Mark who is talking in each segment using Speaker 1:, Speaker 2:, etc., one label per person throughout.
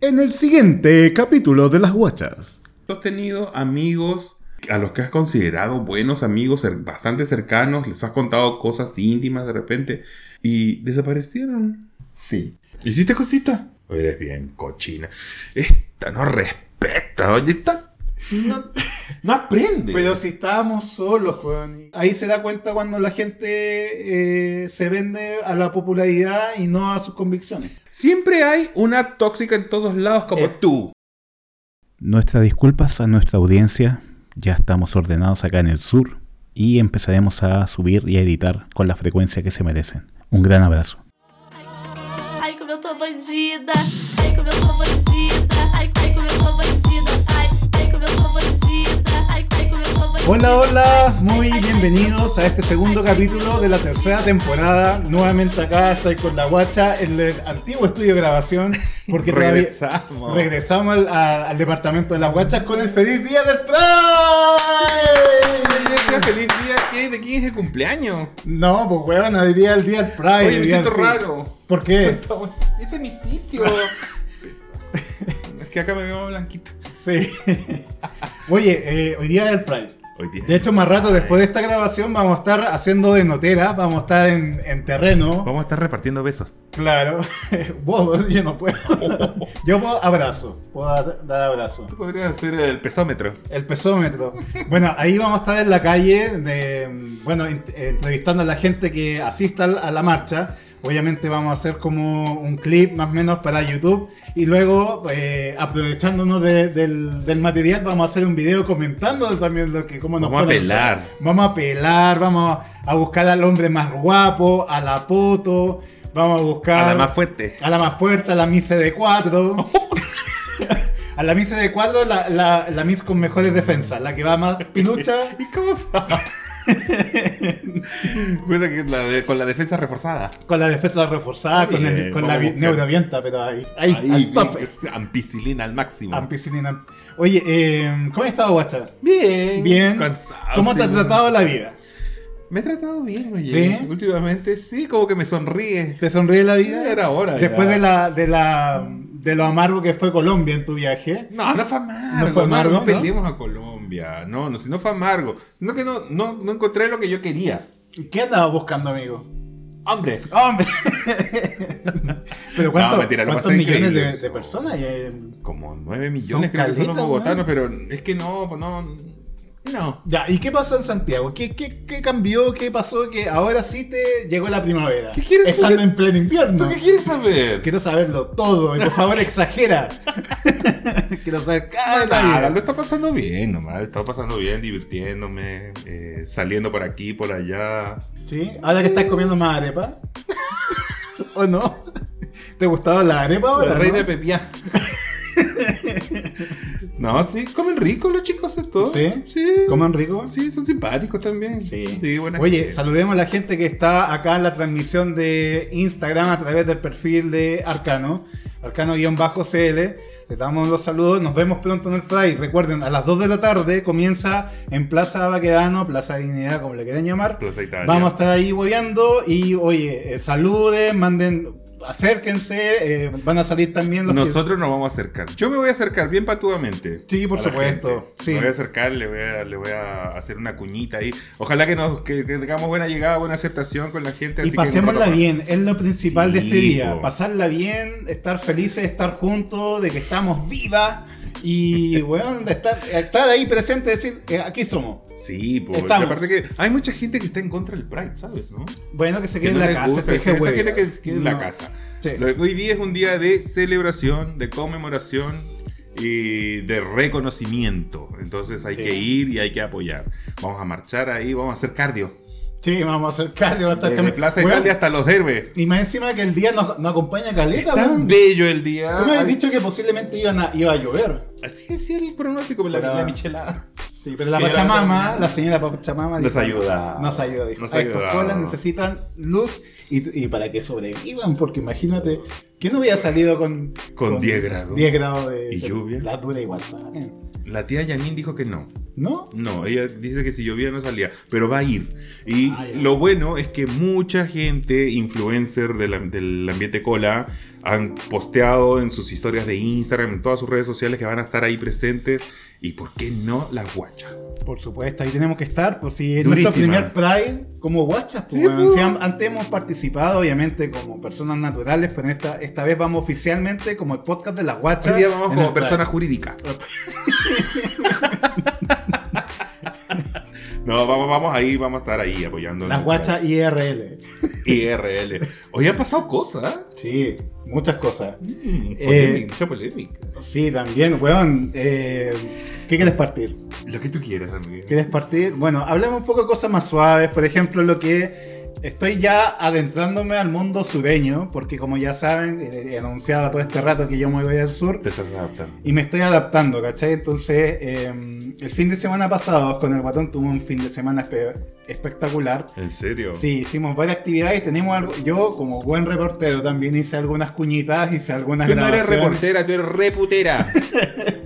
Speaker 1: en el siguiente capítulo de Las Guachas.
Speaker 2: ¿Tú has tenido amigos a los que has considerado buenos amigos, bastante cercanos, les has contado cosas íntimas de repente y desaparecieron?
Speaker 1: Sí.
Speaker 2: ¿Hiciste cosita? Eres bien cochina. Esta no respeta, oye, esta no, no aprende.
Speaker 1: Pero si estábamos solos, weón. Ahí se da cuenta cuando la gente eh, se vende a la popularidad y no a sus convicciones.
Speaker 2: Siempre hay una tóxica en todos lados como tú.
Speaker 3: Nuestras disculpas a nuestra audiencia. Ya estamos ordenados acá en el sur y empezaremos a subir y a editar con la frecuencia que se merecen. Un gran abrazo.
Speaker 4: Ai, como eu tô bandida. Ai, como eu tô bandida. Ai, como eu tô bandida.
Speaker 1: Hola, hola, muy bienvenidos a este segundo capítulo de la tercera temporada. Nuevamente acá estoy con la guacha en el antiguo estudio de grabación. Porque
Speaker 2: Regresamos.
Speaker 1: regresamos al, a- al departamento de las guachas con el feliz día del Pride.
Speaker 2: feliz día. ¿Qué? ¿De quién es el cumpleaños?
Speaker 1: No, pues weón, no diría el día del Pride.
Speaker 2: Oye, me siento raro.
Speaker 1: ¿Por qué?
Speaker 2: Ese es mi sitio. es que acá me veo más blanquito.
Speaker 1: Sí. Oye, eh, hoy día es el Pride.
Speaker 2: Hoy día.
Speaker 1: De hecho, más rato después de esta grabación vamos a estar haciendo de notera, vamos a estar en, en terreno.
Speaker 2: Vamos a estar repartiendo besos.
Speaker 1: Claro. Vos, yo no puedo. Yo puedo abrazo. Puedo dar abrazo.
Speaker 2: Tú podrías hacer el pesómetro.
Speaker 1: El pesómetro. Bueno, ahí vamos a estar en la calle, de, bueno, ent- entrevistando a la gente que asista a la marcha. Obviamente vamos a hacer como un clip más o menos para YouTube. Y luego, eh, aprovechándonos de- del, del material, vamos a hacer un video comentando también lo que, cómo nos
Speaker 2: Vamos a pelar.
Speaker 1: Vamos a pelar, vamos a buscar al hombre más guapo, a la poto. Vamos a buscar
Speaker 2: A la más fuerte.
Speaker 1: a la más fuerte, a la Miss de 4. a la Miss de 4, la, la, la Miss con mejores defensas, la que va más pilucha.
Speaker 2: ¿Y cómo? bueno, que la de- con la defensa reforzada.
Speaker 1: Con la defensa reforzada, con, el- con la neurovienta, pero ahí, ahí, al tope.
Speaker 2: Ampicilina al máximo.
Speaker 1: Ampicilina. Oye, eh, ¿cómo has estado, guacha?
Speaker 2: bien.
Speaker 1: Bien.
Speaker 2: Cansado.
Speaker 1: ¿Cómo te ha tratado la vida?
Speaker 2: Me he tratado bien, oye.
Speaker 1: ¿Sí?
Speaker 2: Últimamente sí, como que me sonríe.
Speaker 1: ¿Te sonríe la vida?
Speaker 2: Era hora,
Speaker 1: Después
Speaker 2: ya.
Speaker 1: de la, de la de lo amargo que fue Colombia en tu viaje.
Speaker 2: No, no fue amargo.
Speaker 1: No fue amargo,
Speaker 2: No,
Speaker 1: ¿no?
Speaker 2: peleemos a Colombia. No, no, si no fue amargo. No que no, no, no encontré lo que yo quería.
Speaker 1: ¿Qué andabas buscando, amigo?
Speaker 2: Hombre.
Speaker 1: ¡Hombre! Pero ¿cuántos,
Speaker 2: No, mentira, lo
Speaker 1: ¿cuántos millones de, personas hay en-
Speaker 2: Como 9 millones creo que son los bogotanos, pero es que no, no. No.
Speaker 1: Ya, ¿y qué pasó en Santiago? ¿Qué, qué, qué cambió? ¿Qué pasó? Que ahora sí te llegó la primavera.
Speaker 2: ¿Qué quieres
Speaker 1: Estando en pleno invierno.
Speaker 2: ¿Tú qué quieres saber?
Speaker 1: Quiero saberlo todo y por favor exagera. Quiero saber cada
Speaker 2: Nada, lo está pasando bien nomás, está pasando bien, divirtiéndome, eh, saliendo por aquí, por allá.
Speaker 1: ¿Sí? Ahora que estás comiendo más arepa. ¿O no? ¿Te gustaba la arepa ahora?
Speaker 2: La reina
Speaker 1: no?
Speaker 2: Pepia. No, sí, comen rico los chicos estos.
Speaker 1: ¿Sí?
Speaker 2: Sí.
Speaker 1: ¿Comen rico?
Speaker 2: Sí, son simpáticos también.
Speaker 1: Sí.
Speaker 2: buena
Speaker 1: Oye,
Speaker 2: gente.
Speaker 1: saludemos a la gente que está acá en la transmisión de Instagram a través del perfil de Arcano, Arcano-CL. Le damos los saludos, nos vemos pronto en el Pride. Recuerden, a las 2 de la tarde comienza en Plaza Baquedano, Plaza Dignidad, como le quieran llamar.
Speaker 2: Plaza Italia.
Speaker 1: Vamos a estar ahí hueveando y, oye, eh, saluden, manden, acérquense, eh, van a salir también los que-
Speaker 2: Nosotros nos vamos a acercar. Yo me voy a acercar bien patuamente.
Speaker 1: Sí, por supuesto, sí.
Speaker 2: Me voy a acercar, le voy a, le voy a hacer una cuñita ahí. Ojalá que, nos, que, tengamos buena llegada, buena aceptación con la gente.
Speaker 1: Y
Speaker 2: así
Speaker 1: pasémosla bien, es lo principal de este día.
Speaker 2: po.
Speaker 1: Pasarla bien, estar felices, estar juntos, de que estamos vivas y, bueno, de estar, estar ahí presente, decir, eh, aquí somos.
Speaker 2: Sí, pues. Aparte que hay mucha gente que está en contra del Pride, ¿sabes? ¿no?
Speaker 1: Bueno, que se
Speaker 2: Que
Speaker 1: quede
Speaker 2: no
Speaker 1: en la casa, se
Speaker 2: gente que se quede en la casa.
Speaker 1: Sí.
Speaker 2: Hoy día es un día de celebración, de conmemoración y de reconocimiento. Entonces hay
Speaker 1: Sí.
Speaker 2: que ir y hay que apoyar. Vamos a marchar ahí, vamos a hacer cardio.
Speaker 1: Sí, vamos a hacer cardio, va a estar
Speaker 2: Desde Plaza
Speaker 1: Bueno,
Speaker 2: Italia hasta los héroes.
Speaker 1: Y más encima que el día nos, nos acompaña Caleta,
Speaker 2: Tan
Speaker 1: weón.
Speaker 2: bello el día.
Speaker 1: Tú me habías dicho que posiblemente iban a, iba a llover.
Speaker 2: Así es el pronóstico, la,
Speaker 1: Pero-
Speaker 2: la michelada.
Speaker 1: Sí, pero la
Speaker 2: Sí,
Speaker 1: Pachamama, la señora Pachamama
Speaker 2: Nos
Speaker 1: dijo,
Speaker 2: ayuda.
Speaker 1: Nos ayuda, dijo.
Speaker 2: Nos
Speaker 1: a estos
Speaker 2: ayuda.
Speaker 1: colas necesitan luz y, y para que sobrevivan, porque imagínate, que no hubiera salido con,
Speaker 2: Con 10 grados.
Speaker 1: 10 grados de,
Speaker 2: ¿Y
Speaker 1: de-
Speaker 2: lluvia?
Speaker 1: La dura igual.
Speaker 2: La tía Janine dijo que no.
Speaker 1: ¿No?
Speaker 2: No, ella dice que si llovía no salía, pero va a ir. Y
Speaker 1: Ah,
Speaker 2: lo bueno es que mucha gente, influencer del, am- del ambiente cola, han posteado en sus historias de Instagram, en todas sus redes sociales que van a estar ahí presentes. Y por qué no las guachas.
Speaker 1: Por supuesto, ahí tenemos que estar, por si es nuestro primer Pride como guachas. pues,
Speaker 2: Sí, pues.
Speaker 1: Si antes hemos participado, obviamente, como personas naturales, pero esta, esta vez vamos oficialmente como el podcast de las guachas.
Speaker 2: Hoy día vamos como
Speaker 1: Pride.
Speaker 2: persona jurídica. No, vamos, vamos ahí, vamos a estar ahí apoyando.
Speaker 1: Las guachas IRL.
Speaker 2: IRL. Hoy han pasado cosas.
Speaker 1: Sí, muchas cosas.
Speaker 2: Mm,
Speaker 1: Eh,
Speaker 2: mucha polémica.
Speaker 1: Sí, también, weón. eh, ¿Qué quieres partir?
Speaker 2: Lo que tú quieras, amigo.
Speaker 1: ¿Quieres partir? Bueno, hablemos un poco de cosas más suaves. Por ejemplo, lo que estoy ya adentrándome al mundo sureño, porque como ya saben, he anunciado todo este rato que yo me voy al sur.
Speaker 2: Te estás adaptando.
Speaker 1: Y me estoy adaptando, ¿cachai? Entonces, eh, el fin de semana pasado con el guatón tuve un fin de semana espe- espectacular.
Speaker 2: ¿En serio?
Speaker 1: Sí, hicimos varias actividades. Tenemos algo. Yo, como buen reportero, también hice algunas cuñitas, hice algunas
Speaker 2: Tú no eres
Speaker 1: grabaciones.
Speaker 2: reportera, tú eres reputera.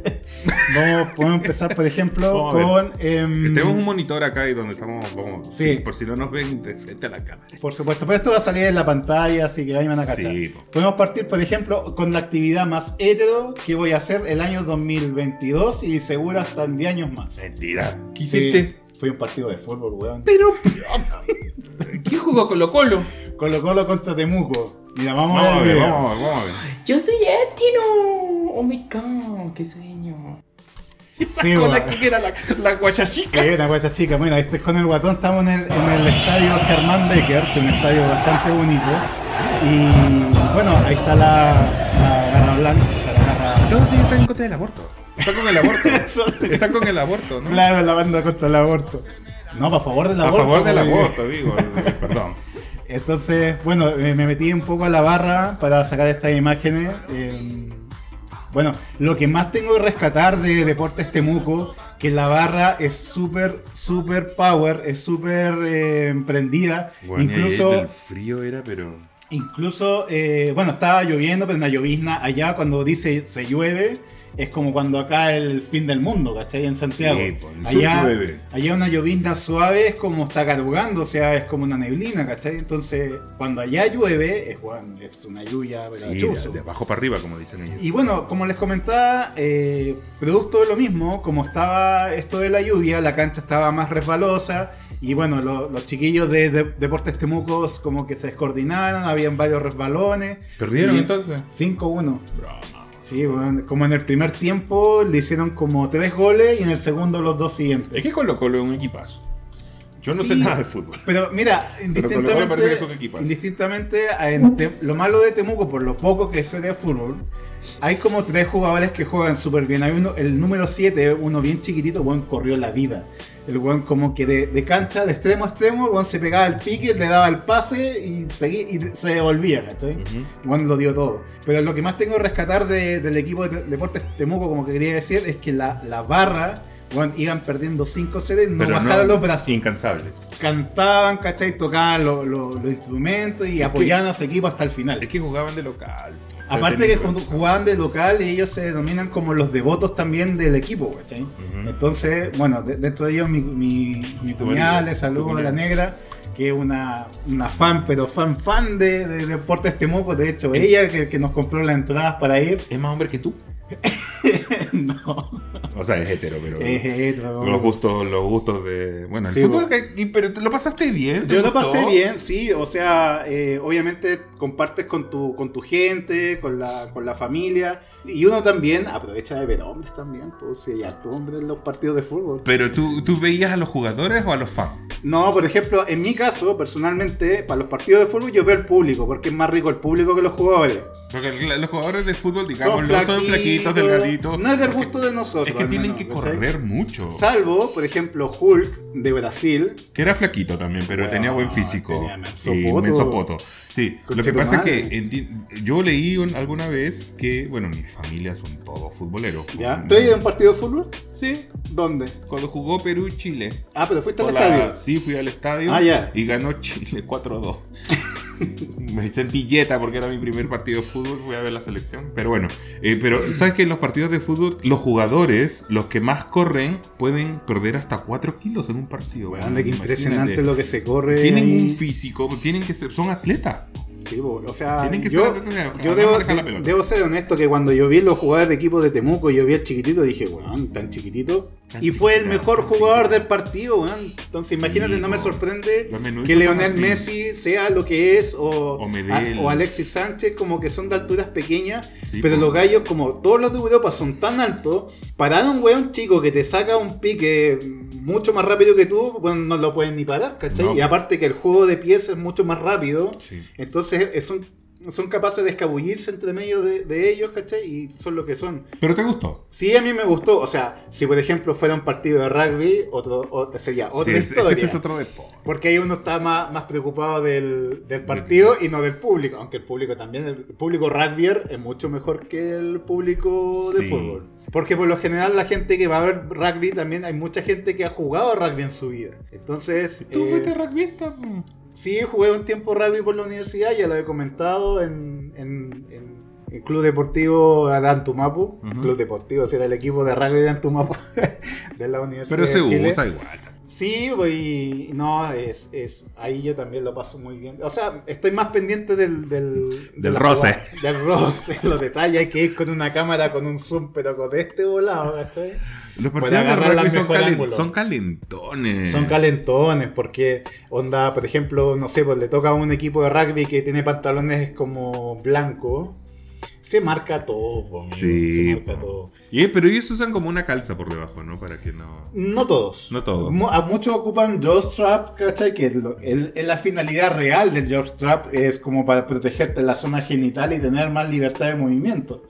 Speaker 1: Vamos, podemos empezar, por ejemplo,
Speaker 2: Vamos
Speaker 1: con. em,
Speaker 2: Tenemos un monitor acá y donde estamos, vamos,
Speaker 1: Sí.
Speaker 2: por si no nos ven de frente a la cámara.
Speaker 1: Por supuesto, pero esto va a salir en la pantalla, así que ahí me van a cachar.
Speaker 2: Sí, po.
Speaker 1: Podemos partir, por ejemplo, con la actividad más hetero que voy a hacer el año 2022 y seguro hasta en 10 años más.
Speaker 2: Mentira. ¿Qué
Speaker 1: Sí,
Speaker 2: hiciste?
Speaker 1: Fue un partido de fútbol, weón.
Speaker 2: Pero. ¿Quién jugó Colo Colo?
Speaker 1: Colo Colo contra Temuco. Mira, vamos,
Speaker 2: Vamos
Speaker 1: a ver.
Speaker 2: vamos a ver, vamos a ver.
Speaker 5: Yo soy Etino. Oh my god, qué sueño.
Speaker 1: Sí,
Speaker 2: Con la que era la, la guachachica.
Speaker 1: Sí, una guacha chica. Bueno, este es con el guatón. Estamos en el, en el estadio Germán Becker, que es un estadio bastante único. Y bueno, ahí está la, la garra blanca. la
Speaker 2: ellos están en contra del aborto. Están con el aborto. Están con el aborto, ¿no?
Speaker 1: Claro, la banda contra el aborto. No, a favor del
Speaker 2: A
Speaker 1: aborto.
Speaker 2: favor del aborto, digo. eh, Perdón.
Speaker 1: Entonces, bueno, eh, me metí un poco a la barra para sacar estas imágenes. eh, bueno, lo que más tengo que rescatar de Deportes Temuco, que la barra es súper, súper power, es súper eh, emprendida.
Speaker 2: Bueno,
Speaker 1: incluso,
Speaker 2: el frío era, pero.
Speaker 1: incluso eh, bueno, estaba lloviendo, pero una llovizna allá cuando dice se llueve. Es como cuando acá el fin del mundo, ¿cachai? En Santiago.
Speaker 2: Sí,
Speaker 1: allá, allá una llovizna suave es como está cargando, o sea, es como una neblina, ¿cachai? Entonces, cuando allá llueve, es, bueno, es una lluvia,
Speaker 2: Sí, de, de abajo para arriba, como dicen ellos.
Speaker 1: Y bueno, como les comentaba, eh, producto de lo mismo, como estaba esto de la lluvia, la cancha estaba más resbalosa y bueno, lo- los chiquillos de, de- Deportes Temucos como que se descoordinaron, habían varios resbalones.
Speaker 2: ¿Perdieron entonces?
Speaker 1: 5-1.
Speaker 2: Broma.
Speaker 1: Sí, bueno, como en el primer tiempo le hicieron como tres goles y en el segundo los dos siguientes.
Speaker 2: Es que Colo Colo es un equipazo. Yo no
Speaker 1: Sí.
Speaker 2: sé nada de fútbol.
Speaker 1: Pero mira,
Speaker 2: Pero que
Speaker 1: indistintamente, en lo malo de Temuco, por lo poco que sé de fútbol, hay como tres jugadores que juegan súper bien. Hay uno, el número 7, uno bien chiquitito, buen corrió la vida. El buen como que de, de cancha, de extremo a extremo, buen se pegaba el pique, le daba el pase y, seguía, y se devolvía, ¿cachai? El buen lo dio todo. Pero lo que más tengo que rescatar de- del equipo de Deportes Temuco, como que quería decir, es que la, la barra, bueno, iban perdiendo 5-0 y no
Speaker 2: Pero
Speaker 1: bajaron los brazos
Speaker 2: Incansables.
Speaker 1: cantaban, ¿cachai? Tocaban lo- lo- los instrumentos y apoyaban a su equipo hasta el final.
Speaker 2: Es que jugaban de local.
Speaker 1: Aparte que
Speaker 2: cuando
Speaker 1: jugaban de local y ellos se denominan como los devotos también del equipo, ¿cachai? Entonces, bueno, de- dentro de ellos mi, mi, mi cuñada le saludo a la negra, que es una, una fan, pero fan fan de, de Deportes Temuco. De hecho, ella que, que nos compró las entradas para ir.
Speaker 2: ¿Es más hombre que tú?
Speaker 1: no,
Speaker 2: O sea, es hetero, pero.
Speaker 1: es hetero.
Speaker 2: Los gustos, los gustos de. Bueno, el
Speaker 1: Sí,
Speaker 2: fútbol. y- pero te lo pasaste bien. ¿te
Speaker 1: Yo lo
Speaker 2: gustó?
Speaker 1: pasé bien, sí, o sea, eh, obviamente compartes con tu, con tu gente, con la, con la familia, y uno también aprovecha de ver hombres también, pues si hay harto hombres en los partidos de fútbol.
Speaker 2: Pero tú, tú veías a los jugadores o a los fans.
Speaker 1: No, por ejemplo, en mi caso, personalmente, para los partidos de fútbol yo veo el público, porque es más rico el público que los jugadores.
Speaker 2: Porque los jugadores de fútbol,
Speaker 1: Son
Speaker 2: digamos, son
Speaker 1: flaquitos,
Speaker 2: flaquitos, delgaditos.
Speaker 1: No es del gusto de nosotros.
Speaker 2: Es que tienen
Speaker 1: menos,
Speaker 2: que correr mucho.
Speaker 1: Salvo, por ejemplo, Hulk de Brasil,
Speaker 2: Que era flaquito también, pero
Speaker 1: Bueno,
Speaker 2: tenía buen físico.
Speaker 1: tenía menso
Speaker 2: y
Speaker 1: poto.
Speaker 2: menso poto. Sí, lo que pasa es que yo leí un- alguna vez que, bueno, mi familia son todos futboleros.
Speaker 1: ¿ya? ¿Tú has ido a un partido de fútbol?
Speaker 2: Sí,
Speaker 1: ¿Dónde?
Speaker 2: cuando jugó Perú-Chile.
Speaker 1: Ah, pero fuiste al
Speaker 2: la-
Speaker 1: estadio.
Speaker 2: Sí, fui al estadio
Speaker 1: Ah, ya.
Speaker 2: y ganó Chile 4-2. me sentí yeta porque era mi primer partido de fútbol, fui a ver la selección. Pero bueno, eh, pero ¿sabes que en los partidos de fútbol los jugadores, los que más corren, pueden perder hasta 4 kilos en un partido?
Speaker 1: Que impresionante lo que se corre.
Speaker 2: Tienen
Speaker 1: ahí.
Speaker 2: un físico, tienen que ser, son atletas.
Speaker 1: Sí, o sea,
Speaker 2: que
Speaker 1: yo,
Speaker 2: ser
Speaker 1: yo debo, debo ser honesto que cuando yo vi los jugadores de equipo de Temuco, yo vi al chiquitito dije, weón, tan chiquitito. Y fue el mejor jugador del partido, weón. Entonces,
Speaker 2: Sí,
Speaker 1: imagínate, no me sorprende que Leonel. Messi sea lo que es, o,
Speaker 2: O Medel.
Speaker 1: a- o Alexis Sánchez, como que son de alturas pequeñas.
Speaker 2: Sí,
Speaker 1: pero
Speaker 2: po.
Speaker 1: los gallos, como todos los de Europa son tan altos, parar a un weón chico que te saca un pique mucho más rápido que tú, bueno, no lo pueden ni parar, ¿cachai?
Speaker 2: No.
Speaker 1: Y aparte que el juego de pies es mucho más rápido.
Speaker 2: Sí.
Speaker 1: Entonces eh, son, son capaces de escabullirse entre medio de, de ellos, ¿cachai? Y son lo que son.
Speaker 2: Pero te gustó.
Speaker 1: Sí, a mí me gustó. O sea, si por ejemplo fuera un partido de rugby, otro, sería otra
Speaker 2: Sí,
Speaker 1: historia.
Speaker 2: ese es otro deporte.
Speaker 1: Porque ahí uno está más, más preocupado del, del partido y no del público. Aunque el público también, el público rugbyer es mucho mejor que el público de
Speaker 2: Sí.
Speaker 1: fútbol. Porque por lo general la gente que va a ver rugby también hay mucha gente que ha jugado rugby en su vida. Entonces...
Speaker 2: ¿Tú
Speaker 1: eh,
Speaker 2: fuiste rugbyista?
Speaker 1: Sí, jugué un tiempo rugby por la universidad, ya lo he comentado en, en, en el Club Deportivo de Antumapu.
Speaker 2: Ujú.
Speaker 1: Club Deportivo, si era el equipo de rugby de Antumapu de la Universidad
Speaker 2: Pero se
Speaker 1: de Chile.
Speaker 2: usa igual.
Speaker 1: Sí, voy, no, es, es, ahí yo también lo paso muy bien. O sea, estoy más pendiente del... Del, de
Speaker 2: Del roce.
Speaker 1: jugada, Del roce, los detalles. Hay que ir con una cámara con un zoom, pero con este volado, ¿cachai?
Speaker 2: Los partidos de son, calen- son calentones.
Speaker 1: Son calentones, porque onda, por ejemplo, no sé, pues le toca a un equipo de rugby que tiene pantalones como blanco. Se marca todo, amigo,
Speaker 2: Sí,
Speaker 1: se marca todo.
Speaker 2: Y, pero ellos usan como una calza por debajo, ¿no? Para que no...
Speaker 1: No todos.
Speaker 2: No todos.
Speaker 1: A muchos ocupan jockstrap, ¿cachai? Que el- el- la finalidad real del jockstrap es como para protegerte la zona genital y tener más libertad de movimiento.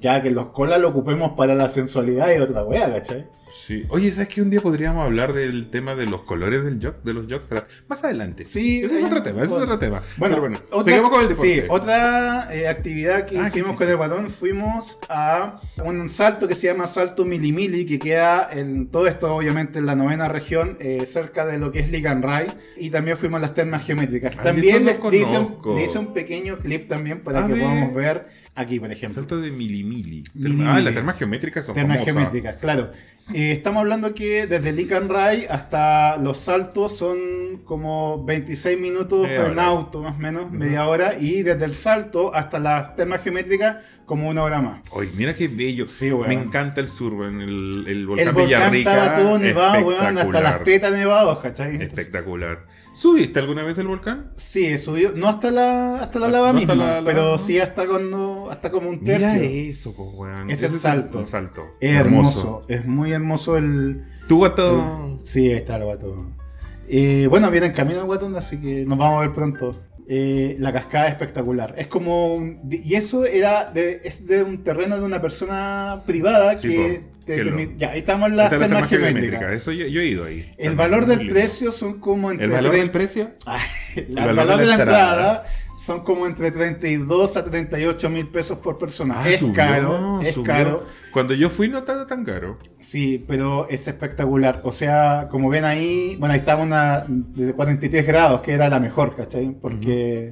Speaker 1: Ya que los colas lo ocupemos para la sensualidad y otra wea, ¿cachai?
Speaker 2: Sí. Oye, ¿sabes que un día podríamos hablar del tema de los colores del jock, de los jockstraps? Más adelante.
Speaker 1: Sí,
Speaker 2: Ese es
Speaker 1: eh,
Speaker 2: otro tema, ese es otro tema.
Speaker 1: Bueno,
Speaker 2: Pero bueno,
Speaker 1: otra,
Speaker 2: seguimos con el deporte.
Speaker 1: Sí, otra eh, actividad que
Speaker 2: Ah, ¿qué
Speaker 1: hicimos
Speaker 2: hiciste?
Speaker 1: con el balón, fuimos a un salto que se llama Salto Milimili, que queda en todo esto, obviamente, en la novena región, eh, cerca de lo que es Liganray, y también fuimos a las termas geométricas.
Speaker 2: Ay,
Speaker 1: también les hice un,
Speaker 2: conozco.
Speaker 1: le hice un pequeño clip también para
Speaker 2: A
Speaker 1: que
Speaker 2: ver.
Speaker 1: podamos ver aquí, por ejemplo.
Speaker 2: Salto de milimili. Ah, las termas geométricas son
Speaker 1: Termas
Speaker 2: famosas.
Speaker 1: geométricas, claro. Eh, estamos hablando que desde Lican Ray hasta los saltos son como 26 minutos
Speaker 2: Media
Speaker 1: en
Speaker 2: hora.
Speaker 1: auto, más o menos, media hora. Y desde el salto hasta las termas geométricas, como una hora más.
Speaker 2: Oye, mira qué bello.
Speaker 1: Sí.
Speaker 2: Me encanta el sur, weón. El, el volcán
Speaker 1: el volcán
Speaker 2: Villarrica.
Speaker 1: estaba todo nevado, weón, hasta las tetas nevados, ¿cachai? Entonces,
Speaker 2: Espectacular. ¿Subiste alguna vez el volcán?
Speaker 1: Sí, he subido, no hasta la, hasta la
Speaker 2: No
Speaker 1: lava
Speaker 2: hasta
Speaker 1: misma,
Speaker 2: la
Speaker 1: pero
Speaker 2: ¿no?
Speaker 1: sí hasta cuando, hasta como un tercio.
Speaker 2: Mira eso, po, weón.
Speaker 1: Ese es
Speaker 2: Ese
Speaker 1: el salto.
Speaker 2: salto.
Speaker 1: Es hermoso, es muy hermoso el,
Speaker 2: Tu guato.
Speaker 1: Sí, ahí está el guatón. Eh, bueno, viene en camino el guatón, así que nos vamos a ver pronto. Eh, la cascada es espectacular. Es como un- Y eso era de, es de un terreno de una persona privada
Speaker 2: Sí,
Speaker 1: que te permite- Ya, ahí estamos en las termas
Speaker 2: terma
Speaker 1: geométricas.
Speaker 2: geométrica. Eso yo, yo he ido ahí.
Speaker 1: El valor del precio son como entre
Speaker 2: ¿El valor del
Speaker 1: 30
Speaker 2: precio?
Speaker 1: Ay,
Speaker 2: El
Speaker 1: la- el
Speaker 2: valor de la entrada.
Speaker 1: entrada son como entre 32 a 38 mil pesos por persona.
Speaker 2: Ah,
Speaker 1: es
Speaker 2: subió,
Speaker 1: caro, es
Speaker 2: subió.
Speaker 1: caro.
Speaker 2: Cuando yo fui no estaba tan caro.
Speaker 1: Sí, pero es espectacular. O sea, como ven ahí, bueno, ahí estaba una de 43 grados, que era la mejor, ¿cachai? Porque...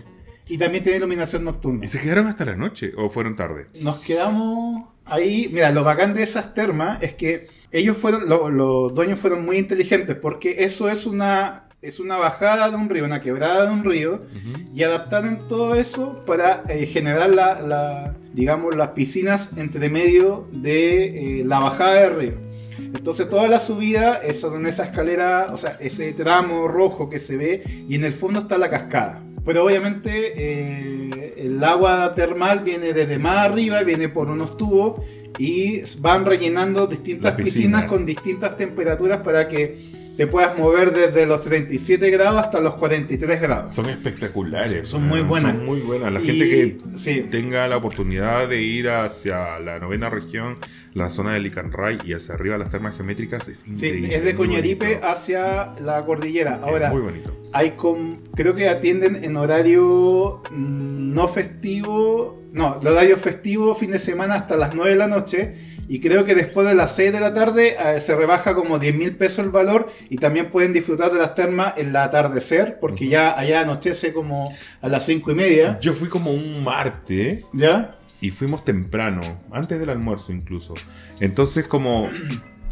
Speaker 1: Y también tiene iluminación nocturna.
Speaker 2: ¿Y se quedaron hasta la noche o fueron tarde?
Speaker 1: Nos quedamos ahí. Mira, lo bacán de esas termas es que ellos fueron, lo- los dueños fueron muy inteligentes porque eso es una, es una bajada de un río, una quebrada de un río, y adaptaron todo eso para eh, generar la, la- digamos, las piscinas entre medio de eh, la bajada del río. Entonces toda la subida es en esa escalera, o sea, ese tramo rojo que se ve y en el fondo está la cascada. Pero obviamente eh, el agua termal viene desde más arriba, viene por unos tubos y van rellenando distintas piscinas. con distintas temperaturas para que te puedas mover desde los 37 grados hasta los 43 grados.
Speaker 2: Son espectaculares.
Speaker 1: Son muy buenas.
Speaker 2: Son muy buenas. La
Speaker 1: Y-
Speaker 2: gente que
Speaker 1: sí.
Speaker 2: tenga la oportunidad de ir hacia la novena región, la zona de Licanray y hacia arriba las termas geométricas es
Speaker 1: Sí,
Speaker 2: increíble.
Speaker 1: es de Coñaripe hacia la cordillera.
Speaker 2: Es
Speaker 1: Ahora,
Speaker 2: muy bonito.
Speaker 1: hay con, creo que atienden en horario mm, no festivo, no, el horario festivo fin de semana hasta las 9 de la noche. Y creo que después de las 6 de la tarde eh, se rebaja como 10 mil pesos el valor y también pueden disfrutar de las termas en el atardecer, porque ya allá anochece como a las 5 y media.
Speaker 2: Yo fui como un martes
Speaker 1: ¿Ya?
Speaker 2: y fuimos temprano, antes del almuerzo incluso. Entonces como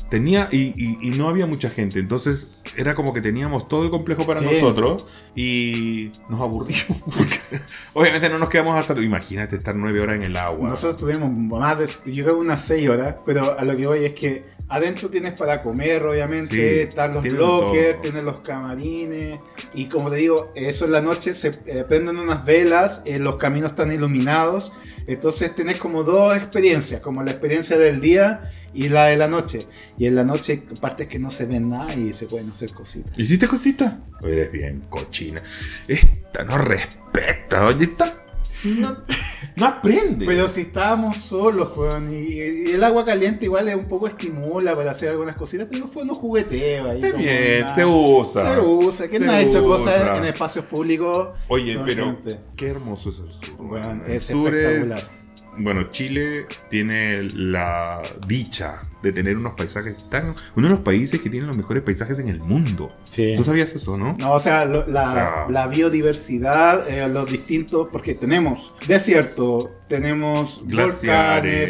Speaker 2: tenía y, y- y no había mucha gente, entonces era como que teníamos todo el complejo para
Speaker 1: Sí.
Speaker 2: nosotros y nos aburrimos. Obviamente no nos quedamos hasta... Imagínate estar nueve horas en el agua.
Speaker 1: Nosotros tuvimos más de, yo creo unas 6 horas, pero a lo que voy es que adentro tienes para comer, obviamente,
Speaker 2: Sí,
Speaker 1: están los lockers, tienes los camarines, y como te digo, eso en la noche se eh, prenden unas velas, eh, los caminos están iluminados, entonces tenés como dos experiencias, como la experiencia del día y la de la noche. Y en la noche partes que no se ven nada y se pueden hacer cositas.
Speaker 2: ¿Hiciste cosita? Eres bien cochina. Esta no respeta, oye, esta no, no aprende.
Speaker 1: Pero si estábamos solos, weón, y, y el agua caliente igual es un poco estimula para hacer algunas cositas, pero fue unos jugueteos ahí.
Speaker 2: Está bien, se usa.
Speaker 1: Se usa. ¿Quién
Speaker 2: Se
Speaker 1: no ha hecho cosas en espacios públicos?
Speaker 2: Oye, pero
Speaker 1: gente?
Speaker 2: qué hermoso es el sur.
Speaker 1: Bueno,
Speaker 2: man.
Speaker 1: es
Speaker 2: el sur
Speaker 1: espectacular.
Speaker 2: es. Bueno, Chile tiene la dicha de tener unos paisajes tan. Uno de los países que tiene los mejores paisajes en el mundo.
Speaker 1: Sí.
Speaker 2: ¿Tú sabías eso, no?
Speaker 1: No, o sea, lo- la,
Speaker 2: O sea-
Speaker 1: la biodiversidad, eh, los distintos, porque tenemos desierto, tenemos
Speaker 2: Glaciares,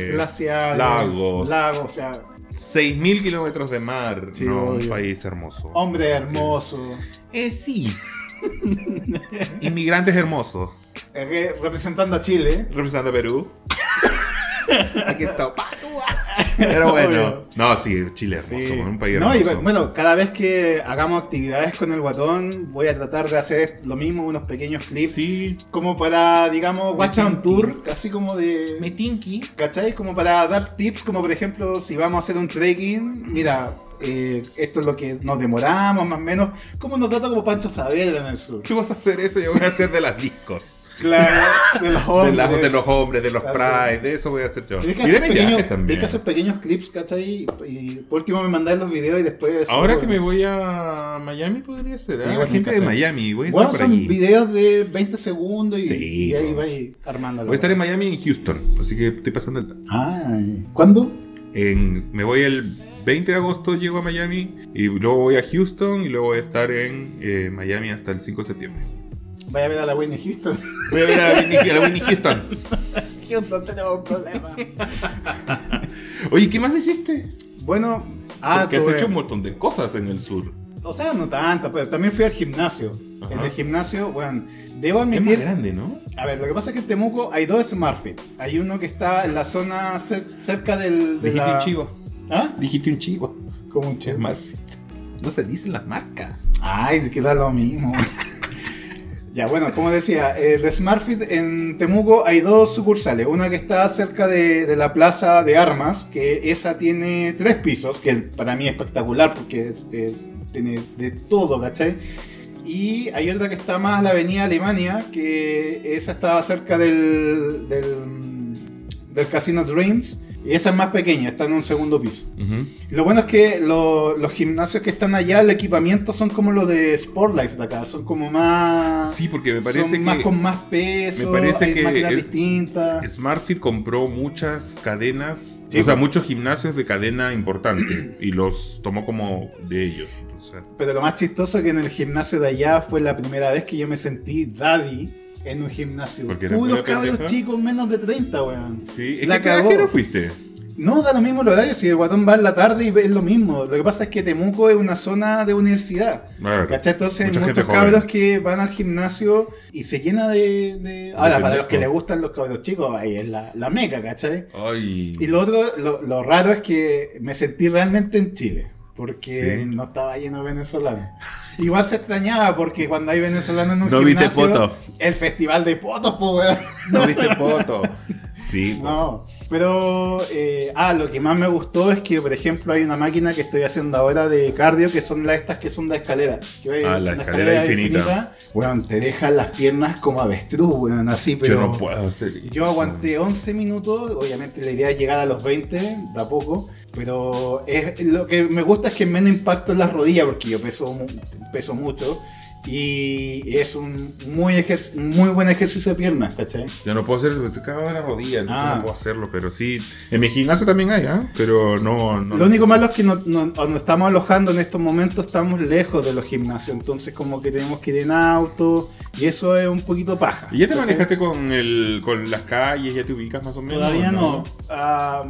Speaker 1: volcanes, glaciares,
Speaker 2: lagos.
Speaker 1: lagos, o sea,
Speaker 2: 6.000 kilómetros de mar.
Speaker 1: Sí,
Speaker 2: no, un país hermoso.
Speaker 1: hombre hermoso,
Speaker 2: Eh, sí. Inmigrantes hermosos.
Speaker 1: Eh, representando a Chile.
Speaker 2: Representando a Perú. Aquí está. Pero bueno. No, sí, Chile hermoso.
Speaker 1: Sí.
Speaker 2: Un país
Speaker 1: No, y
Speaker 2: hermoso.
Speaker 1: bueno, cada vez que hagamos actividades con el guatón, voy a tratar de hacer lo mismo, unos pequeños clips,
Speaker 2: Sí.
Speaker 1: como para, digamos, watch on
Speaker 2: tinky.
Speaker 1: tour, así como de...
Speaker 2: Metinki.
Speaker 1: ¿Cachai? Como para dar tips, como por ejemplo, si vamos a hacer un trekking, mira, eh, esto es lo que nos demoramos, más o menos, como nos trata como Pancho Saavedra en el sur.
Speaker 2: Tú vas a hacer eso, yo voy a hacer de las discos.
Speaker 1: Claro, de los
Speaker 2: De,
Speaker 1: hombres.
Speaker 2: las- de los hombres, de los
Speaker 1: Claro.
Speaker 2: pride, de eso voy a hacer yo.
Speaker 1: Tienes que,
Speaker 2: Y de
Speaker 1: hacer
Speaker 2: mis
Speaker 1: pequeños,
Speaker 2: también.
Speaker 1: que hacer pequeños clips, ¿cachai? Y por último me mandáis los videos y después...
Speaker 2: Ahora
Speaker 1: subo-
Speaker 2: que me voy a Miami podría ser. ¿eh? La gente de. Miami, voy a
Speaker 1: Bueno,
Speaker 2: por
Speaker 1: son
Speaker 2: allí.
Speaker 1: videos de 20 segundos y,
Speaker 2: Sí,
Speaker 1: y ahí
Speaker 2: po.
Speaker 1: vais armándolo.
Speaker 2: Voy a estar en Miami y en Houston, así que estoy pasando el...
Speaker 1: Ay, ¿Cuándo?
Speaker 2: En, me voy el 20 de agosto, llego a Miami y luego voy a Houston y luego voy a estar en eh, Miami hasta el 5 de septiembre.
Speaker 1: Vaya a ver a la Whitney Houston.
Speaker 2: Voy a ver a la Whitney, a la Whitney Houston.
Speaker 1: Houston, tenemos un problema.
Speaker 2: Oye, ¿qué más hiciste?
Speaker 1: Bueno, ah,
Speaker 2: Porque has
Speaker 1: tuve-
Speaker 2: hecho un montón de cosas en el sur.
Speaker 1: O sea, no tanto, pero también fui al gimnasio.
Speaker 2: Ajá.
Speaker 1: En el gimnasio, bueno, debo
Speaker 2: Es más
Speaker 1: admitir.
Speaker 2: grande, ¿no?
Speaker 1: A ver, lo que pasa es que en Temuco hay dos SmartFit. Hay uno que está en la zona cer- cerca del. De
Speaker 2: Dijiste
Speaker 1: la...
Speaker 2: un chivo.
Speaker 1: ¿Ah?
Speaker 2: Dijiste un chivo.
Speaker 1: Como un chivo.
Speaker 2: Smartfit. No se dicen las marcas.
Speaker 1: Ay, queda lo mismo. ya, bueno, como decía, eh, de SmartFit en Temuco hay dos sucursales. Una que está cerca de, la plaza de armas, que esa tiene tres pisos, que para mí es espectacular porque es, es- tiene de todo, ¿cachai? Y hay otra que está más la avenida Alemania, que esa está cerca del, del Casino Dreams. Y esa es más pequeña, está en un segundo piso. Y Lo bueno es que lo- los gimnasios que están allá, el equipamiento son como los de Sportlife de acá, son como más.
Speaker 2: Sí, porque me parece
Speaker 1: son más
Speaker 2: que
Speaker 1: con más peso,
Speaker 2: me parece
Speaker 1: hay
Speaker 2: que
Speaker 1: máquinas
Speaker 2: es-
Speaker 1: distintas.
Speaker 2: Smartfit compró muchas cadenas,
Speaker 1: Sí,
Speaker 2: o sea,
Speaker 1: pues.
Speaker 2: muchos gimnasios de cadena importante y los tomó como de ellos.
Speaker 1: Pero lo más chistoso es que en el gimnasio de allá fue la primera vez que yo me sentí daddy en un gimnasio.
Speaker 2: Porque
Speaker 1: Puros cabros chicos menos de 30, weón.
Speaker 2: sí, es
Speaker 1: La
Speaker 2: que no fuiste.
Speaker 1: No, da lo mismo el horario, si el guatón va en la tarde y es lo mismo. Lo que pasa es que Temuco es una zona de universidad.
Speaker 2: Claro.
Speaker 1: ¿Cachai? Entonces,
Speaker 2: gente
Speaker 1: muchos
Speaker 2: joven.
Speaker 1: cabros que van al gimnasio y se llena de. de- Ahora, para los que les gustan los cabros chicos, ahí es la, la meca, ¿cachai?
Speaker 2: Ay.
Speaker 1: Y lo otro, lo, lo raro es que me sentí realmente en Chile. Porque
Speaker 2: Sí.
Speaker 1: no estaba lleno de venezolanos. Igual se extrañaba porque cuando hay venezolanos en un
Speaker 2: No viste
Speaker 1: gimnasio.
Speaker 2: poto.
Speaker 1: El festival de potos, pues, weón.
Speaker 2: No viste foto. Sí, po.
Speaker 1: No, pero eh, ah, lo que más me gustó es que, por ejemplo, hay una máquina que estoy haciendo ahora de cardio que son las estas que son de escalera. Que
Speaker 2: Ah, la escalera infinita.
Speaker 1: Weón, te dejan las piernas como avestruz, weón, así, pero.
Speaker 2: yo no puedo hacer eso.
Speaker 1: Yo aguanté 11 minutos, obviamente la idea es llegar a los 20, da poco, pero es, lo que me gusta es que menos impacto en las rodillas, porque yo peso, peso mucho, Y es un muy, muy buen ejercicio de piernas, ¿cachai?
Speaker 2: Yo no puedo hacer eso, estoy cagado de la rodilla, entonces
Speaker 1: Ah.
Speaker 2: no puedo hacerlo, pero sí. En mi gimnasio también hay, ¿ah? Pero no. no
Speaker 1: Lo único malo es que no- no- estamos alojando en estos momentos, estamos lejos de los gimnasios, entonces como que tenemos que ir en auto y eso es un poquito paja.
Speaker 2: ¿Y ya te
Speaker 1: ¿cachai?
Speaker 2: manejaste con, el, con las calles? ¿Ya te ubicas más o menos?
Speaker 1: Todavía no. Ah,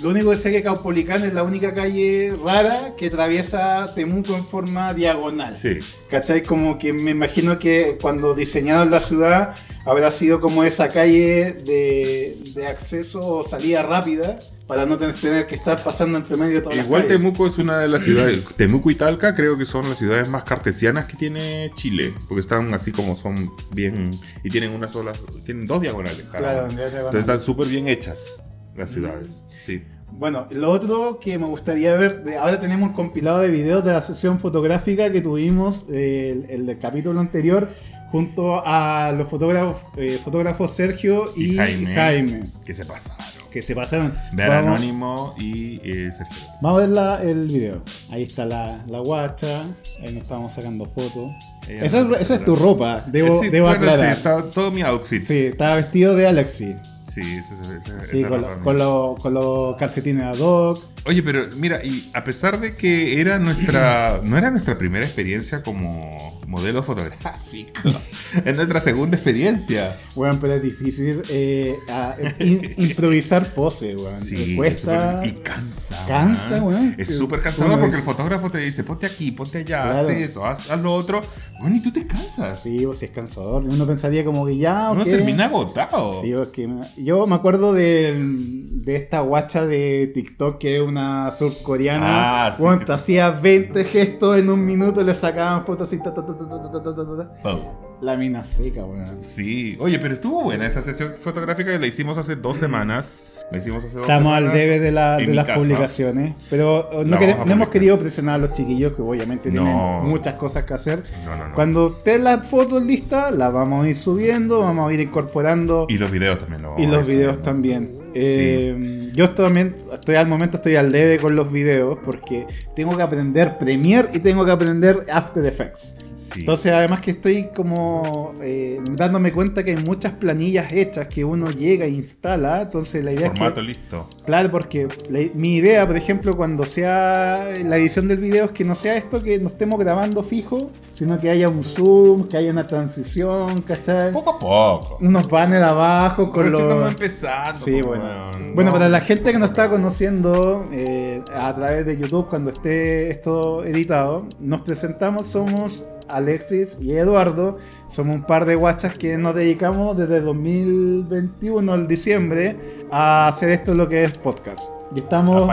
Speaker 1: lo único que sé que Caupolicán es la única calle rara que atraviesa Temuco en forma diagonal.
Speaker 2: Sí.
Speaker 1: ¿Cachai? Como que me imagino que cuando diseñaron la ciudad habrá sido como esa calle de, de acceso o salida rápida para no tener, que estar pasando entre medio de todas
Speaker 2: Igual
Speaker 1: las.
Speaker 2: Temuco es una de las ciudades. Temuco y Talca creo que son las ciudades más cartesianas que tiene Chile. Porque están así como son bien. Y tienen una sola. Tienen dos diagonales.
Speaker 1: Claro,
Speaker 2: una.
Speaker 1: ya diagonal.
Speaker 2: Entonces están súper bien hechas las ciudades. Sí.
Speaker 1: Bueno, lo otro que me gustaría ver, ahora tenemos un compilado de videos de la sesión fotográfica que tuvimos, eh, el, el del capítulo anterior, junto a los fotógrafos, eh, fotógrafos Sergio y,
Speaker 2: Y Jaime.
Speaker 1: Jaime,
Speaker 2: Que se pasaron.
Speaker 1: que se pasaron.
Speaker 2: Ver
Speaker 1: Vamos-
Speaker 2: Anónimo y eh, Sergio.
Speaker 1: Vamos a ver la- el video. Ahí está la, la guacha. Ahí nos estamos sacando fotos. Esa, esa es tu ropa, debo,
Speaker 2: Sí,
Speaker 1: debo
Speaker 2: bueno, sí,
Speaker 1: aclarar. Sí,
Speaker 2: está todo mi outfit.
Speaker 1: estaba vestido de Alexi.
Speaker 2: Sí, ese- ese-
Speaker 1: Sí,
Speaker 2: esa
Speaker 1: con, lo- con, lo- con los calcetines ad hoc.
Speaker 2: Oye, pero mira, y a pesar de que era nuestra, no era nuestra primera experiencia como modelo fotográfico, es nuestra segunda experiencia.
Speaker 1: Bueno, pero es difícil eh, a- in- improvisar pose, weón.
Speaker 2: Sí,
Speaker 1: cuesta.
Speaker 2: y cansa.
Speaker 1: Cansa, weón.
Speaker 2: Es súper cansador
Speaker 1: uno
Speaker 2: porque
Speaker 1: es-
Speaker 2: el fotógrafo te dice, ponte aquí, ponte allá,
Speaker 1: Claro.
Speaker 2: hazte eso, haz, haz lo otro. Bueno, y tú te cansas.
Speaker 1: Sí, pues es cansador. Uno pensaría como que ya,
Speaker 2: Uno termina agotado.
Speaker 1: Sí, pues que me- yo me acuerdo del- de esta guacha de TikTok que es una surcoreana.
Speaker 2: Ah, sí,
Speaker 1: bueno, hacía 20 gestos en un minuto, le sacaban fotos así. Ta, ta, ta,
Speaker 2: oh.
Speaker 1: La mina seca, weón.
Speaker 2: Sí, oye, pero estuvo buena esa sesión fotográfica que la hicimos hace dos semanas. La hicimos hace dos
Speaker 1: Estamos
Speaker 2: semanas al
Speaker 1: debe de, la, de las
Speaker 2: casa.
Speaker 1: publicaciones. Pero no,
Speaker 2: que,
Speaker 1: no hemos querido presionar a los chiquillos que obviamente
Speaker 2: no.
Speaker 1: tienen muchas cosas que hacer.
Speaker 2: No,
Speaker 1: Cuando esté la foto lista, la vamos a ir subiendo, vamos a ir incorporando.
Speaker 2: Y los videos también lo vamos Y
Speaker 1: los
Speaker 2: a
Speaker 1: videos
Speaker 2: subiendo.
Speaker 1: también. Eh, yo también estoy al momento estoy al debe con los videos porque tengo que aprender Premiere y tengo que aprender After Effects.
Speaker 2: Sí.
Speaker 1: Entonces, además que estoy como eh, dándome cuenta que hay muchas planillas hechas que uno llega e instala. Entonces, la idea
Speaker 2: Formato
Speaker 1: es que.
Speaker 2: listo.
Speaker 1: Claro, porque la- mi idea, por ejemplo, cuando sea la edición del video, es que no sea esto que nos estemos grabando fijo, sino que haya un zoom, que haya una transición, ¿cachai?
Speaker 2: Poco a poco.
Speaker 1: Unos banners abajo con los.
Speaker 2: estamos empezando.
Speaker 1: Sí,
Speaker 2: pues,
Speaker 1: bueno. Bueno,
Speaker 2: No.
Speaker 1: para la gente que nos está conociendo eh, a través de YouTube, cuando esté esto editado, nos presentamos, somos Alexis y Eduardo, somos un par de guachas que nos dedicamos desde 2021, el diciembre, a hacer esto lo que es podcast. Y estamos,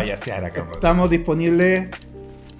Speaker 1: estamos disponibles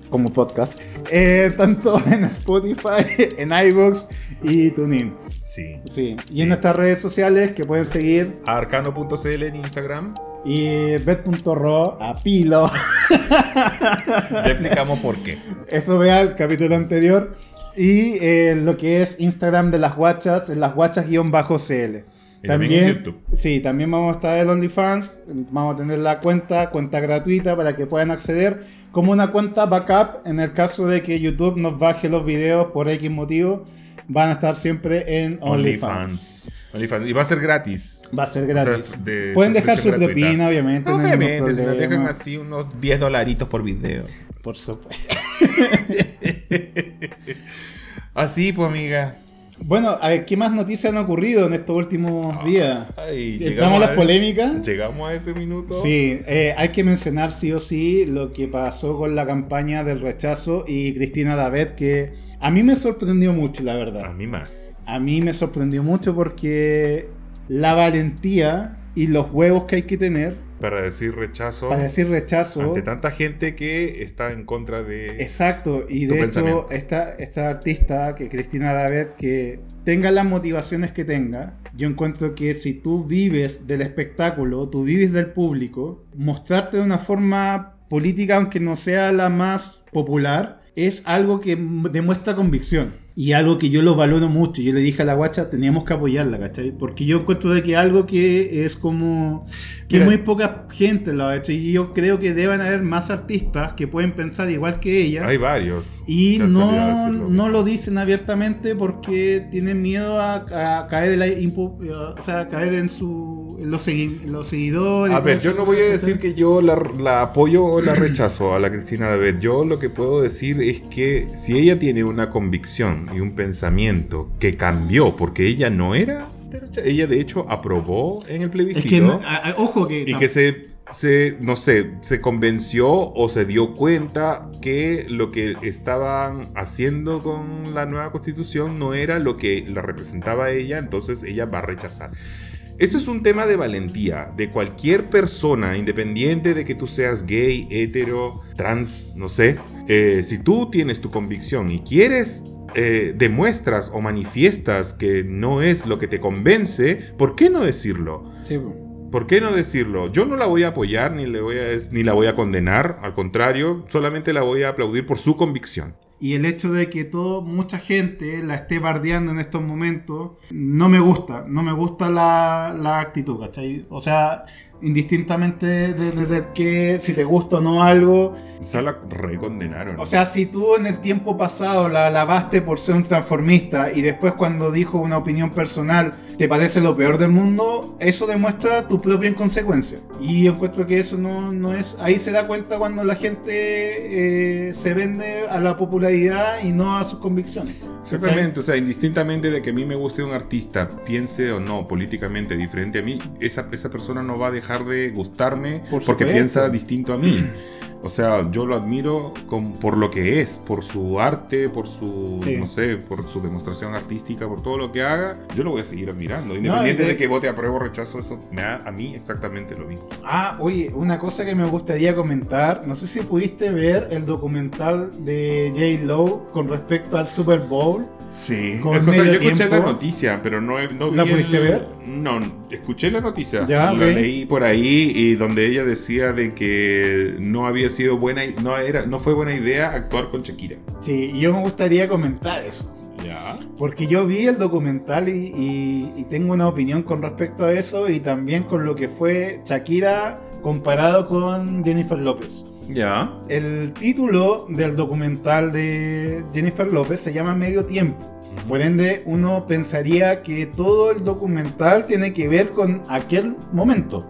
Speaker 1: como podcast, eh, tanto en Spotify, en iVoox y TuneIn.
Speaker 2: Sí.
Speaker 1: Sí. Y
Speaker 2: Sí.
Speaker 1: en nuestras redes sociales que pueden seguir
Speaker 2: Arcano.cl en Instagram.
Speaker 1: y bet.ro a pilo.
Speaker 2: Ya explicamos por qué.
Speaker 1: Eso vea el capítulo anterior. Y eh, lo que es Instagram de las guachas, las guachas-cl.
Speaker 2: También en YouTube.
Speaker 1: Sí, también vamos a estar en OnlyFans. Vamos a tener la cuenta, cuenta gratuita para que puedan acceder como una cuenta backup en el caso de que YouTube nos baje los videos por X motivo. Van a estar siempre en OnlyFans.
Speaker 2: OnlyFans. Y va a ser gratis.
Speaker 1: Va a ser
Speaker 2: O sea,
Speaker 1: gratis.
Speaker 2: de
Speaker 1: Pueden dejar su propina, obviamente. no hay ningún
Speaker 2: Obviamente, si nos
Speaker 1: problema.
Speaker 2: dejan así unos 10 dolaritos por video.
Speaker 1: Por supuesto.
Speaker 2: Así, pues, amiga.
Speaker 1: Bueno, a ver, ¿qué más noticias han ocurrido en estos últimos días?
Speaker 2: Ay,
Speaker 1: ¿Entramos a las
Speaker 2: a-
Speaker 1: polémicas?
Speaker 2: Llegamos a ese minuto.
Speaker 1: Sí, eh, hay que mencionar sí o sí lo que pasó con la campaña del rechazo y Cristina David, que a mí me sorprendió mucho, la
Speaker 2: A
Speaker 1: verdad.
Speaker 2: mí más.
Speaker 1: A mí me sorprendió mucho porque la valentía y los huevos que hay que tener
Speaker 2: Para decir rechazo
Speaker 1: para decir rechazo.
Speaker 2: ante tanta gente que está en contra de.
Speaker 1: Exacto, y de hecho esta, esta artista, que Cristina David, que tenga las motivaciones que tenga, yo encuentro que si tú vives del espectáculo, tú vives del público, mostrarte de una forma política, aunque no sea la más popular, es algo que demuestra convicción. Y algo que yo lo valoro mucho. Yo le dije a la guacha, teníamos que apoyarla, ¿cachai? Porque yo encuentro de que algo que es como... Que
Speaker 2: Mira.
Speaker 1: muy poca gente lo ha hecho. Y yo creo que deben haber más artistas que pueden pensar igual que ella.
Speaker 2: Hay varios.
Speaker 1: Y
Speaker 2: a
Speaker 1: no, no lo dicen abiertamente porque tienen miedo a, a caer, en la impu- o sea, a caer en, su, en los, segui- en los seguidores.
Speaker 2: A ver, yo no voy a decir que yo la, la apoyo o la rechazo a la Cristina David. Yo lo que puedo decir es que si ella tiene una convicción y un pensamiento que cambió porque ella no era ella de hecho aprobó en el
Speaker 1: Es
Speaker 2: plebiscito
Speaker 1: que, no- a- a- ojo que...
Speaker 2: y que se, se, no sé, se convenció o se dio cuenta que lo que estaban haciendo con la nueva constitución no era lo que la representaba ella, entonces ella va a rechazar. Eso es un tema de valentía de cualquier persona, independiente de que tú seas gay, hetero, trans, no sé. Eh, si tú tienes tu convicción y quieres, eh, demuestras o manifiestas que no es lo que te convence, ¿por qué no decirlo?
Speaker 1: Sí.
Speaker 2: ¿Por qué no decirlo? Yo no la voy a apoyar ni, le voy a, ni la voy a condenar, al contrario, solamente la voy a aplaudir por su convicción.
Speaker 1: Y el hecho de que todo, mucha gente la esté bardeando en estos momentos, no me gusta, no me gusta la, la actitud, ¿cachai? O sea, indistintamente de, de- de que si te gusta o no algo,
Speaker 2: O sea, la recondenaron.
Speaker 1: o sea, si tú en el tiempo pasado la alabaste por ser un transformista y después cuando dijo una opinión personal te parece lo peor del mundo, eso demuestra tu propia inconsecuencia. Y yo encuentro que eso no, no es... Ahí se da cuenta cuando la gente eh, se vende a la popularidad y no a sus convicciones.
Speaker 2: Exactamente, o sea, indistintamente de que a mí me guste un artista, piense o no políticamente diferente a mí, esa, esa persona no va a dejar de gustarme
Speaker 1: Por
Speaker 2: porque piensa distinto a mí. O sea, yo lo admiro con- por lo que es, por su arte, por su,
Speaker 1: Sí.
Speaker 2: no sé, por su demostración artística, por todo lo que haga, yo lo voy a seguir admirando. Independiente
Speaker 1: y de-
Speaker 2: de que vote apruebo o rechazo, eso me da a mí exactamente lo mismo.
Speaker 1: Ah, oye, una cosa que me gustaría comentar, no sé si pudiste ver el documental de J. Lo con respecto al Super Bowl.
Speaker 2: Sí,
Speaker 1: Con
Speaker 2: cosa, yo escuché
Speaker 1: tiempo.
Speaker 2: la noticia, pero no, no
Speaker 1: ¿La
Speaker 2: vi
Speaker 1: pudiste
Speaker 2: el-
Speaker 1: ver?
Speaker 2: No, escuché la noticia.
Speaker 1: Ya,
Speaker 2: la leí por ahí y donde ella decía de que no había sido buena, no era, no fue buena idea actuar con Shakira.
Speaker 1: Sí, y yo me gustaría comentar eso.
Speaker 2: Ya.
Speaker 1: Porque yo vi el documental y, y- y tengo una opinión con respecto a eso y también con lo que fue Shakira comparado con Jennifer López.
Speaker 2: Ya.
Speaker 1: El título del documental de Jennifer López se llama Medio Tiempo. Por ende, uno pensaría que todo el documental tiene que ver con aquel momento.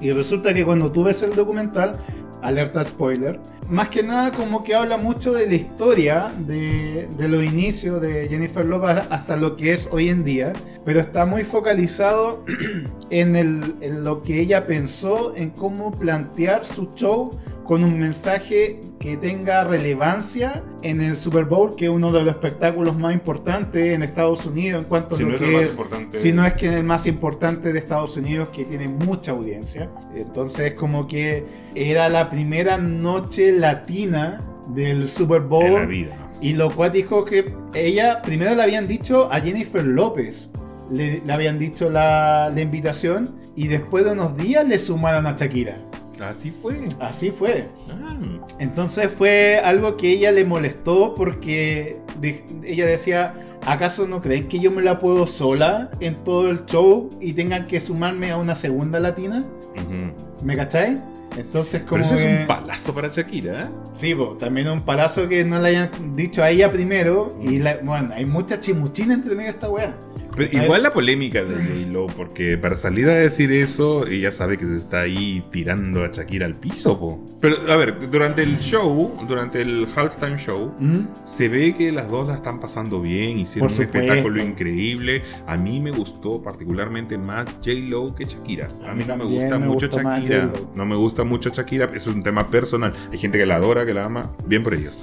Speaker 1: Y resulta que cuando tú ves el documental, alerta spoiler, más que nada como que habla mucho de la historia de, de los inicios de Jennifer Lopez hasta lo que es hoy en día, pero está muy focalizado en, el- en lo que ella pensó, en cómo plantear su show con un mensaje que tenga relevancia en el Super Bowl, que es uno de los espectáculos más importantes en Estados Unidos en cuanto
Speaker 2: Si
Speaker 1: a
Speaker 2: no
Speaker 1: lo
Speaker 2: es el
Speaker 1: que
Speaker 2: más
Speaker 1: es,
Speaker 2: importante.
Speaker 1: si no es que es el más importante de Estados Unidos que tiene mucha audiencia. Entonces como que era la primera noche latina del Super
Speaker 2: la
Speaker 1: Bowl.
Speaker 2: vida.
Speaker 1: Y lo cual dijo que ella primero le habían dicho a Jennifer López, le, le habían dicho la, la invitación y después de unos días le sumaron a Shakira.
Speaker 2: Así fue.
Speaker 1: Así fue.
Speaker 2: Ah.
Speaker 1: Entonces fue algo que ella le molestó porque de- ella decía, ¿acaso no creen que yo me la puedo sola en todo el show y tengan que sumarme a una segunda latina? ¿Me cacháis? Entonces como
Speaker 2: Pero eso
Speaker 1: que-
Speaker 2: es un palazo para Shakira, ¿eh?
Speaker 1: Sí, po, también un palazo que no le hayan dicho a ella primero y la- bueno, hay mucha chimuchina entre medio de esta weá.
Speaker 2: Pero igual la polémica de J-Lo, porque para salir a decir eso, ella sabe que se está ahí tirando a Shakira al piso, po. Pero, a ver, durante el show, durante el halftime show, se ve que las dos la están pasando bien, hicieron un espectáculo increíble. A mí me gustó particularmente más J-Lo que Shakira. A,
Speaker 1: A
Speaker 2: mí no me gusta
Speaker 1: me
Speaker 2: mucho Shakira. No me gusta mucho Shakira, es un tema personal. Hay gente que la adora, que la ama, bien por ellos.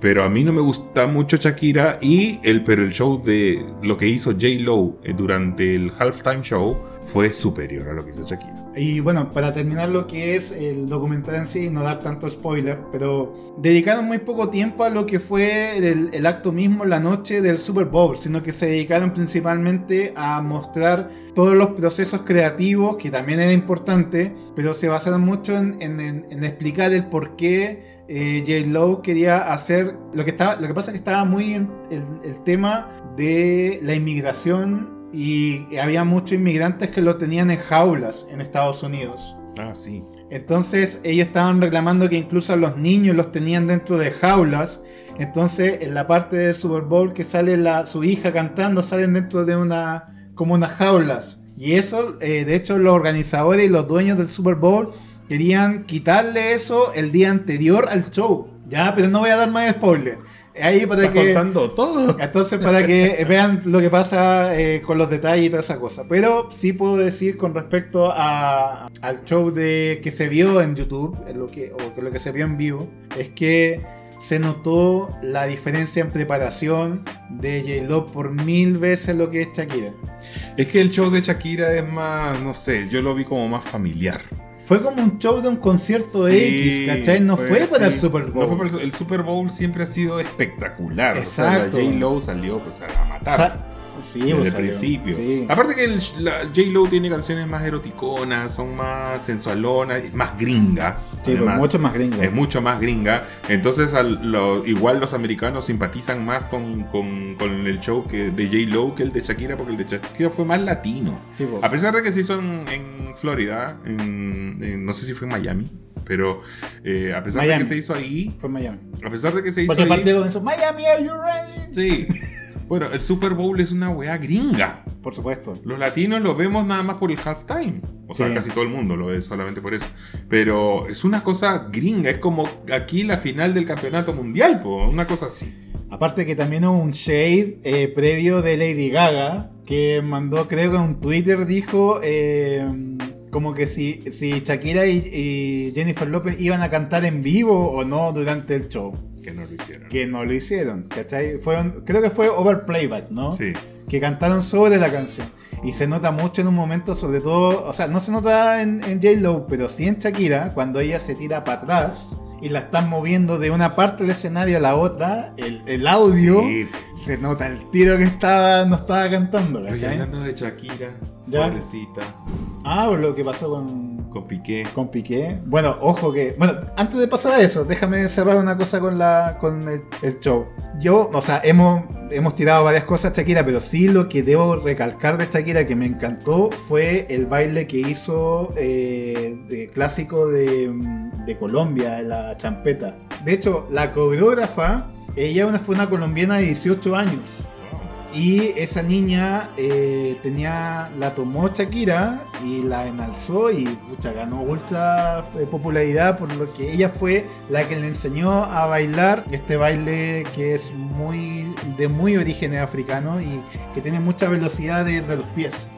Speaker 2: Pero a mí no me gusta mucho Shakira y el, pero el show de lo que hizo J-Lo eh, durante el halftime show fue superior a lo que hizo Shakira.
Speaker 1: Y bueno, para terminar lo que es el documental en sí, no dar tanto spoiler, pero dedicaron muy poco tiempo a lo que fue el, el acto mismo, la noche del Super Bowl, sino que se dedicaron principalmente a mostrar todos los procesos creativos, que también era importante, pero se basaron mucho en, en- en- explicar el por qué eh, J. Lo quería hacer. Lo que, estaba, lo que pasa es que estaba muy en el, el tema de la inmigración y había muchos inmigrantes que lo tenían en jaulas en Estados Unidos.
Speaker 2: Ah, sí.
Speaker 1: Entonces ellos estaban reclamando que incluso a los niños los tenían dentro de jaulas. Entonces en la parte del Super Bowl que sale la, su hija cantando salen dentro de una como unas jaulas. Y eso, eh, de hecho, los organizadores y los dueños del Super Bowl querían quitarle eso el día anterior al show. Ya, pero no voy a dar más spoiler. Ahí para
Speaker 2: ¿Estás
Speaker 1: que
Speaker 2: contando todo?
Speaker 1: entonces, para que vean lo que pasa eh, con los detalles y toda esa cosa. Pero sí puedo decir con respecto a- al show de que se vio en YouTube, lo que, o que lo que se vio en vivo, es que se notó la diferencia en preparación de J-Lo por mil veces lo que es Shakira.
Speaker 2: Es que el show de Shakira es más, no sé, yo lo vi como más familiar.
Speaker 1: Fue como un show de un concierto de X, ¿cachai? No fue, para el. Super
Speaker 2: No
Speaker 1: Bowl.
Speaker 2: fue para el, el Super Bowl siempre ha sido espectacular.
Speaker 1: Exacto.
Speaker 2: O sea, J-Lo salió pues, a matar.
Speaker 1: Sa- sí,
Speaker 2: desde el
Speaker 1: salió.
Speaker 2: principio.
Speaker 1: Sí.
Speaker 2: Aparte que el- la J-Lo tiene canciones más eroticonas, son más sensualonas, más gringa.
Speaker 1: Sí, pues, mucho más gringa.
Speaker 2: Es mucho más gringa. Entonces, al- lo- igual los americanos simpatizan más con, con- con el show que de J-Lo que el de Shakira, porque el de Shakira fue más latino.
Speaker 1: Sí, pues.
Speaker 2: A pesar de que se hizo en, en Florida, en- en- no sé si fue en Miami, pero eh, a pesar de
Speaker 1: Miami.
Speaker 2: que se hizo ahí,
Speaker 1: Fue Miami.
Speaker 2: a pesar de que se hizo
Speaker 1: Porque
Speaker 2: ahí,
Speaker 1: aparte con eso, Miami, are you ready?
Speaker 2: sí. Bueno, el Super Bowl es una weá gringa.
Speaker 1: Por supuesto.
Speaker 2: Los latinos lo vemos nada más por el halftime. O sea,
Speaker 1: Sí.
Speaker 2: casi todo el mundo lo ve solamente por eso. Pero es una cosa gringa. Es como aquí la final del campeonato mundial, po, una cosa así.
Speaker 1: Aparte que también hubo un shade eh, previo de Lady Gaga que mandó, creo que en Twitter dijo eh, como que si, si Shakira y, y Jennifer López iban a cantar en vivo o no durante el show.
Speaker 2: Que no lo hicieron.
Speaker 1: Que no lo hicieron, ¿cachai? Fueron- creo que fue over playback, ¿no?
Speaker 2: Sí.
Speaker 1: Que cantaron sobre la canción. Y se nota mucho en un momento, sobre todo, o sea, no se nota en, en J-Lo, pero sí en Shakira, cuando ella se tira para atrás y la están moviendo de una parte del escenario a la otra, el, el audio
Speaker 2: Sí.
Speaker 1: se nota el tiro que estaba, no estaba cantando,
Speaker 2: Oye, hablando de Shakira,
Speaker 1: Ya.
Speaker 2: pobrecita,
Speaker 1: Ah, lo que pasó con,
Speaker 2: con Piqué.
Speaker 1: con Piqué. Bueno, ojo que. Bueno, antes de pasar a eso, déjame cerrar una cosa con la con el, el show. Yo, o sea, hemos, hemos tirado varias cosas Shakira, pero sí lo que debo recalcar de Shakira que me encantó fue el baile que hizo eh, de clásico de, de Colombia, la champeta. De hecho, la coreógrafa, ella fue una colombiana de 18 años. Y esa niña eh, tenía, la tomó Shakira y la enalzó y pucha, ganó ultra eh, popularidad por lo que ella fue la que le enseñó a bailar este baile que es muy de muy origen africano y que tiene mucha velocidad de, de los pies.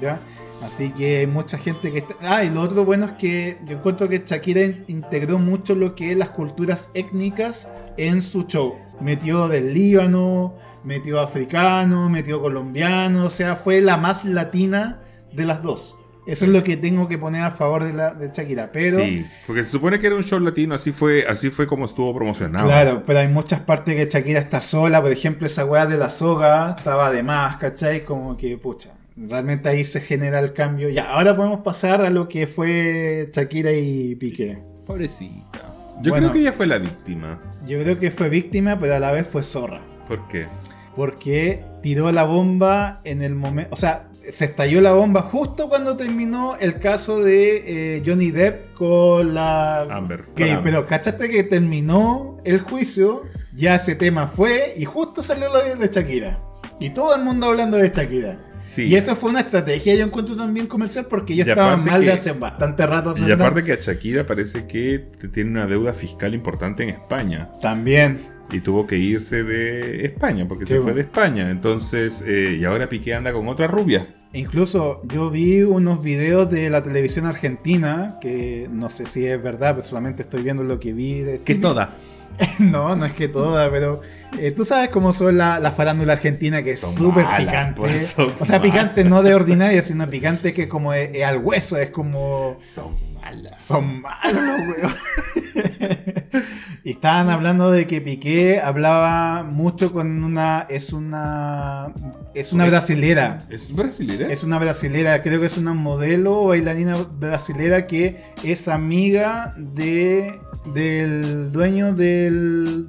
Speaker 1: ¿ya? Así que hay mucha gente que está... Ah, y lo otro bueno es que yo encuentro que Shakira in- integró mucho lo que es las culturas étnicas en su show. Metió del Líbano, metió africano, metió colombiano, o sea, fue la más latina de las dos. Eso es lo que tengo que poner a favor de, la, de Shakira. Pero,
Speaker 2: Sí, porque se supone que era un show latino, así fue, así fue como estuvo promocionado.
Speaker 1: claro, pero hay muchas partes que Shakira está sola. Por ejemplo, esa weá de la soga estaba de más, ¿cachai? Como que, pucha, realmente ahí se genera el cambio. Ya, ahora podemos pasar a lo que fue Shakira y Piqué.
Speaker 2: Pobrecita. Yo
Speaker 1: Bueno.
Speaker 2: creo que ella fue la víctima.
Speaker 1: Yo creo que fue víctima, pero a la vez fue zorra.
Speaker 2: ¿Por qué?
Speaker 1: Porque tiró la bomba en el momento. O sea, se estalló la bomba justo cuando terminó el caso de eh, Johnny Depp con la.
Speaker 2: Amber.
Speaker 1: Que-
Speaker 2: Amber.
Speaker 1: pero cachaste que terminó el juicio, ya ese tema fue y justo salió lo de, de Shakira. Y todo el mundo hablando de Shakira.
Speaker 2: Sí.
Speaker 1: Y eso fue una estrategia, yo encuentro también comercial, porque ellos estaban mal de
Speaker 2: que-
Speaker 1: hace bastante rato.
Speaker 2: Y aparte que a Shakira parece que tiene una deuda fiscal importante en España.
Speaker 1: También.
Speaker 2: Y tuvo que irse de España, porque
Speaker 1: Sí,
Speaker 2: se fue de España. Entonces, eh, y ahora Piqué anda con otra rubia.
Speaker 1: Incluso yo vi unos videos de la televisión argentina, que no sé si es verdad, pero solamente estoy viendo lo que vi. De
Speaker 2: toda.
Speaker 1: No, no es que toda, pero eh, tú sabes cómo son la, la farándula argentina, que es súper picante.
Speaker 2: pues,
Speaker 1: o sea,
Speaker 2: malas.
Speaker 1: picante no de ordinaria, sino picante que como es, es al hueso, es como...
Speaker 2: Son malas.
Speaker 1: Son malos, weón. y estaban hablando de que Piqué hablaba mucho con una... Es una... Es una brasilera.
Speaker 2: ¿Es brasilera?
Speaker 1: Es una brasilera, creo que es una modelo o bailarina brasilera que es amiga de del dueño del,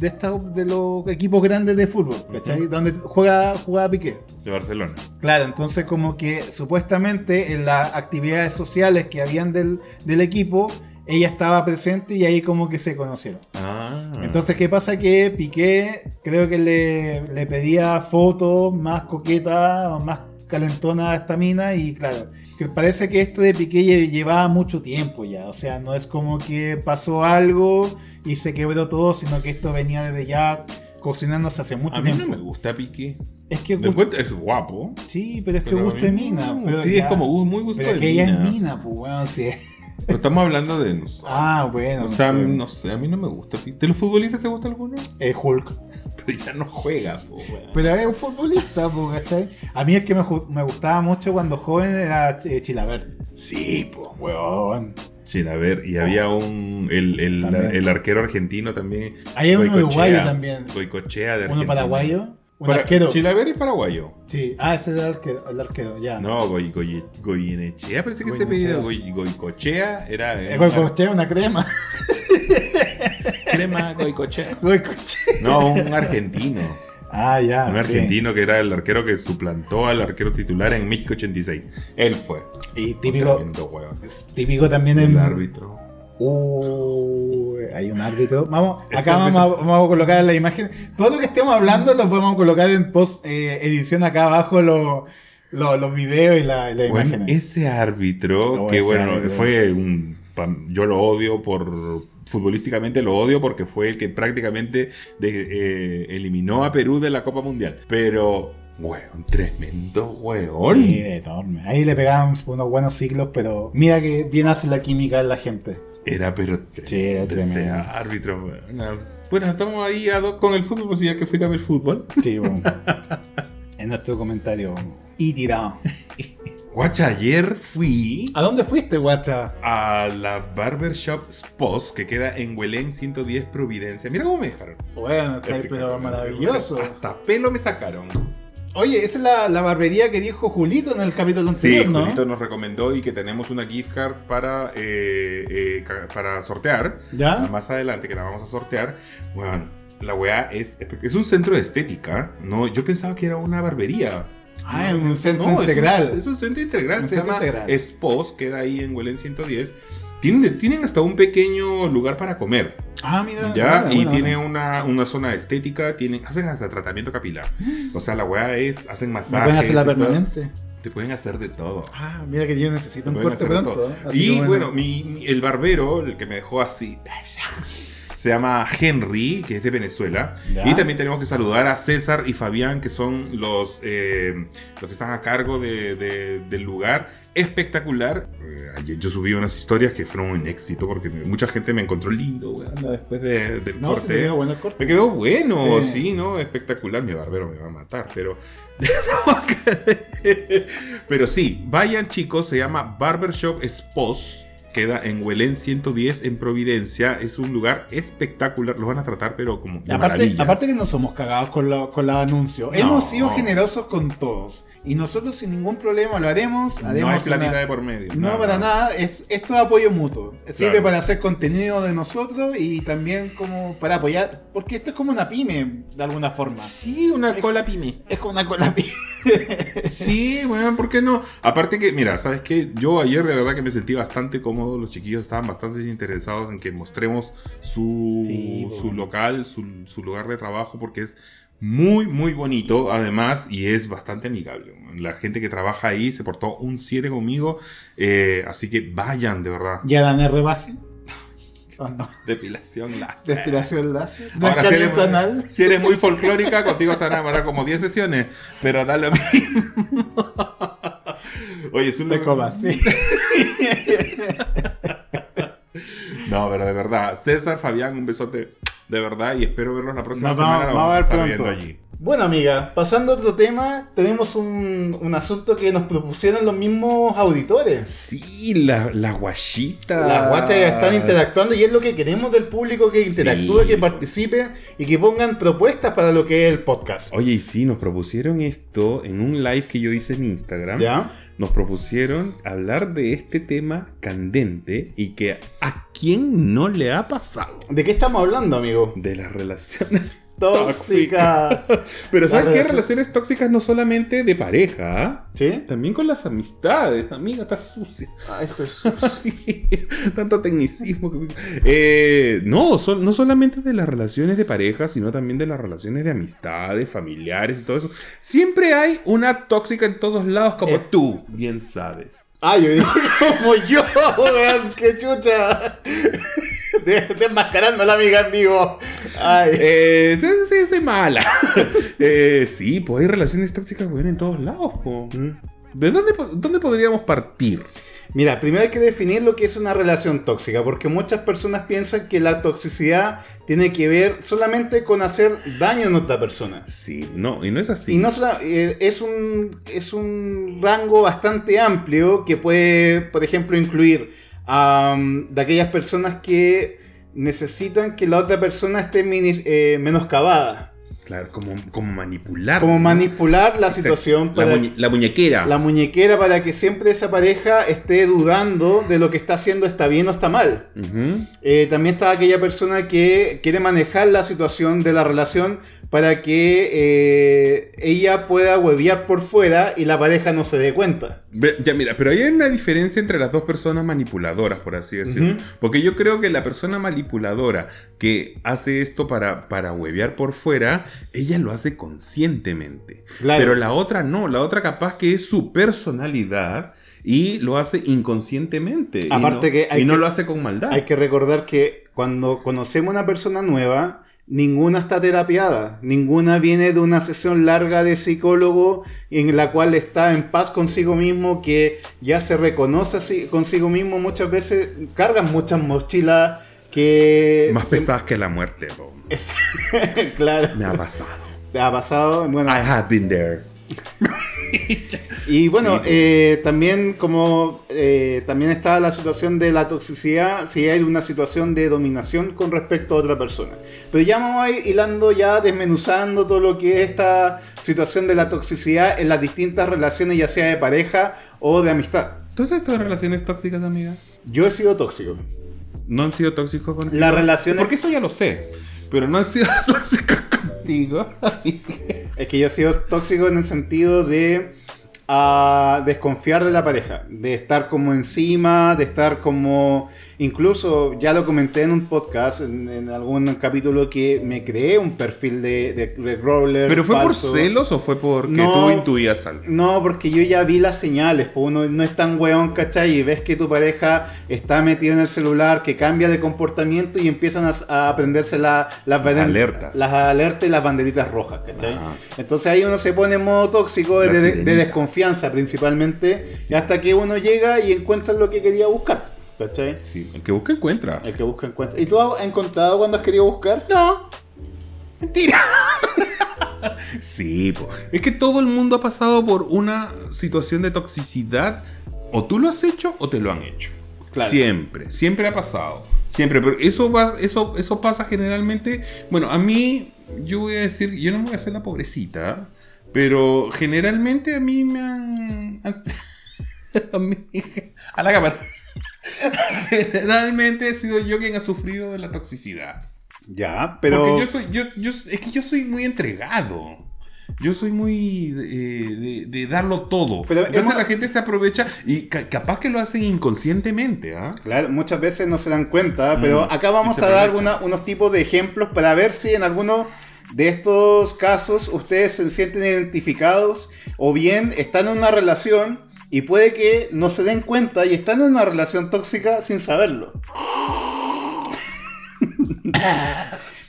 Speaker 1: de, esta, de los equipos grandes de fútbol, ¿cachai? Donde juega, jugaba Piqué.
Speaker 2: De Barcelona.
Speaker 1: Claro, entonces como que supuestamente en las actividades sociales que habían del, del equipo, ella estaba presente y ahí como que se conocieron.
Speaker 2: Ah.
Speaker 1: Entonces, ¿qué pasa? Que Piqué creo que le, le pedía fotos más coquetas o más calentonas a esta mina y claro, que parece que esto de Piqué lle- llevaba mucho tiempo ya, o sea, no es como que pasó algo y se quebró todo, sino que esto venía desde ya cocinándose hace mucho
Speaker 2: A mí no
Speaker 1: tiempo.
Speaker 2: me gusta Piqué.
Speaker 1: Es que
Speaker 2: es guapo.
Speaker 1: sí, pero es que gusto de mina.
Speaker 2: no.
Speaker 1: pero
Speaker 2: sí,
Speaker 1: ya-
Speaker 2: es como muy gusto
Speaker 1: Pero
Speaker 2: de
Speaker 1: que ella
Speaker 2: mina.
Speaker 1: es mina, pues bueno, sí.
Speaker 2: Pero estamos hablando de nosotros.
Speaker 1: Ah, bueno,
Speaker 2: o
Speaker 1: no
Speaker 2: sea,
Speaker 1: sé.
Speaker 2: no sé, a mí no me gusta. Piqué. ¿De los futbolistas te gusta alguno?
Speaker 1: Es Hulk.
Speaker 2: Pero ya no juega, po, weón.
Speaker 1: Pero es un futbolista, pues, ¿cachai? A mí es que me, gustaba mucho cuando joven era eh, Chilaver.
Speaker 2: Sí, po.
Speaker 1: Weón.
Speaker 2: Sí, a ver, y había un. El, el, el arquero argentino también.
Speaker 1: Hay uno uruguayo también.
Speaker 2: Goicoechea de
Speaker 1: Uno
Speaker 2: Argentina.
Speaker 1: paraguayo. Un
Speaker 2: Para-
Speaker 1: arquero.
Speaker 2: Chilaver es paraguayo.
Speaker 1: Sí. Ah, ese es el arquero, el arquero ya.
Speaker 2: No, Goy, Goy, Goyenechea, parece que se Goy, Goicochea. Era.
Speaker 1: El
Speaker 2: era
Speaker 1: Goicoechea, una crema.
Speaker 2: crema Goicochea.
Speaker 1: Goicoechea.
Speaker 2: No, un argentino.
Speaker 1: Ah, ya.
Speaker 2: Un
Speaker 1: sí.
Speaker 2: argentino que era el arquero que suplantó al arquero titular en México 86. Él fue.
Speaker 1: Y típico. es típico también
Speaker 2: El
Speaker 1: en.
Speaker 2: árbitro.
Speaker 1: Uh, hay un árbitro. Vamos, acá vamos a, vamos a colocar la imagen. Todo lo que estemos hablando lo podemos colocar en post eh, edición acá abajo lo- lo- los videos y la,
Speaker 2: Bueno,
Speaker 1: imágenes.
Speaker 2: ese árbitro,
Speaker 1: Oh,
Speaker 2: que
Speaker 1: ese
Speaker 2: bueno,
Speaker 1: árbitro.
Speaker 2: fue un. Yo lo odio por. Futbolísticamente lo odio porque fue el que prácticamente de- eh, eliminó a Perú de la Copa Mundial. Pero, weón, tremendo weón.
Speaker 1: Sí, enorme. Ahí le pegaban unos buenos siglos, pero mira que bien hace la química en la gente.
Speaker 2: Era, pero
Speaker 1: Sí, era
Speaker 2: tremendo ese árbitro. weón. Bueno, estamos ahí a dos con el fútbol, pues ya que fuiste a ver fútbol.
Speaker 1: Sí, bueno. en nuestro comentario. Y tirado.
Speaker 2: Guacha, ayer fui
Speaker 1: ¿A dónde fuiste, guacha?
Speaker 2: a la Barbershop Spos que queda en Huelén 110 Providencia. Mira cómo me dejaron.
Speaker 1: Bueno, está ahí, pero maravilloso.
Speaker 2: Hasta pelo me sacaron.
Speaker 1: Oye, esa es la, la barbería que dijo Julito en el capítulo
Speaker 2: Sí,
Speaker 1: anterior, ¿no?
Speaker 2: Julito nos recomendó y que tenemos una gift card para, eh, eh, para sortear.
Speaker 1: ¿Ya?
Speaker 2: Más adelante que la vamos a sortear. Bueno, la weá es, es un centro de estética. No, yo pensaba que era una barbería.
Speaker 1: Ah, es un centro
Speaker 2: No, es un-
Speaker 1: integral.
Speaker 2: Es un, centro integral.
Speaker 1: Un
Speaker 2: se
Speaker 1: centro
Speaker 2: llama
Speaker 1: integral.
Speaker 2: Spos, queda ahí en Huelén 110. Tienen, tienen hasta un pequeño lugar para comer.
Speaker 1: Ah, mira.
Speaker 2: Ya, y
Speaker 1: buena,
Speaker 2: tiene una, una zona estética, tienen, hacen hasta tratamiento capilar. O sea, la weá es, hacen
Speaker 1: ¿Me
Speaker 2: masajes.
Speaker 1: pueden hacer la
Speaker 2: y todo.
Speaker 1: permanente?
Speaker 2: Te pueden hacer de todo.
Speaker 1: Ah, mira que yo necesito un corte pronto.
Speaker 2: todo. Y bueno, mi, mi- el barbero, el que me dejó así, se llama Henry, que es de Venezuela.
Speaker 1: Ya.
Speaker 2: Y también tenemos que saludar a César y Fabián, que son los, eh, los que están a cargo de- de- del lugar. Espectacular. Eh, yo subí unas historias que fueron un éxito porque mucha gente me encontró lindo, weón, después de- del
Speaker 1: No,
Speaker 2: corte.
Speaker 1: te quedó bueno el corte.
Speaker 2: Me quedó bueno,
Speaker 1: Sí.
Speaker 2: sí. ¿no? Espectacular. Mi barbero me va a matar, pero. pero sí, vayan chicos, se llama Barbershop Spos. Queda en Huelén 110 en Providencia. Es un lugar espectacular. Los van a tratar, pero como de
Speaker 1: Aparte,
Speaker 2: maravilla.
Speaker 1: aparte que no somos cagados con, lo- con los anuncios.
Speaker 2: No.
Speaker 1: Hemos sido generosos con todos. Y nosotros sin ningún problema lo haremos.
Speaker 2: no
Speaker 1: haremos
Speaker 2: hay platita de por medio.
Speaker 1: No, para nada. Es, esto es apoyo mutuo. Sirve
Speaker 2: Claro.
Speaker 1: para hacer contenido de nosotros y también como para apoyar. Porque esto es como una pyme, de alguna forma.
Speaker 2: Sí, una cola pyme.
Speaker 1: Es como una cola pyme.
Speaker 2: Sí, weón, ¿por qué no? Aparte que, mira, ¿sabes qué? Yo ayer de verdad que me sentí bastante cómodo, los chiquillos estaban bastante interesados en que mostremos su,
Speaker 1: Sí,
Speaker 2: su local, su, su lugar de trabajo, porque es muy, muy bonito, además, y es bastante amigable. La gente que trabaja ahí se portó un 7 conmigo, eh, así que vayan, de verdad.
Speaker 1: ¿Ya dan el rebaje? ¿O no?
Speaker 2: Depilación láser.
Speaker 1: Depilación láser.
Speaker 2: Ahora, si eres,
Speaker 1: anal.
Speaker 2: si eres muy folclórica, contigo se van a como 10 sesiones, pero da lo mismo. Oye, es un lugar-
Speaker 1: comas, sí.
Speaker 2: No, pero de verdad, César, Fabián, un besote de verdad y espero verlos la próxima
Speaker 1: Nos
Speaker 2: semana.
Speaker 1: vamos- vamos a ver
Speaker 2: estar
Speaker 1: pronto.
Speaker 2: viendo allí.
Speaker 1: Bueno, amiga, pasando a otro tema, tenemos un, un asunto que nos propusieron los mismos auditores.
Speaker 2: Sí, la- las guachitas.
Speaker 1: Las guachas ya están interactuando y es lo que queremos del público que interactúe,
Speaker 2: Sí.
Speaker 1: que participe y que pongan propuestas para lo que es el podcast.
Speaker 2: Oye, y sí, nos propusieron esto en un live que yo hice en Instagram.
Speaker 1: ¿Ya?
Speaker 2: Nos propusieron hablar de este tema candente y que a quién no le ha pasado.
Speaker 1: ¿De qué estamos hablando, amigo?
Speaker 2: De las relaciones
Speaker 1: Tóxicas.
Speaker 2: Pero ¿sabes qué?
Speaker 1: relaciones-
Speaker 2: Relaciones tóxicas no solamente de pareja, ¿ah?
Speaker 1: ¿Sí?
Speaker 2: también con las amistades. Amiga, está sucia.
Speaker 1: Ay, Jesús.
Speaker 2: Tanto tecnicismo. que- Eh, no, no solamente de las relaciones de pareja, sino también de las relaciones de amistades, familiares y todo eso. Siempre hay una tóxica en todos lados, como
Speaker 1: Es-
Speaker 2: tú, bien sabes.
Speaker 1: Ah, yo dije como yo, weón, qué chucha. De- Desmascarando a la amiga en vivo. Ay.
Speaker 2: Eh, sí, sí, soy mala. Eh, sí, pues hay relaciones tóxicas, weón, en todos lados, po. ¿De dónde, dónde podríamos partir?
Speaker 1: Mira, primero hay que definir lo que es una relación tóxica, porque muchas personas piensan que la toxicidad tiene que ver solamente con hacer daño a otra persona.
Speaker 2: Sí, no, y no es así.
Speaker 1: Y no eh, es, un, es un rango bastante amplio que puede, por ejemplo, incluir de aquellas personas que necesitan que la otra persona esté minis- eh, menoscabada.
Speaker 2: Claro, como, como manipular.
Speaker 1: Como manipular la situación
Speaker 2: La,
Speaker 1: para
Speaker 2: muñe- la muñequera.
Speaker 1: la muñequera para que siempre esa pareja esté dudando de lo que está haciendo está bien o está mal. Eh, también está aquella persona que quiere manejar la situación de la relación para que eh, ella pueda huevear por fuera y la pareja no se dé cuenta.
Speaker 2: Ya, mira, pero hay una diferencia entre las dos personas manipuladoras, por así decirlo. Porque yo creo que la persona manipuladora que hace esto para, para huevear por fuera, ella lo hace conscientemente.
Speaker 1: Claro.
Speaker 2: Pero la otra no, la otra capaz que es su personalidad y lo hace inconscientemente. Y
Speaker 1: Aparte
Speaker 2: no-
Speaker 1: que hay
Speaker 2: y no
Speaker 1: que-
Speaker 2: lo hace con maldad.
Speaker 1: Hay que recordar que cuando conocemos una persona nueva, ninguna está terapiada, ninguna viene de una sesión larga de psicólogo en la cual está en paz consigo mismo, que ya se reconoce así consigo mismo, muchas veces cargan muchas mochilas que...
Speaker 2: Más
Speaker 1: se-
Speaker 2: pesadas que la muerte, po.
Speaker 1: Es- claro,
Speaker 2: Me ha pasado.
Speaker 1: ha pasado, bueno,
Speaker 2: I have been there.
Speaker 1: Y bueno,
Speaker 2: Sí,
Speaker 1: eh, también como eh, también está la situación de la toxicidad, si hay una situación de dominación con respecto a otra persona. Pero ya vamos a ir hilando, ya desmenuzando todo lo que es esta situación de la toxicidad en las distintas relaciones, ya sea de pareja o de amistad.
Speaker 2: ¿Tú has estado en relaciones tóxicas, amiga?
Speaker 1: Yo he sido tóxico.
Speaker 2: ¿No han sido tóxicos contigo?
Speaker 1: Las relaciones-
Speaker 2: Porque eso ya lo sé. Pero no han sido tóxicos contigo.
Speaker 1: Es que yo he sido tóxico en el sentido de ah, desconfiar de la pareja, de estar como encima, de estar como... Incluso ya lo comenté en un podcast, en, en algún capítulo, que me creé un perfil de, de, de Growler.
Speaker 2: ¿Pero fue
Speaker 1: falso.
Speaker 2: por celos o fue porque
Speaker 1: No.
Speaker 2: tú intuías algo?
Speaker 1: No, porque yo ya vi las señales, pues uno no es tan weón, ¿cachai? Y ves que tu pareja está metida en el celular, que cambia de comportamiento y empiezan a, a aprenderse la- las,
Speaker 2: alertas.
Speaker 1: las alertas y las banderitas rojas, ¿cachai?
Speaker 2: Ajá.
Speaker 1: Entonces ahí uno se pone en modo tóxico de, desconfianza principalmente, y hasta que uno llega y encuentra lo que quería buscar, ¿cachai?
Speaker 2: Sí, el que busca encuentra.
Speaker 1: El que busca encuentra. ¿Y tú has encontrado cuando has querido buscar?
Speaker 2: No. Mentira. sí, po. es que todo el mundo ha pasado por una situación de toxicidad. O tú lo has hecho o te lo han hecho.
Speaker 1: Claro.
Speaker 2: Siempre, siempre ha pasado. Siempre, pero eso, va- eso, eso pasa generalmente. Bueno, a mí, yo voy a decir, yo no me voy a hacer la pobrecita, pero generalmente a mí me han. A, mí, a la cámara. Generalmente he sido yo quien ha sufrido de la toxicidad.
Speaker 1: Ya, pero...
Speaker 2: Porque yo soy, yo, yo, es que yo soy muy entregado. Yo soy muy de, de- de darlo todo.
Speaker 1: Pero
Speaker 2: Entonces
Speaker 1: hemos-
Speaker 2: la gente se aprovecha y ca- capaz que lo hacen inconscientemente, ¿ah?
Speaker 1: Claro, muchas veces no se dan cuenta, pero
Speaker 2: Mm,
Speaker 1: acá vamos a dar alguna- unos tipos de ejemplos para ver si en alguno de estos casos ustedes se sienten identificados o bien están en una relación y puede que no se den cuenta y están en una relación tóxica sin saberlo.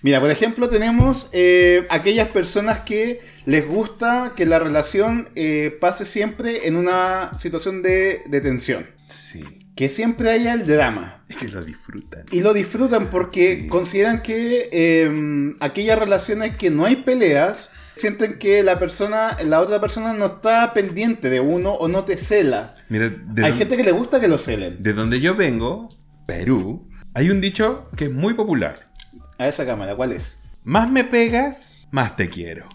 Speaker 1: Mira, por ejemplo, tenemos eh, aquellas personas que les gusta que la relación eh, pase siempre en una situación de, de tensión
Speaker 2: Sí.
Speaker 1: que siempre haya el drama.
Speaker 2: Es que lo disfrutan.
Speaker 1: Y lo disfrutan porque
Speaker 2: Sí.
Speaker 1: consideran que eh, aquellas relaciones que no hay peleas, sienten que la persona, la otra persona no está pendiente de uno o no te cela.
Speaker 2: Mira,
Speaker 1: hay
Speaker 2: don-
Speaker 1: gente que le gusta que lo celen.
Speaker 2: de donde yo vengo, Perú, hay un dicho que es muy popular.
Speaker 1: A esa cámara, ¿cuál es?
Speaker 2: Más me pegas, más te quiero.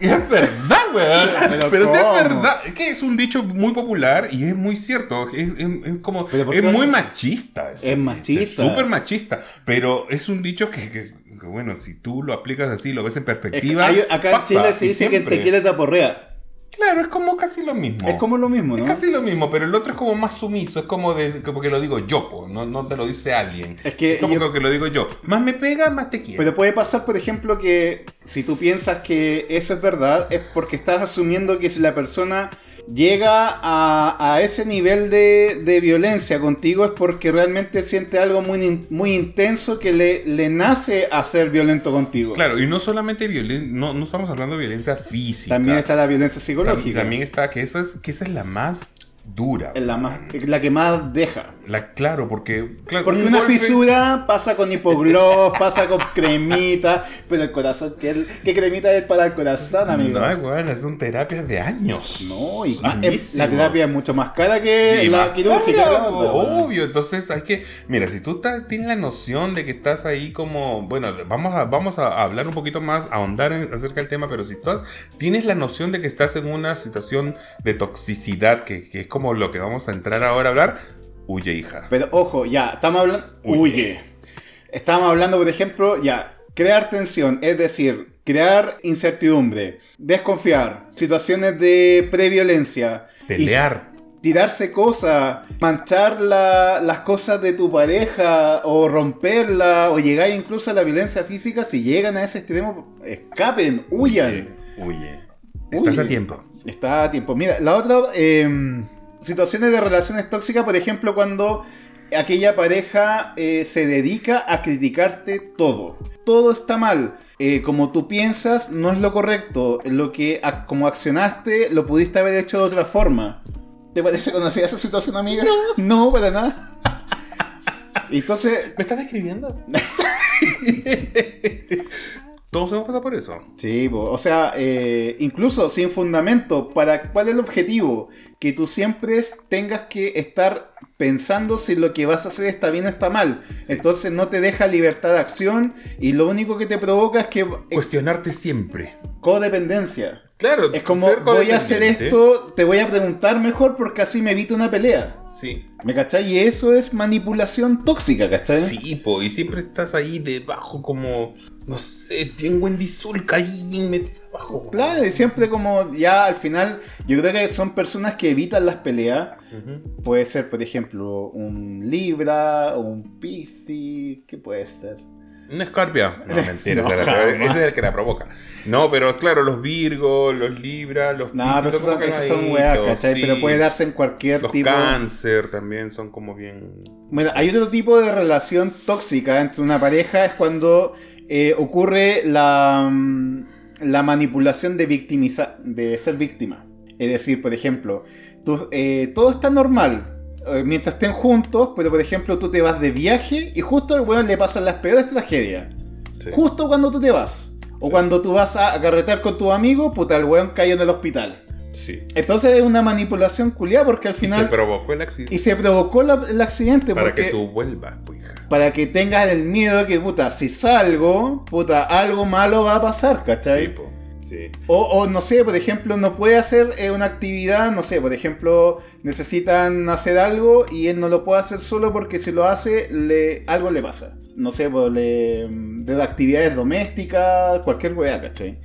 Speaker 2: Y es verdad, weón.
Speaker 1: Pero
Speaker 2: Pero, sí es verdad. Es que es un dicho muy popular y es muy cierto. Es, es- es como.
Speaker 1: Pero ¿por
Speaker 2: Es muy machista.
Speaker 1: Es machista.
Speaker 2: Es súper machista. Pero es un dicho que, que- que, bueno, si tú lo aplicas así, lo ves en
Speaker 1: Es que
Speaker 2: perspectiva.
Speaker 1: hay- acá en Chile se dice que te quiere te aporrea.
Speaker 2: Claro, es como casi lo mismo.
Speaker 1: Es como lo mismo,
Speaker 2: Es
Speaker 1: ¿no?
Speaker 2: casi lo mismo, pero el otro es como más sumiso, es como de, como que lo digo yo, po, no, no te lo dice alguien.
Speaker 1: Es que
Speaker 2: como
Speaker 1: yo-
Speaker 2: que lo digo yo. Más me pega, más te quiero.
Speaker 1: Pero puede pasar, por ejemplo, que si tú piensas que eso es verdad, es porque estás asumiendo que si la persona llega a, a ese nivel de, de violencia contigo es porque realmente siente algo muy, muy intenso que le, le nace a ser violento contigo.
Speaker 2: Claro, y no solamente violencia, no, no estamos hablando de violencia física.
Speaker 1: También está la violencia psicológica.
Speaker 2: También está que esa es, que esa es la más dura.
Speaker 1: Es la, más, la que más deja.
Speaker 2: La, claro, porque. Claro,
Speaker 1: Porque
Speaker 2: un
Speaker 1: una
Speaker 2: golpe-
Speaker 1: fisura pasa con hipogloss, pasa con cremita, pero el corazón, ¿qué, qué cremita es para el corazón, amigo?
Speaker 2: No, bueno, son terapias de años.
Speaker 1: No, y
Speaker 2: Añísimo.
Speaker 1: la terapia es mucho más cara que
Speaker 2: Sí,
Speaker 1: la quirúrgica.
Speaker 2: cara, obvio, entonces hay que, mira, si tú estás- tienes la noción de que estás ahí como, bueno, vamos a, vamos a hablar un poquito más, ahondar en- acerca del tema, pero si tú tienes la noción de que estás en una situación de toxicidad, que, que es como lo que vamos a entrar ahora a hablar, huye, hija.
Speaker 1: Pero ojo, ya, estamos hablando.
Speaker 2: Huye.
Speaker 1: Huye. Estamos hablando, por ejemplo, ya, crear tensión, es decir, crear incertidumbre, desconfiar, situaciones de previolencia.
Speaker 2: Pelear.
Speaker 1: tirarse cosas, manchar la- las cosas de tu pareja o romperla o llegar incluso a la violencia física, si llegan a ese extremo, escapen, huyan.
Speaker 2: Huye. Estás
Speaker 1: Huye.
Speaker 2: a tiempo.
Speaker 1: Está a tiempo. Mira, la otra, eh, situaciones de relaciones tóxicas, por ejemplo, cuando aquella pareja eh, se dedica a criticarte todo. Todo está mal. Eh, como tú piensas, no es lo correcto. Lo que como accionaste, lo pudiste haber hecho de otra forma. ¿Te parece conocida esa situación, amiga? No, para nada. Entonces,
Speaker 2: ¿Me estás describiendo? Todos hemos pasado por eso.
Speaker 1: Sí, po, o sea, eh, incluso sin fundamento, ¿para cuál es el objetivo? Que tú siempre tengas que estar pensando si lo que vas a hacer está bien o está mal. Entonces no te deja libertad de acción y lo único que te provoca es que eh,
Speaker 2: Cuestionarte siempre.
Speaker 1: codependencia.
Speaker 2: Claro.
Speaker 1: Es como, voy a hacer esto, te voy a preguntar mejor porque así me evito una pelea.
Speaker 2: Sí.
Speaker 1: ¿Me cachai? Y eso es manipulación tóxica, ¿cachai?
Speaker 2: Sí, po, y siempre estás ahí debajo como, no sé, bien Wendy Zulka ahí bien metida abajo.
Speaker 1: Claro, y siempre como ya al final, yo creo que son personas que evitan las peleas. Puede ser, por ejemplo, un Libra o un Piscis, ¿qué puede ser?
Speaker 2: Una escarpia. No, mentira,
Speaker 1: No,
Speaker 2: ese, es el que la provoca. No, pero claro, los Virgos, los Libra, los
Speaker 1: No, pero esos son, esos son weas, ¿cachai?
Speaker 2: sí.
Speaker 1: Pero puede darse en cualquier
Speaker 2: Los
Speaker 1: tipo.
Speaker 2: cáncer también son como bien...
Speaker 1: Bueno, hay otro tipo de relación tóxica entre una pareja, es cuando eh, ocurre la, mm, la manipulación de victimiza de ser víctima. Es decir, por ejemplo, tú, eh, todo está normal eh, mientras estén juntos, pero por ejemplo tú te vas de viaje y justo al weón le pasan las peores tragedias.
Speaker 2: Sí.
Speaker 1: Justo cuando tú te vas. O cuando tú vas a carretear con tu amigo, puta, el weón cayó en el hospital.
Speaker 2: Sí.
Speaker 1: Entonces es una manipulación culiada porque al
Speaker 2: Y
Speaker 1: final...
Speaker 2: se provocó el accidente.
Speaker 1: Y se provocó la- el accidente
Speaker 2: para
Speaker 1: porque
Speaker 2: que tú vuelvas, pues hija.
Speaker 1: para que tengas el miedo de que, puta, si salgo, puta, algo malo va a pasar, ¿cachai?
Speaker 2: Sí, po. Sí.
Speaker 1: o, o, no sé, por ejemplo, no puede hacer eh, una actividad, no sé, por ejemplo, necesitan hacer algo y él no lo puede hacer solo porque si lo hace, le, algo le pasa. No sé, pues, le, de actividades domésticas, cualquier weá, ¿cachai?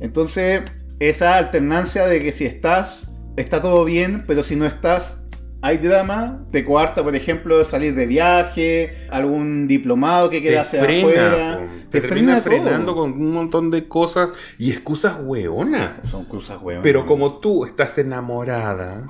Speaker 1: Entonces, esa alternancia de que si estás, está todo bien, pero si no estás, hay drama, te coarta, por ejemplo, salir de viaje, algún diplomado que
Speaker 2: Te
Speaker 1: queda hacia
Speaker 2: frena,
Speaker 1: afuera.
Speaker 2: po. te, termina frenando con un montón de cosas y excusas hueonas.
Speaker 1: Son cruzas, weón.
Speaker 2: Pero como tú estás enamorada,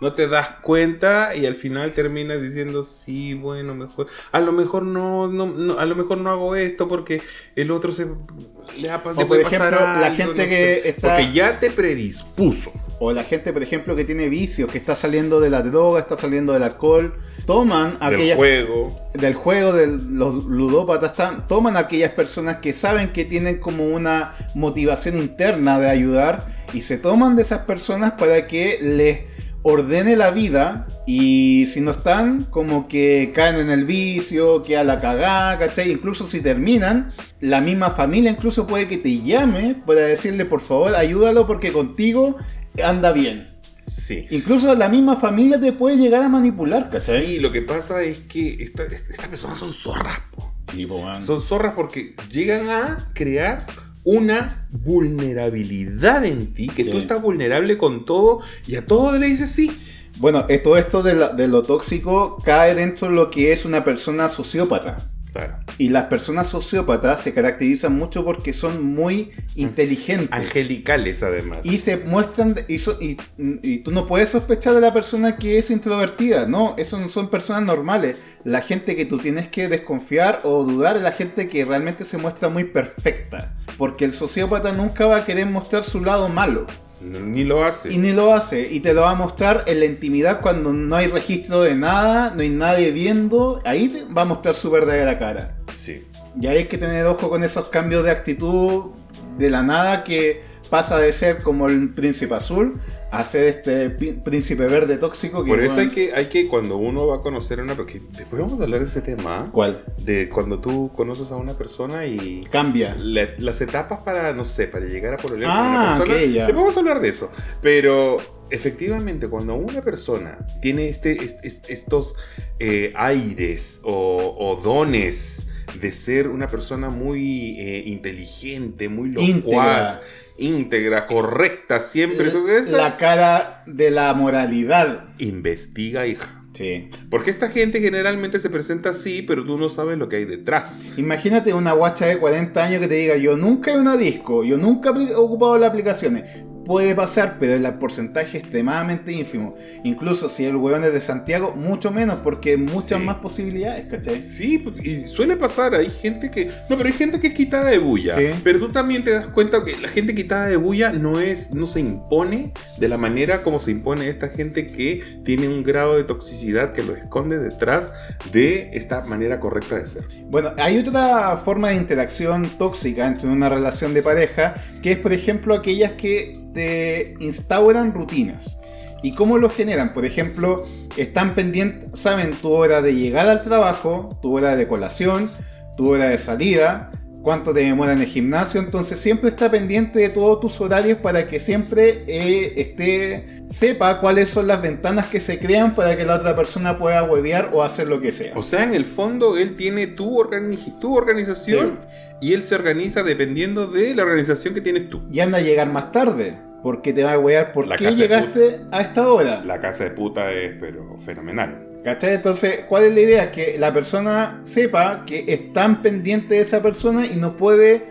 Speaker 2: no te das cuenta y al final terminas diciendo, sí, bueno, mejor, a lo mejor no, no, no- a lo mejor no hago esto porque el otro se le,
Speaker 1: por ejemplo,
Speaker 2: pasar
Speaker 1: la gente
Speaker 2: no
Speaker 1: que
Speaker 2: sé.
Speaker 1: está-
Speaker 2: Porque ya te predispuso.
Speaker 1: o la gente, por ejemplo, que tiene vicios, que está saliendo de la droga, está saliendo del alcohol, toman
Speaker 2: Del
Speaker 1: aquellas
Speaker 2: juego.
Speaker 1: del juego de los ludópatas están, toman a aquellas personas que saben que tienen como una motivación interna de ayudar y se toman de esas personas para que les ordene la vida y si no están como que caen en el vicio, que a la cagada, ¿cachai? Incluso si terminan, la misma familia incluso puede que te llame para decirle por favor ayúdalo porque contigo anda bien.
Speaker 2: Sí.
Speaker 1: Incluso la misma familia te puede llegar a manipular, ¿cachai?
Speaker 2: Sí, lo que pasa es que esta- esta- estas personas son zorras. po.
Speaker 1: Sí, po, man.
Speaker 2: Son zorras porque llegan a crear una vulnerabilidad en ti, que
Speaker 1: Sí.
Speaker 2: tú estás vulnerable con todo y a todo le dices sí.
Speaker 1: Bueno, todo esto de, la- de lo tóxico cae dentro de lo que es una persona sociópata.
Speaker 2: Claro.
Speaker 1: Y las personas sociópatas se caracterizan mucho porque son muy inteligentes.
Speaker 2: Angelicales además.
Speaker 1: Y se muestran, y, so- y- y tú no puedes sospechar de la persona que es introvertida, no, eso no son personas normales. La gente que tú tienes que desconfiar o dudar es la gente que realmente se muestra muy perfecta. Porque el sociópata nunca va a querer mostrar su lado malo.
Speaker 2: Ni lo hace.
Speaker 1: Y ni lo hace, y te lo va a mostrar en la intimidad cuando no hay registro de nada, no hay nadie viendo, ahí te va a mostrar su verdadera cara.
Speaker 2: Sí.
Speaker 1: Y ahí hay que tener ojo con esos cambios de actitud de la nada que pasa de ser como el príncipe azul a ser este príncipe verde tóxico que
Speaker 2: Por eso hay que, hay que, cuando uno va a conocer a una porque después vamos a hablar de ese tema, ¿ah?
Speaker 1: ¿Cuál?
Speaker 2: de cuando tú conoces a una persona y
Speaker 1: Cambia.
Speaker 2: la- las etapas para, no sé, para llegar a problemas
Speaker 1: Ah,
Speaker 2: con una persona.
Speaker 1: ok, ya.
Speaker 2: Después vamos a hablar de eso. Pero efectivamente, cuando una persona tiene este, est- est- estos eh, aires o, o dones de ser una persona muy eh, inteligente, muy locuaz, íntegra, correcta, siempre.
Speaker 1: La cara de la moralidad.
Speaker 2: investiga, hija.
Speaker 1: Sí.
Speaker 2: Porque esta gente generalmente se presenta así, pero tú no sabes lo que hay detrás.
Speaker 1: Imagínate una guacha de 40 años que te diga, yo nunca he una disco, yo nunca he ocupado las aplicaciones. Puede pasar, pero el porcentaje es extremadamente ínfimo. Incluso si el weón es de Santiago, mucho menos, porque hay muchas
Speaker 2: Sí.
Speaker 1: más posibilidades, ¿cachai?
Speaker 2: Sí, pues, y suele pasar, hay gente que... No, pero hay gente que es quitada de bulla.
Speaker 1: Sí.
Speaker 2: Pero tú también te das cuenta que la gente quitada de bulla no es, no se impone de la manera como se impone esta gente que tiene un grado de toxicidad que lo esconde detrás de esta manera correcta de ser.
Speaker 1: Bueno, hay otra forma de interacción tóxica entre una relación de pareja, que es, por ejemplo, aquellas que te instauran rutinas. ¿Y cómo lo generan? Por ejemplo, están pendientes, saben tu hora de llegar al trabajo, tu hora de colación, tu hora de salida, cuánto te demora en el gimnasio, entonces siempre está pendiente de todos tus horarios para que siempre eh, esté, sepa cuáles son las ventanas que se crean para que la otra persona pueda huevear o hacer lo que sea.
Speaker 2: O sea, en el fondo, él tiene tu, organi- tu organización y él se organiza dependiendo de la organización que tienes tú.
Speaker 1: y anda a llegar más tarde. Porque te va a wear por
Speaker 2: La
Speaker 1: qué llegaste a esta hora.
Speaker 2: La casa de puta es, pero fenomenal.
Speaker 1: ¿Cachai? Entonces, ¿cuál es la idea? Que la persona sepa que es tan pendiente de esa persona y no puede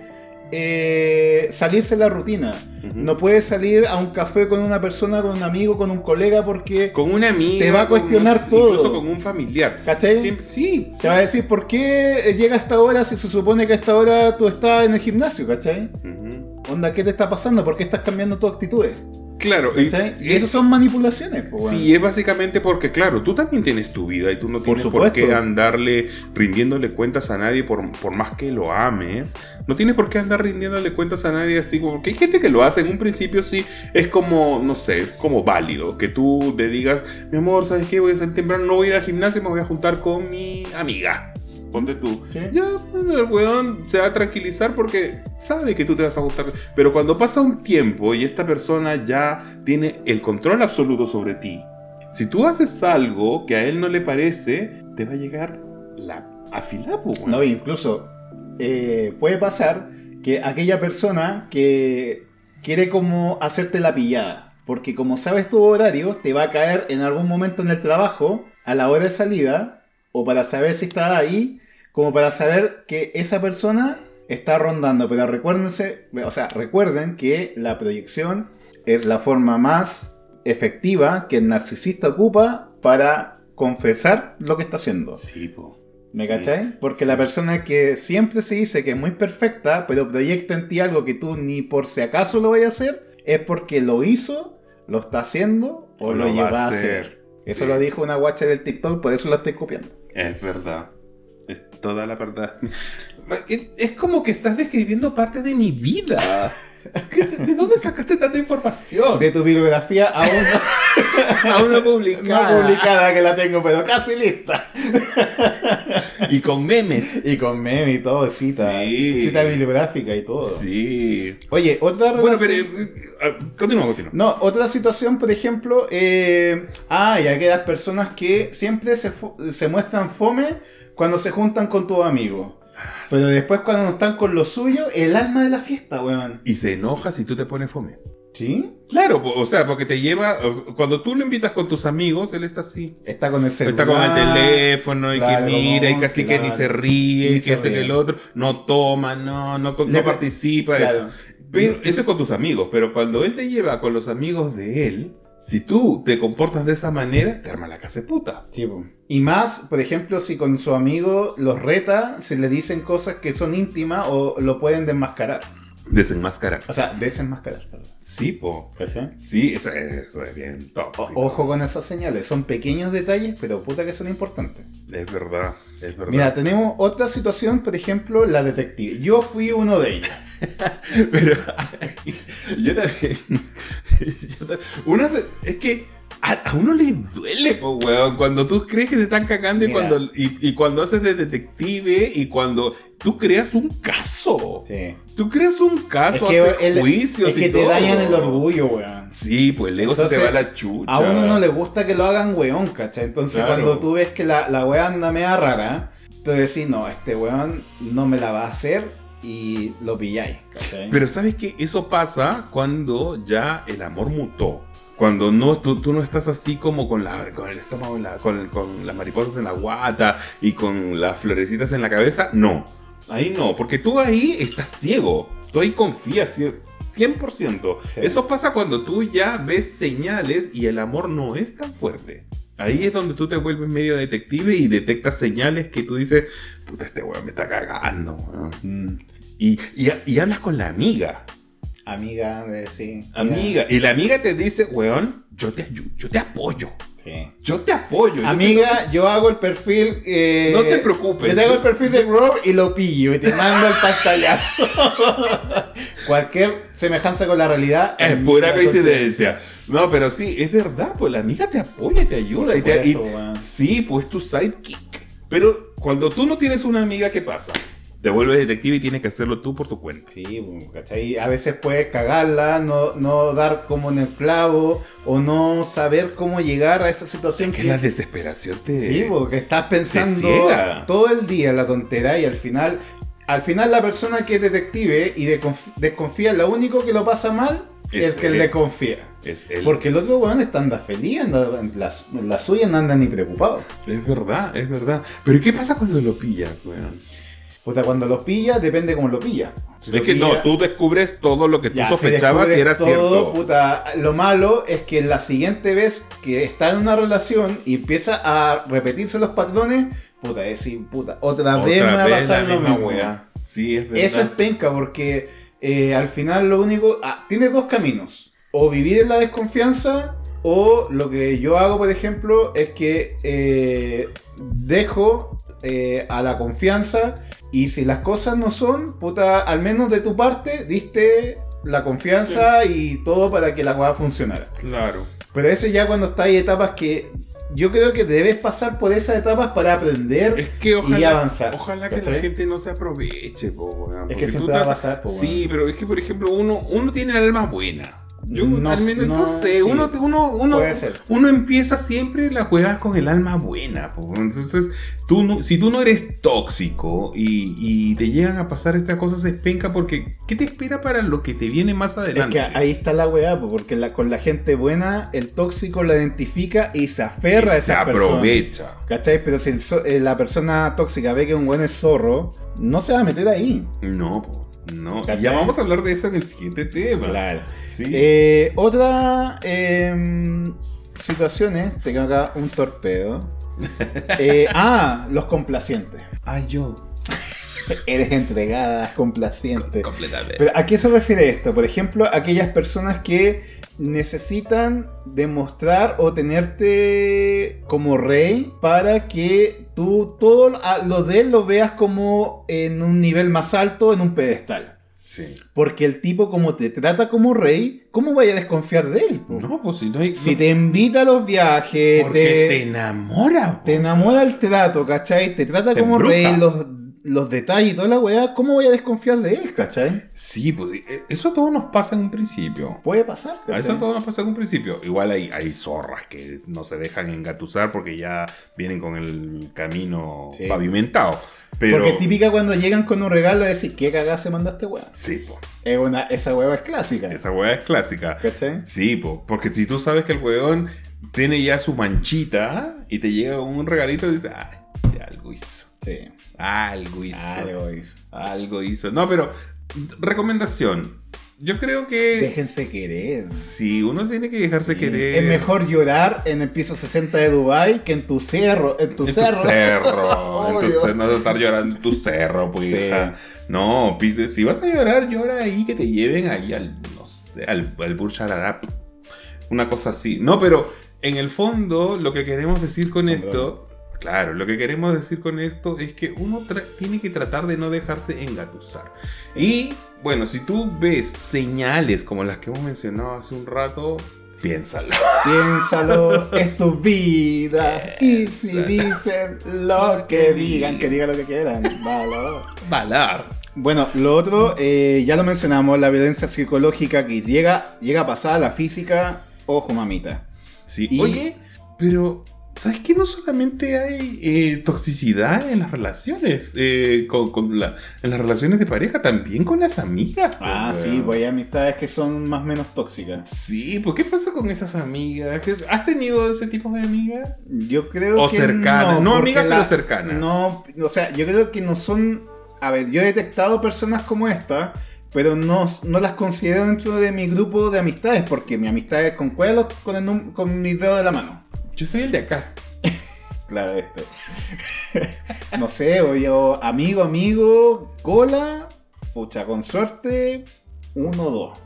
Speaker 1: eh, salirse de la rutina. No puede salir a un café con una persona, con un amigo, con un colega, porque
Speaker 2: Con una amiga.
Speaker 1: Te va a cuestionar todo.
Speaker 2: Incluso con un familiar.
Speaker 1: ¿Cachai?
Speaker 2: Siempre- sí.
Speaker 1: se va a decir, ¿por qué llega a esta hora si se supone que a esta hora tú estás en el gimnasio? ¿Cachai?
Speaker 2: Ujú.
Speaker 1: Onda, ¿qué te está pasando? ¿Por qué estás cambiando tus actitudes?
Speaker 2: Claro. Y.
Speaker 1: Y, eso son manipulaciones. po.
Speaker 2: Sí, es básicamente porque, claro, tú también tienes tu vida y tú no tienes por, qué andarle rindiéndole cuentas a nadie por, por más que lo ames. No tienes por qué andar rindiéndole cuentas a nadie así. Porque hay gente que lo hace en un principio sí, es como, no sé, como válido. Que tú te digas, mi amor, ¿sabes qué? Voy a salir temprano, no voy a ir al gimnasio, me voy a juntar con mi amiga. Ponte tú.
Speaker 1: Sí.
Speaker 2: Ya, el weón se va a tranquilizar porque sabe que tú te vas a juntar. Pero cuando pasa un tiempo y esta persona ya tiene el control absoluto sobre ti, si tú haces algo que a él no le parece, te va a llegar la afilada, weón.
Speaker 1: No, incluso eh, puede pasar que aquella persona que quiere como hacerte la pillada, porque como sabes tu horario, te va a caer en algún momento en el trabajo, a la hora de salida, o para saber si está ahí, como para saber que esa persona está rondando. Pero recuérdense, o sea, recuerden que la proyección es la forma más efectiva que el narcisista ocupa para confesar lo que está haciendo.
Speaker 2: Sí, po.
Speaker 1: ¿Me
Speaker 2: Sí.
Speaker 1: cachai? Porque la persona que siempre se dice que es muy perfecta, pero proyecta en ti algo que tú ni por si acaso lo vayas a hacer, es porque lo hizo ¿Lo está haciendo o, lo, lleva a hacer? Eso
Speaker 2: Sí.
Speaker 1: lo dijo una guacha del TikTok, por eso lo estoy copiando.
Speaker 2: Es verdad. Es toda la verdad. Es- como que estás describiendo parte de mi vida. ¿Qué- ¿De dónde sacaste tanta información?
Speaker 1: De tu bibliografía aún no,
Speaker 2: Aún no
Speaker 1: no
Speaker 2: publicada.
Speaker 1: publicada, que la tengo, pero casi lista.
Speaker 2: Y con memes.
Speaker 1: Y con meme y todo, cita.
Speaker 2: Sí.
Speaker 1: Cita bibliográfica y todo.
Speaker 2: Sí.
Speaker 1: Oye, otra
Speaker 2: Bueno, pero. eh, ah, Continúa, continúa.
Speaker 1: No, otra situación, por ejemplo, eh, ah, y aquellas personas que siempre se muestran fome cuando se juntan con tus amigos. Pero después cuando no están con lo suyo, el alma de la fiesta, weón.
Speaker 2: Y se enoja si tú te pones fome.
Speaker 1: ¿Sí?
Speaker 2: Claro, o sea, porque te lleva. Cuando tú lo invitas con tus amigos, él está así.
Speaker 1: Está con el celular.
Speaker 2: Está con el teléfono y
Speaker 1: claro,
Speaker 2: que mira y casi que ni se ríe
Speaker 1: Ni
Speaker 2: y que hace
Speaker 1: ríe.
Speaker 2: el otro. No toma, no, no, no
Speaker 1: Le-
Speaker 2: participa.
Speaker 1: claro.
Speaker 2: Eso. Pero eso es con tus amigos. Pero cuando él te lleva con los amigos de él, si tú te comportas de esa manera, te arma la casa de puta.
Speaker 1: Sí, po. Y más, por ejemplo, si con su amigo los reta, se le dicen cosas que son íntimas o lo pueden desmascarar.
Speaker 2: Desenmascarar.
Speaker 1: O sea, desenmascarar, perdón.
Speaker 2: Sí, po.
Speaker 1: ¿Cachai?
Speaker 2: Sí, eso es, eso es bien
Speaker 1: O-
Speaker 2: tóxico.
Speaker 1: ojo con esas señales, son pequeños detalles, pero puta que son importantes.
Speaker 2: Es verdad, es verdad.
Speaker 1: Mira, tenemos otra situación, por ejemplo, la detective. Yo fui uno de ellos.
Speaker 2: Pero yo también. yo ta- uno se- es que a, a uno le duele, po, weón. Cuando tú crees que te están cagando y
Speaker 1: Mira.
Speaker 2: cuando, y, y cuando haces de detective y cuando tú creas un caso.
Speaker 1: Sí.
Speaker 2: Tú creas un caso,
Speaker 1: Es que,
Speaker 2: haces
Speaker 1: el-
Speaker 2: juicios
Speaker 1: es que
Speaker 2: y
Speaker 1: te
Speaker 2: todo.
Speaker 1: dañan el orgullo, weón.
Speaker 2: Sí, pues el ego se te va a la chucha.
Speaker 1: A uno no le gusta que lo hagan weón, ¿cachai? Entonces
Speaker 2: Claro.
Speaker 1: cuando tú ves que la, la weá anda media rara, tú decís, no, este weón no me la va a hacer y lo pilláis, ¿cachai?
Speaker 2: Pero sabes que eso pasa cuando ya el amor mutó. Cuando no, tú, tú no estás así como con, la, con el estómago, en la- con, con las mariposas en la guata y con las florecitas en la cabeza. No, ahí no, porque tú ahí estás ciego. Tú ahí confías cien- 100%.
Speaker 1: Sí.
Speaker 2: Eso pasa cuando tú ya ves señales y el amor no es tan fuerte. Ahí es donde tú te vuelves medio detective y detectas señales que tú dices, puta, este weón me está cagando. weón".
Speaker 1: Mm,
Speaker 2: Y, y, y hablas con la amiga.
Speaker 1: Amiga, de sí.
Speaker 2: Amiga. Y la amiga te dice, weón, yo te ayudo, yo te apoyo.
Speaker 1: sí.
Speaker 2: Yo te apoyo. Yo
Speaker 1: Amiga, yo hago el perfil. eh,
Speaker 2: No te preocupes.
Speaker 1: Yo te hago el perfil de Rob y lo pillo y te mando el pantallazo. Cualquier semejanza con la realidad
Speaker 2: Es pura coincidencia. No, pero sí, es verdad, pues la amiga te apoya y te ayuda. Y te- y- sí, pues tu sidekick. Pero cuando tú no tienes una amiga, ¿qué pasa? Te vuelves detective y tienes que hacerlo tú por tu cuenta.
Speaker 1: Sí, ¿cachai? A veces puedes cagarla, no, no dar como en el clavo o no saber cómo llegar a esa situación
Speaker 2: Que la desesperación te...
Speaker 1: Sí, porque estás pensando todo el día en la tontera y al final, al final la persona que es detective y de- desconfía, lo único que lo pasa mal es,
Speaker 2: Es
Speaker 1: el que
Speaker 2: él.
Speaker 1: le confía.
Speaker 2: Es el-
Speaker 1: Porque el otro weón está anda feliz, anda, en la, en la suya no anda ni preocupado.
Speaker 2: Es verdad, es verdad. Pero ¿qué pasa cuando lo pillas, weón?
Speaker 1: Puta, cuando lo pilla, depende cómo lo pilla. Si
Speaker 2: Es
Speaker 1: lo
Speaker 2: que
Speaker 1: pilla-
Speaker 2: no, tú descubres todo lo que tú
Speaker 1: Ya, si
Speaker 2: sospechabas y era
Speaker 1: todo,
Speaker 2: cierto.
Speaker 1: Puta, lo malo es que la siguiente vez que está en una relación y empieza a repetirse los patrones, puta, es puta, otra, vez me va a pasar lo mismo.
Speaker 2: Sí, es verdad.
Speaker 1: Eso es penca porque eh, al final lo único... ah, tiene dos caminos. O vivir en la desconfianza o lo que yo hago, por ejemplo, es que eh, dejo eh, a la confianza y si las cosas no son, puta, al menos de tu parte, diste la confianza y todo para que la cosa funcionara.
Speaker 2: Claro.
Speaker 1: Pero eso ya cuando está hay etapas que yo creo que debes pasar por esas etapas para aprender
Speaker 2: Es que ojalá,
Speaker 1: y avanzar.
Speaker 2: ojalá que la
Speaker 1: ¿cachai?
Speaker 2: gente no se aproveche, po, weón,
Speaker 1: Es que siempre
Speaker 2: tú
Speaker 1: va a pasar, po,
Speaker 2: Sí, pero es que, por ejemplo, uno, uno tiene el alma buena. Yo
Speaker 1: No
Speaker 2: al menos no,
Speaker 1: no,
Speaker 2: sé,
Speaker 1: sí.
Speaker 2: uno, uno, uno,
Speaker 1: Puede ser.
Speaker 2: uno empieza siempre las juegas con el alma buena. po. Entonces, tú no- si tú no eres tóxico y, y te llegan a pasar estas cosas, es penca porque ¿qué te espera para lo que te viene más
Speaker 1: Es
Speaker 2: adelante?
Speaker 1: que ahí está la weá, po, porque la- con la gente buena, el tóxico la identifica y se aferra a
Speaker 2: Y se
Speaker 1: esa persona.
Speaker 2: aprovecha.
Speaker 1: ¿Cachai? Pero si el eh, la persona tóxica ve que un buen es zorro, no se va a meter ahí.
Speaker 2: No, po, no.
Speaker 1: ¿Cachai?
Speaker 2: Ya vamos a hablar de eso en el siguiente tema.
Speaker 1: Claro.
Speaker 2: Sí.
Speaker 1: Eh, otra em, situación es, tengo acá un torpedo. Eh, ah, los complacientes.
Speaker 2: Ay, yo.
Speaker 1: Eres entregada, complaciente.
Speaker 2: Completamente.
Speaker 1: Pero ¿a qué se refiere esto? Por ejemplo, aquellas personas que necesitan demostrar o tenerte como rey para que tú todo lo de él lo veas como en un nivel más alto, en un pedestal.
Speaker 2: Sí.
Speaker 1: Porque el tipo como te trata como rey, ¿cómo vaya a desconfiar de él? po?
Speaker 2: No, pues si no hay.
Speaker 1: Si te invita a los viajes,
Speaker 2: porque
Speaker 1: te,
Speaker 2: te enamora.
Speaker 1: te enamora el trato, ¿cachai? Te trata
Speaker 2: Te
Speaker 1: como
Speaker 2: embruja.
Speaker 1: rey, los, los detalles y toda la weá, ¿cómo voy a desconfiar de él, ¿cachai?
Speaker 2: Sí, pues eh, eso a todos nos pasa en un principio.
Speaker 1: Puede pasar,
Speaker 2: eso a todos nos pasa en un principio. Igual hay, hay zorras que no se dejan engatusar porque ya vienen con el camino
Speaker 1: Sí.
Speaker 2: pavimentado. Pero.
Speaker 1: Porque típica cuando llegan con un regalo es decir, ¿qué cagada se mandaste weá?
Speaker 2: Sí, po.
Speaker 1: Es una, esa weá es clásica.
Speaker 2: Esa weá es clásica.
Speaker 1: ¿Cachai?
Speaker 2: Sí, po. Porque si tú sabes que el weón tiene ya su manchita y te llega un regalito y dices, ah, ya algo hizo.
Speaker 1: Sí.
Speaker 2: Algo hizo.
Speaker 1: Algo hizo.
Speaker 2: Algo hizo. No, pero recomendación. Yo creo que
Speaker 1: Déjense querer.
Speaker 2: si uno tiene que dejarse
Speaker 1: Sí.
Speaker 2: querer.
Speaker 1: Es mejor llorar en el piso 60 de Dubai que en tu cerro. En tu
Speaker 2: En tu
Speaker 1: cerro.
Speaker 2: en tu cerro, no estar llorando en tu cerro, pues
Speaker 1: Sí.
Speaker 2: No, si vas a llorar, llora ahí que te lleven ahí al, no sé, al, al Burj Al Arab. Una cosa así. No, pero en el fondo, lo que queremos decir con
Speaker 1: Sombrero.
Speaker 2: esto. Claro, lo que queremos decir con esto es que uno tiene que tratar de no dejarse engatusar. Y bueno, si tú ves señales como las que hemos mencionado hace un rato, piénsalo.
Speaker 1: Piénsalo, es tu vida. Y si dicen lo que digan, que digan lo que quieran. Vale.
Speaker 2: Balar.
Speaker 1: Bueno, lo otro, eh, ya lo mencionamos, la violencia psicológica que llega, llega a pasar a la física. Ojo, mamita.
Speaker 2: Sí.
Speaker 1: Y-
Speaker 2: Oye, pero ¿sabes que no solamente hay eh, toxicidad en las relaciones? eh, con, con la- en las relaciones de pareja, también con las amigas.
Speaker 1: Ah,
Speaker 2: pues,
Speaker 1: sí, pues hay amistades que son más o menos tóxicas.
Speaker 2: Sí, pues ¿qué pasa con esas amigas? ¿Qué- ¿Has tenido ese tipo de amigas?
Speaker 1: Yo creo
Speaker 2: O
Speaker 1: que
Speaker 2: cercanas, no
Speaker 1: porque
Speaker 2: amigas, pero cercanas.
Speaker 1: No, o sea, yo creo que no son. A ver, yo he detectado personas como esta, pero no, no las considero dentro de mi grupo de amistades, porque mi amistad es con cuál con, el con mis dedos de la mano.
Speaker 2: Yo soy el de acá.
Speaker 1: Claro, este. no sé, o yo, amigo, amigo, cola, pucha, con suerte, uno o dos.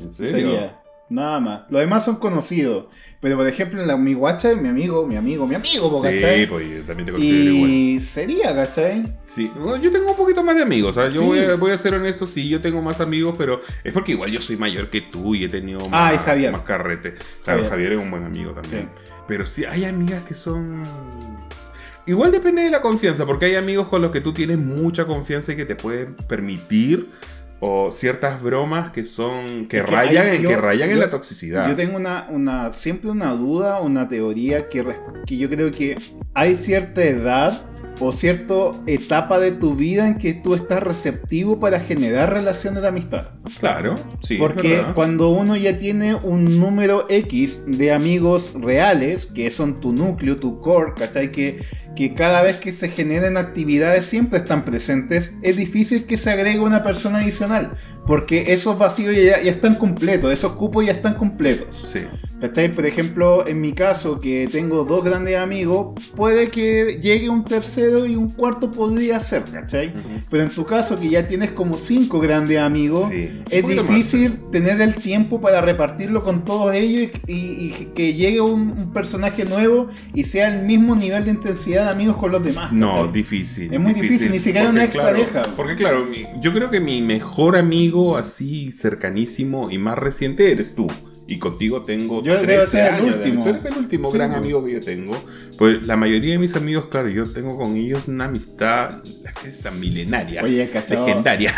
Speaker 2: ¿En serio?
Speaker 1: Sería. Nada más. Los demás son conocidos. Pero por ejemplo, en la, mi guacha es mi amigo, mi amigo, mi amigo, po,
Speaker 2: Sí,
Speaker 1: ¿cachai?
Speaker 2: pues yo también te considero igual.
Speaker 1: y sería, ¿cachai?
Speaker 2: Sí, bueno, yo tengo un poquito más de amigos, ¿sabes? Yo
Speaker 1: Sí.
Speaker 2: voy, a, voy a ser honesto, sí, yo tengo más amigos, pero es porque igual yo soy mayor que tú y he tenido más,
Speaker 1: Ah, y Javier.
Speaker 2: más carrete. Claro,
Speaker 1: Javier.
Speaker 2: Javier. es un buen amigo también.
Speaker 1: Sí.
Speaker 2: Pero sí, hay amigas que son... Igual depende de la confianza, porque hay amigos con los que tú tienes mucha confianza y que te pueden permitir o ciertas bromas que son que
Speaker 1: Es que
Speaker 2: rayan,
Speaker 1: yo-
Speaker 2: que rayan en la toxicidad.
Speaker 1: Yo tengo una, una, siempre una duda, una teoría que, que yo creo que hay cierta edad o cierta etapa de tu vida en que tú estás receptivo para generar relaciones de amistad.
Speaker 2: Claro, sí.
Speaker 1: Porque cuando uno ya tiene un número X de amigos reales, que son tu núcleo, tu core, ¿cachai? Que, que cada vez que se generen actividades siempre están presentes, es difícil que se agregue una persona adicional. Porque esos vacíos ya, ya están completos, esos cupos ya están completos.
Speaker 2: Sí.
Speaker 1: ¿Cachai? Por ejemplo, en mi caso, que tengo dos grandes amigos, puede que llegue un tercero y un cuarto podría ser, ¿cachai? Pero en tu caso, que ya tienes como cinco grandes amigos,
Speaker 2: Sí,
Speaker 1: es difícil tener el tiempo para repartirlo con todos ellos y, y- y que llegue un, un personaje nuevo y sea el mismo nivel de intensidad de amigos con los demás.
Speaker 2: No, difícil.
Speaker 1: Es muy difícil, ni siquiera una
Speaker 2: Porque, claro,
Speaker 1: expareja.
Speaker 2: porque claro, yo creo que mi mejor amigo así cercanísimo y más reciente eres tú. Y contigo tengo
Speaker 1: Yo
Speaker 2: 13
Speaker 1: debo ser el
Speaker 2: años de-
Speaker 1: último.
Speaker 2: Tú eres el último
Speaker 1: Sí,
Speaker 2: gran
Speaker 1: pues.
Speaker 2: amigo que yo tengo. Pues la mayoría de mis amigos, claro, yo tengo con ellos una amistad, que es tan milenaria,
Speaker 1: Oye,
Speaker 2: legendaria.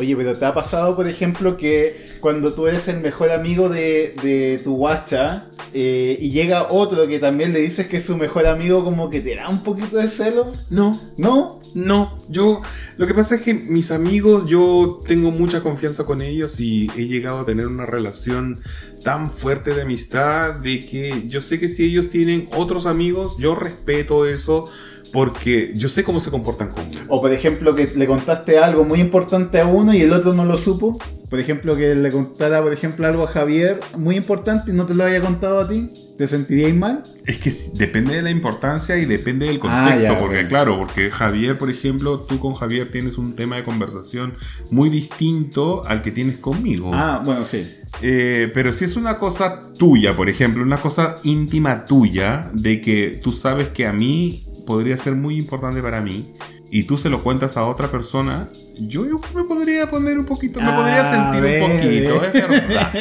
Speaker 1: Oye, pero ¿te ha pasado, por ejemplo, que cuando tú eres el mejor amigo de, de tu guacha eh, y llega otro que también le dices que es su mejor amigo, como que te da un poquito de celo?
Speaker 2: No,
Speaker 1: ¿No?
Speaker 2: No, yo lo que pasa es que mis amigos, yo tengo mucha confianza con ellos y he llegado a tener una relación tan fuerte de amistad de que yo sé que si ellos tienen otros amigos, yo respeto eso Porque yo sé cómo se comportan conmigo.
Speaker 1: O por ejemplo que le contaste algo muy importante a uno y el otro no lo supo. Por ejemplo que le contara, por ejemplo, algo a Javier muy importante y no te lo haya contado a ti. ¿Te sentiríais mal?
Speaker 2: Es que depende de la importancia y depende del
Speaker 1: Ah,
Speaker 2: contexto,
Speaker 1: ya,
Speaker 2: porque claro, porque Javier, por ejemplo, tú con Javier tienes un tema de conversación muy distinto al que tienes conmigo.
Speaker 1: Ah, bueno, sí.
Speaker 2: Eh, pero si es una cosa tuya, por ejemplo, una cosa íntima tuya, de que tú sabes que a mí podría ser muy importante para mí, y tú se lo cuentas a otra persona, yo, yo me podría poner un poquito, me
Speaker 1: Ah,
Speaker 2: podría sentir
Speaker 1: ve,
Speaker 2: un poquito, es verdad.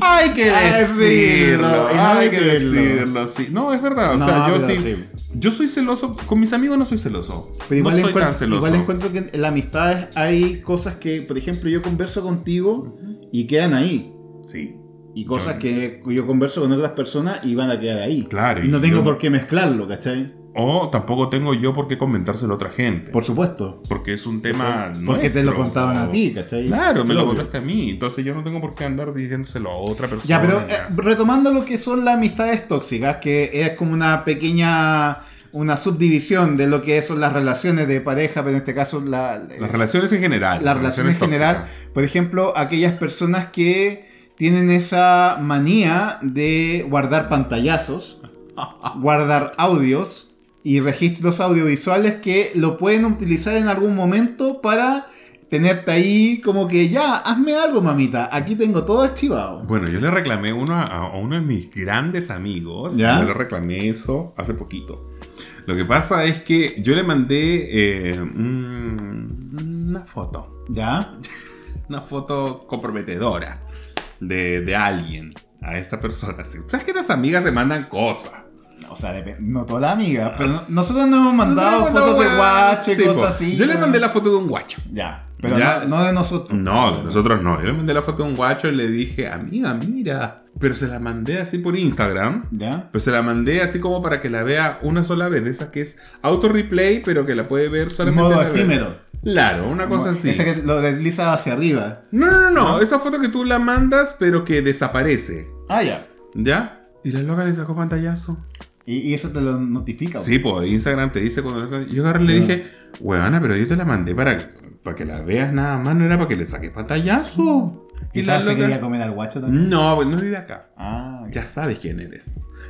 Speaker 2: Hay que
Speaker 1: que
Speaker 2: decirlo,
Speaker 1: no
Speaker 2: hay que decirlo, sí. No, es verdad, o
Speaker 1: No,
Speaker 2: sea, yo sí,
Speaker 1: sí.
Speaker 2: Yo soy celoso, con mis amigos no soy celoso.
Speaker 1: Pero igual,
Speaker 2: no soy tan celoso.
Speaker 1: igual encuentro que en la amistad hay cosas que, por ejemplo, yo converso contigo y quedan ahí.
Speaker 2: Sí.
Speaker 1: Y cosas
Speaker 2: Yo-
Speaker 1: que yo converso con otras personas y van a quedar ahí.
Speaker 2: Claro,
Speaker 1: Y no tengo
Speaker 2: yo-
Speaker 1: por qué mezclarlo, ¿cachai?
Speaker 2: O tampoco tengo yo por qué comentárselo a otra gente.
Speaker 1: Por supuesto.
Speaker 2: porque es un tema
Speaker 1: Porque te lo contaban a ti, ¿cachai?
Speaker 2: Claro, me lo contaste a mí. Entonces yo no tengo por qué andar diciéndoselo a otra persona.
Speaker 1: Ya, pero eh, retomando lo que son las amistades tóxicas, que es como una pequeña, una subdivisión de lo que son las relaciones de pareja, pero en este caso la,
Speaker 2: Las relaciones en general.
Speaker 1: la relación en general, por ejemplo, aquellas personas que tienen esa manía de guardar pantallazos, guardar audios y registros audiovisuales que lo pueden utilizar en algún momento para tenerte ahí como que ya, hazme algo, mamita, aquí tengo todo archivado.
Speaker 2: Bueno, yo le reclamé uno a, a uno de mis grandes amigos.
Speaker 1: ¿Ya?
Speaker 2: Yo le reclamé eso hace poquito. Lo que pasa es que yo le mandé eh, un- una foto.
Speaker 1: ¿Ya?
Speaker 2: Una foto comprometedora de, de alguien a esta persona. ¿Sabes que las amigas se mandan cosas?
Speaker 1: O sea, no todas las amigas, pero no- nosotros nos hemos mandado
Speaker 2: Nosotros
Speaker 1: fotos de guache,
Speaker 2: sí,
Speaker 1: cosas así.
Speaker 2: Yo le
Speaker 1: ¿no?
Speaker 2: mandé la foto de un guacho.
Speaker 1: Ya, pero
Speaker 2: Ya.
Speaker 1: No, no de nosotros.
Speaker 2: No, de nosotros no. Yo le mandé la foto de un guacho y le dije, amiga, mira. Pero se la mandé así por Instagram.
Speaker 1: ¿Ya?
Speaker 2: Pues se la mandé así como para que la vea una sola vez. De esa que es auto replay, pero que la puede ver
Speaker 1: En
Speaker 2: solamente.
Speaker 1: modo efímero.
Speaker 2: Claro, una cosa así.
Speaker 1: Ese que lo desliza hacia arriba.
Speaker 2: No, no, no, no. Esa foto que tú la mandas, pero que desaparece.
Speaker 1: Ah, ya.
Speaker 2: ¿Ya? Y la loca le sacó pantallazo.
Speaker 1: Y, eso te lo notifica.
Speaker 2: Sí, pues Instagram te dice cuando. Yo agarré y
Speaker 1: Sí.
Speaker 2: le dije, huevona, pero yo te la mandé para, para que la veas nada más, no era para que le saques pantallazo.
Speaker 1: Quizás se quería comer al guacho también.
Speaker 2: No, pues no vive acá.
Speaker 1: Ah,
Speaker 2: Ya sabes quién eres.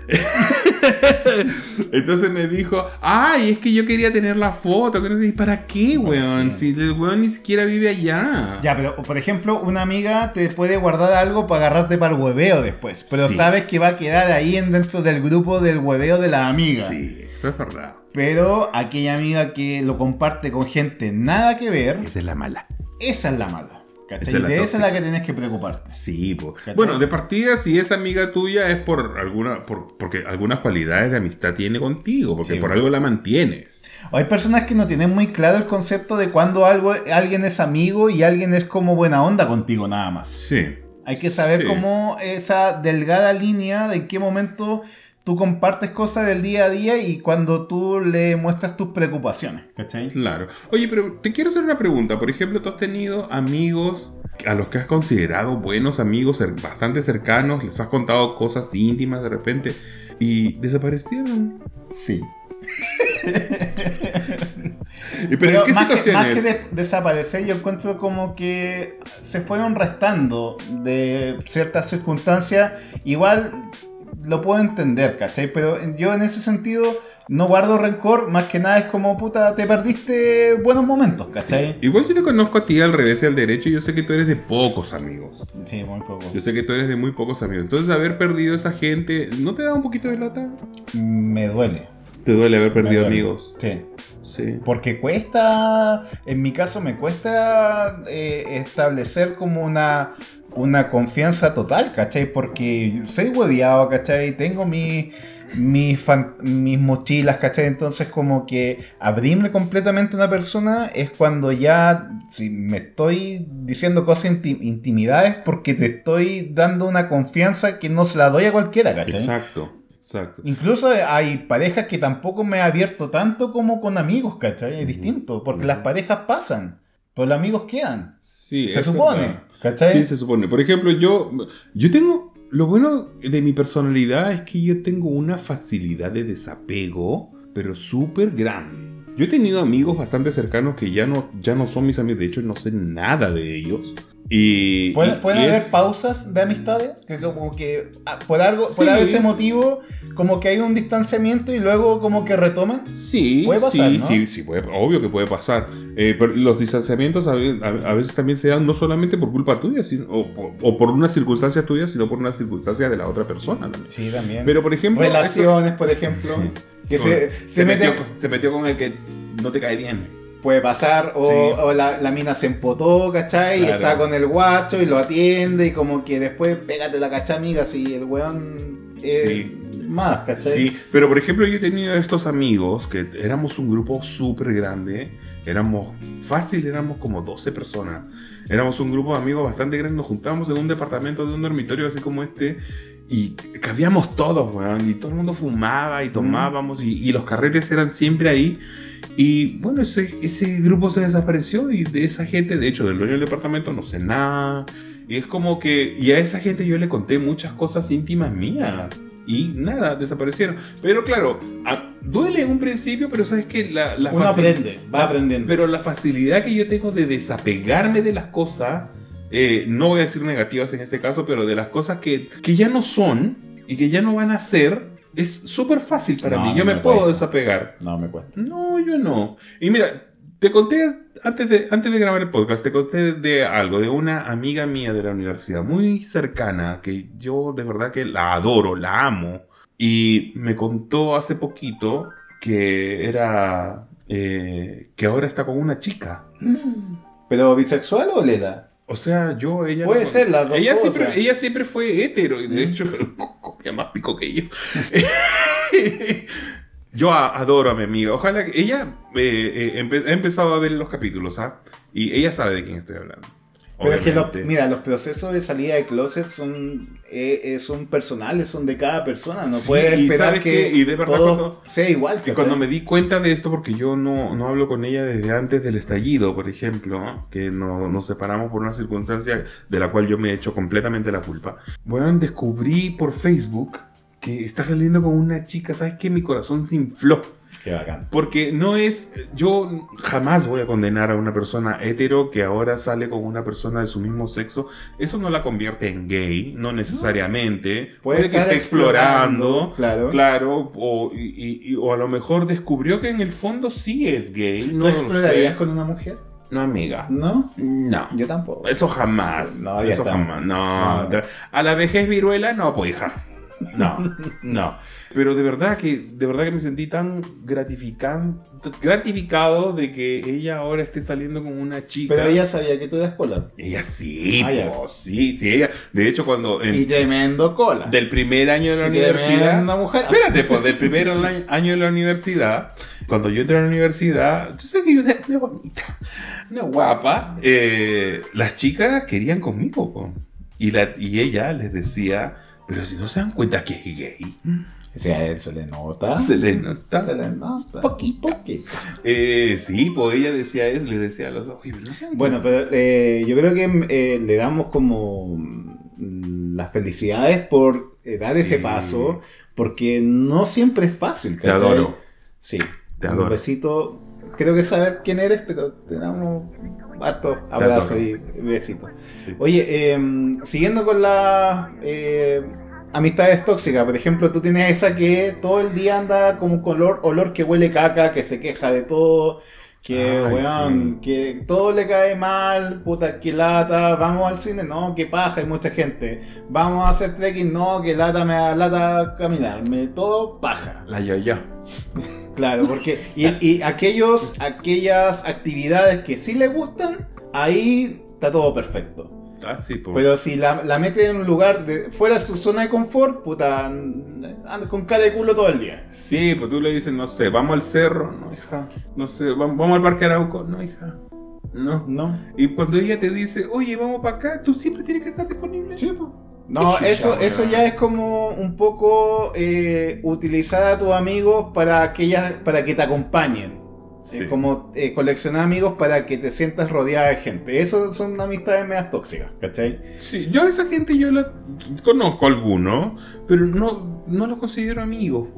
Speaker 2: Entonces me dijo, ay, es que yo quería tener la foto. que no sé- ¿Y para qué, weón? Si el weón ni siquiera vive allá.
Speaker 1: Ya, pero por ejemplo, una amiga te puede guardar algo para agarrarte para el hueveo después. Pero
Speaker 2: Sí.
Speaker 1: sabes que va a quedar ahí en- dentro del grupo del hueveo de la amiga.
Speaker 2: Sí, eso es verdad.
Speaker 1: Pero aquella amiga que lo comparte con gente nada que ver,
Speaker 2: Esa es la mala.
Speaker 1: esa es la mala. ¿Cachai?
Speaker 2: Esa es la
Speaker 1: de esa es la que tenés que preocuparte.
Speaker 2: Sí, bueno, de partida, si es amiga tuya, es por alguna, por, porque algunas cualidades de amistad tiene contigo, porque
Speaker 1: Sí,
Speaker 2: por
Speaker 1: po.
Speaker 2: algo la mantienes.
Speaker 1: Hay personas que no tienen muy claro el concepto de cuando algo, alguien es amigo y alguien es como buena onda contigo nada más.
Speaker 2: Sí.
Speaker 1: Hay que saber
Speaker 2: Sí.
Speaker 1: cómo esa delgada línea de en qué momento tú compartes cosas del día a día y cuando tú le muestras tus preocupaciones. ¿Cachai?
Speaker 2: Claro. Oye, pero te quiero hacer una pregunta. Por ejemplo, tú has tenido amigos a los que has considerado buenos amigos, bastante cercanos, les has contado cosas íntimas de repente y desaparecieron.
Speaker 1: Sí.
Speaker 2: ¿Y pero en qué
Speaker 1: más, que,
Speaker 2: situaciones?
Speaker 1: más que de- desaparecer, yo encuentro como que se fueron restando de ciertas circunstancias. Igual lo puedo entender, ¿cachai? Pero yo en ese sentido no guardo rencor, más que nada es como, puta, te perdiste buenos momentos, ¿cachai?
Speaker 2: Igual yo te conozco a ti al revés y al derecho y yo sé que tú eres de pocos amigos.
Speaker 1: Sí, muy poco.
Speaker 2: Yo sé que tú eres de muy pocos amigos. Entonces, haber perdido esa gente, ¿no te da un poquito de lata?
Speaker 1: Me duele.
Speaker 2: Te duele haber perdido
Speaker 1: duele.
Speaker 2: amigos.
Speaker 1: Sí.
Speaker 2: Sí.
Speaker 1: Porque cuesta, en mi caso me cuesta eh, establecer como una, una confianza total, ¿cachai? Porque soy hueviado, ¿cachai? Tengo mi, mis fan- mis mochilas, ¿cachai? Entonces como que abrirme completamente a una persona es cuando ya, si me estoy diciendo cosas inti- intimidades, porque te estoy dando una confianza que no se la doy a cualquiera, ¿cachai?
Speaker 2: Exacto. Exacto.
Speaker 1: Incluso hay parejas que tampoco me he abierto tanto como con amigos, ¿cachai? Es distinto, porque las parejas pasan, pero los amigos quedan.
Speaker 2: Sí,
Speaker 1: Se supone,
Speaker 2: verdad.
Speaker 1: ¿Cachai?
Speaker 2: Sí, se supone. Por ejemplo, yo, yo tengo. Lo bueno de mi personalidad es que yo tengo una facilidad de desapego pero súper grande. Yo he tenido amigos bastante cercanos que ya no, ya no son mis amigos, de hecho no sé nada de ellos. Y,
Speaker 1: ¿Puede,
Speaker 2: y-
Speaker 1: puede
Speaker 2: y
Speaker 1: haber
Speaker 2: es-
Speaker 1: pausas de amistades? Que como que ah, por algo, por
Speaker 2: Sí.
Speaker 1: ese motivo, como que hay un distanciamiento y luego como que retoman.
Speaker 2: Sí,
Speaker 1: Puede pasar,
Speaker 2: sí,
Speaker 1: ¿no?
Speaker 2: sí, sí, puede- obvio que puede pasar. Eh, pero los distanciamientos a, ve- a- a veces también se dan no solamente por culpa tuya, sino, o, por- o por una circunstancia tuya, sino por una circunstancia de la otra persona también.
Speaker 1: Sí, también.
Speaker 2: Pero por ejemplo,
Speaker 1: Relaciones, por ejemplo, que se, se, meten,
Speaker 2: metió, se metió con el que no te cae bien.
Speaker 1: Puede pasar, o,
Speaker 2: Sí.
Speaker 1: o la, la mina se empotó, ¿cachai? Y
Speaker 2: Claro.
Speaker 1: está con el guacho y lo atiende y como que después pégate la cacha amiga si el weón eh, más, ¿cachai?
Speaker 2: Sí, pero por ejemplo yo he tenido estos amigos que éramos un grupo súper grande, éramos fácil, éramos como 12 personas, éramos un grupo de amigos bastante grande, nos juntábamos en un departamento de un dormitorio así como este y cabíamos todos, weón, y todo el mundo fumaba y tomábamos y, y los carretes eran siempre ahí. Y bueno, ese, ese grupo se desapareció y de esa gente, de hecho, del dueño del departamento no sé nada. Y es como que, y a esa gente yo le conté muchas cosas íntimas mías. Y nada, desaparecieron. Pero claro, a- duele en un principio, pero sabes que la, la
Speaker 1: Uno aprende, va aprendiendo.
Speaker 2: Pero la facilidad que yo tengo de desapegarme de las cosas, eh, no voy a decir negativas en este caso, pero de las cosas que, que ya no son y que ya no van a ser, es súper fácil para
Speaker 1: No,
Speaker 2: mí.
Speaker 1: no
Speaker 2: Yo me,
Speaker 1: me
Speaker 2: puedo
Speaker 1: cuesta.
Speaker 2: desapegar.
Speaker 1: No me cuesta.
Speaker 2: No, yo no. Y mira, te conté antes de, antes de grabar el podcast, te conté de algo, de una amiga mía de la universidad, muy cercana, que yo de verdad que la adoro, la amo. Y me contó hace poquito que era... eh, que ahora está con una chica.
Speaker 1: ¿Pero bisexual o leda?
Speaker 2: O sea, yo, ella...
Speaker 1: Puede ser las dos
Speaker 2: ella
Speaker 1: cosas.
Speaker 2: Siempre, ella siempre fue hetero y de hecho copia más pico que yo. yo adoro a mi amiga. Ojalá que ella eh, eh, empe- ha empezado a ver los capítulos, ¿ah? Y ella sabe de quién estoy hablando.
Speaker 1: Pero es que, lo- mira, los procesos de salida de closet son, eh, eh, son personales, son de cada persona. No
Speaker 2: Sí,
Speaker 1: puedes esperar
Speaker 2: ¿sabes
Speaker 1: que?
Speaker 2: Y de verdad
Speaker 1: todo
Speaker 2: cuando-
Speaker 1: sea igual.
Speaker 2: Y cuando me di cuenta de esto, porque yo no, no hablo con ella desde antes del estallido, por ejemplo, que no- nos separamos por una circunstancia de la cual yo me he hecho completamente la culpa. Bueno, descubrí por Facebook que está saliendo con una chica, ¿sabes qué? Mi corazón se infló.
Speaker 1: Qué bacán.
Speaker 2: Porque no es, yo jamás voy a condenar a una persona hetero que ahora sale con una persona de su mismo sexo. Eso no la convierte en gay, no necesariamente.
Speaker 1: Puede
Speaker 2: Puede, que esté explorando,
Speaker 1: explorando, claro.
Speaker 2: claro, o, y- o a lo mejor descubrió que en el fondo sí es gay.
Speaker 1: ¿Tú
Speaker 2: No lo
Speaker 1: explorarías con una mujer?
Speaker 2: No, amiga.
Speaker 1: ¿No?
Speaker 2: No.
Speaker 1: Yo tampoco.
Speaker 2: Eso jamás.
Speaker 1: No,
Speaker 2: Eso jamás. No.
Speaker 1: No.
Speaker 2: A la vejez viruela, no, pues hija. No, no. Pero de verdad que, de verdad que me sentí tan gratifican, gratificado de que ella ahora esté saliendo con una chica.
Speaker 1: Pero ella sabía que tú eras cola.
Speaker 2: Ella sí,
Speaker 1: Ah,
Speaker 2: po, sí, sí, ella. De hecho, cuando en-
Speaker 1: Y tremendo cola.
Speaker 2: del primer año de la
Speaker 1: Y
Speaker 2: universidad.
Speaker 1: mujer.
Speaker 2: Espérate, pues, del primer año- año de la universidad, cuando yo entré a la universidad, tú sabes que yo era una bonita, una guapa, eh, las chicas querían conmigo, po. Y, la, y ella les decía, pero si no se dan cuenta que es gay,
Speaker 1: O sea, a él se le nota.
Speaker 2: se les nota.
Speaker 1: Se le nota.
Speaker 2: Poquito.
Speaker 1: Poquito.
Speaker 2: Eh, sí, pues ella decía eso, les decía a los ojos, "Oye, pero no se
Speaker 1: Bueno, pero eh, yo creo que eh, le damos como mm, las felicidades por eh, dar
Speaker 2: Sí.
Speaker 1: ese paso, porque no siempre es fácil.
Speaker 2: Te
Speaker 1: ¿cachai?
Speaker 2: adoro.
Speaker 1: Sí.
Speaker 2: Te
Speaker 1: Un
Speaker 2: adoro.
Speaker 1: besito. Creo que saber quién eres, pero te damos hartos abrazos y besitos.
Speaker 2: Sí.
Speaker 1: Oye, em, siguiendo con las eh, amistades tóxicas, por ejemplo, tú tienes esa que todo el día anda como con olor, olor que huele caca, que se queja de todo, que,
Speaker 2: Ay,
Speaker 1: weón, que todo le cae mal, puta, que lata, vamos al cine, no, que paja, hay mucha gente, vamos a hacer trekking, no, que lata, me da lata caminar, me todo paja.
Speaker 2: La ya
Speaker 1: Claro, porque y, y aquellos, aquellas actividades que sí le gustan, ahí está todo perfecto.
Speaker 2: Ah, sí.
Speaker 1: Pero si la, la mete en un lugar de, fuera de su zona de confort, puta, anda con cara de culo todo el día.
Speaker 2: Sí, pues tú le dices, no sé, vamos al cerro, no, hija. No sé, vamos, vamos al parque Arauco, no, hija. No.
Speaker 1: ¿No?
Speaker 2: Y cuando ella te dice, oye, vamos para acá, tú siempre tienes que estar disponible. Sí, pues.
Speaker 1: No, eso, eso ya es como un poco eh, utilizar a tus amigos para que, ellas- para que te acompañen.
Speaker 2: Sí.
Speaker 1: Es como eh, coleccionar amigos para que te sientas rodeada de gente. Eso son amistades medias tóxicas, ¿cachai?
Speaker 2: Sí, yo a esa gente yo la conozco algunos, pero no, no los considero amigos.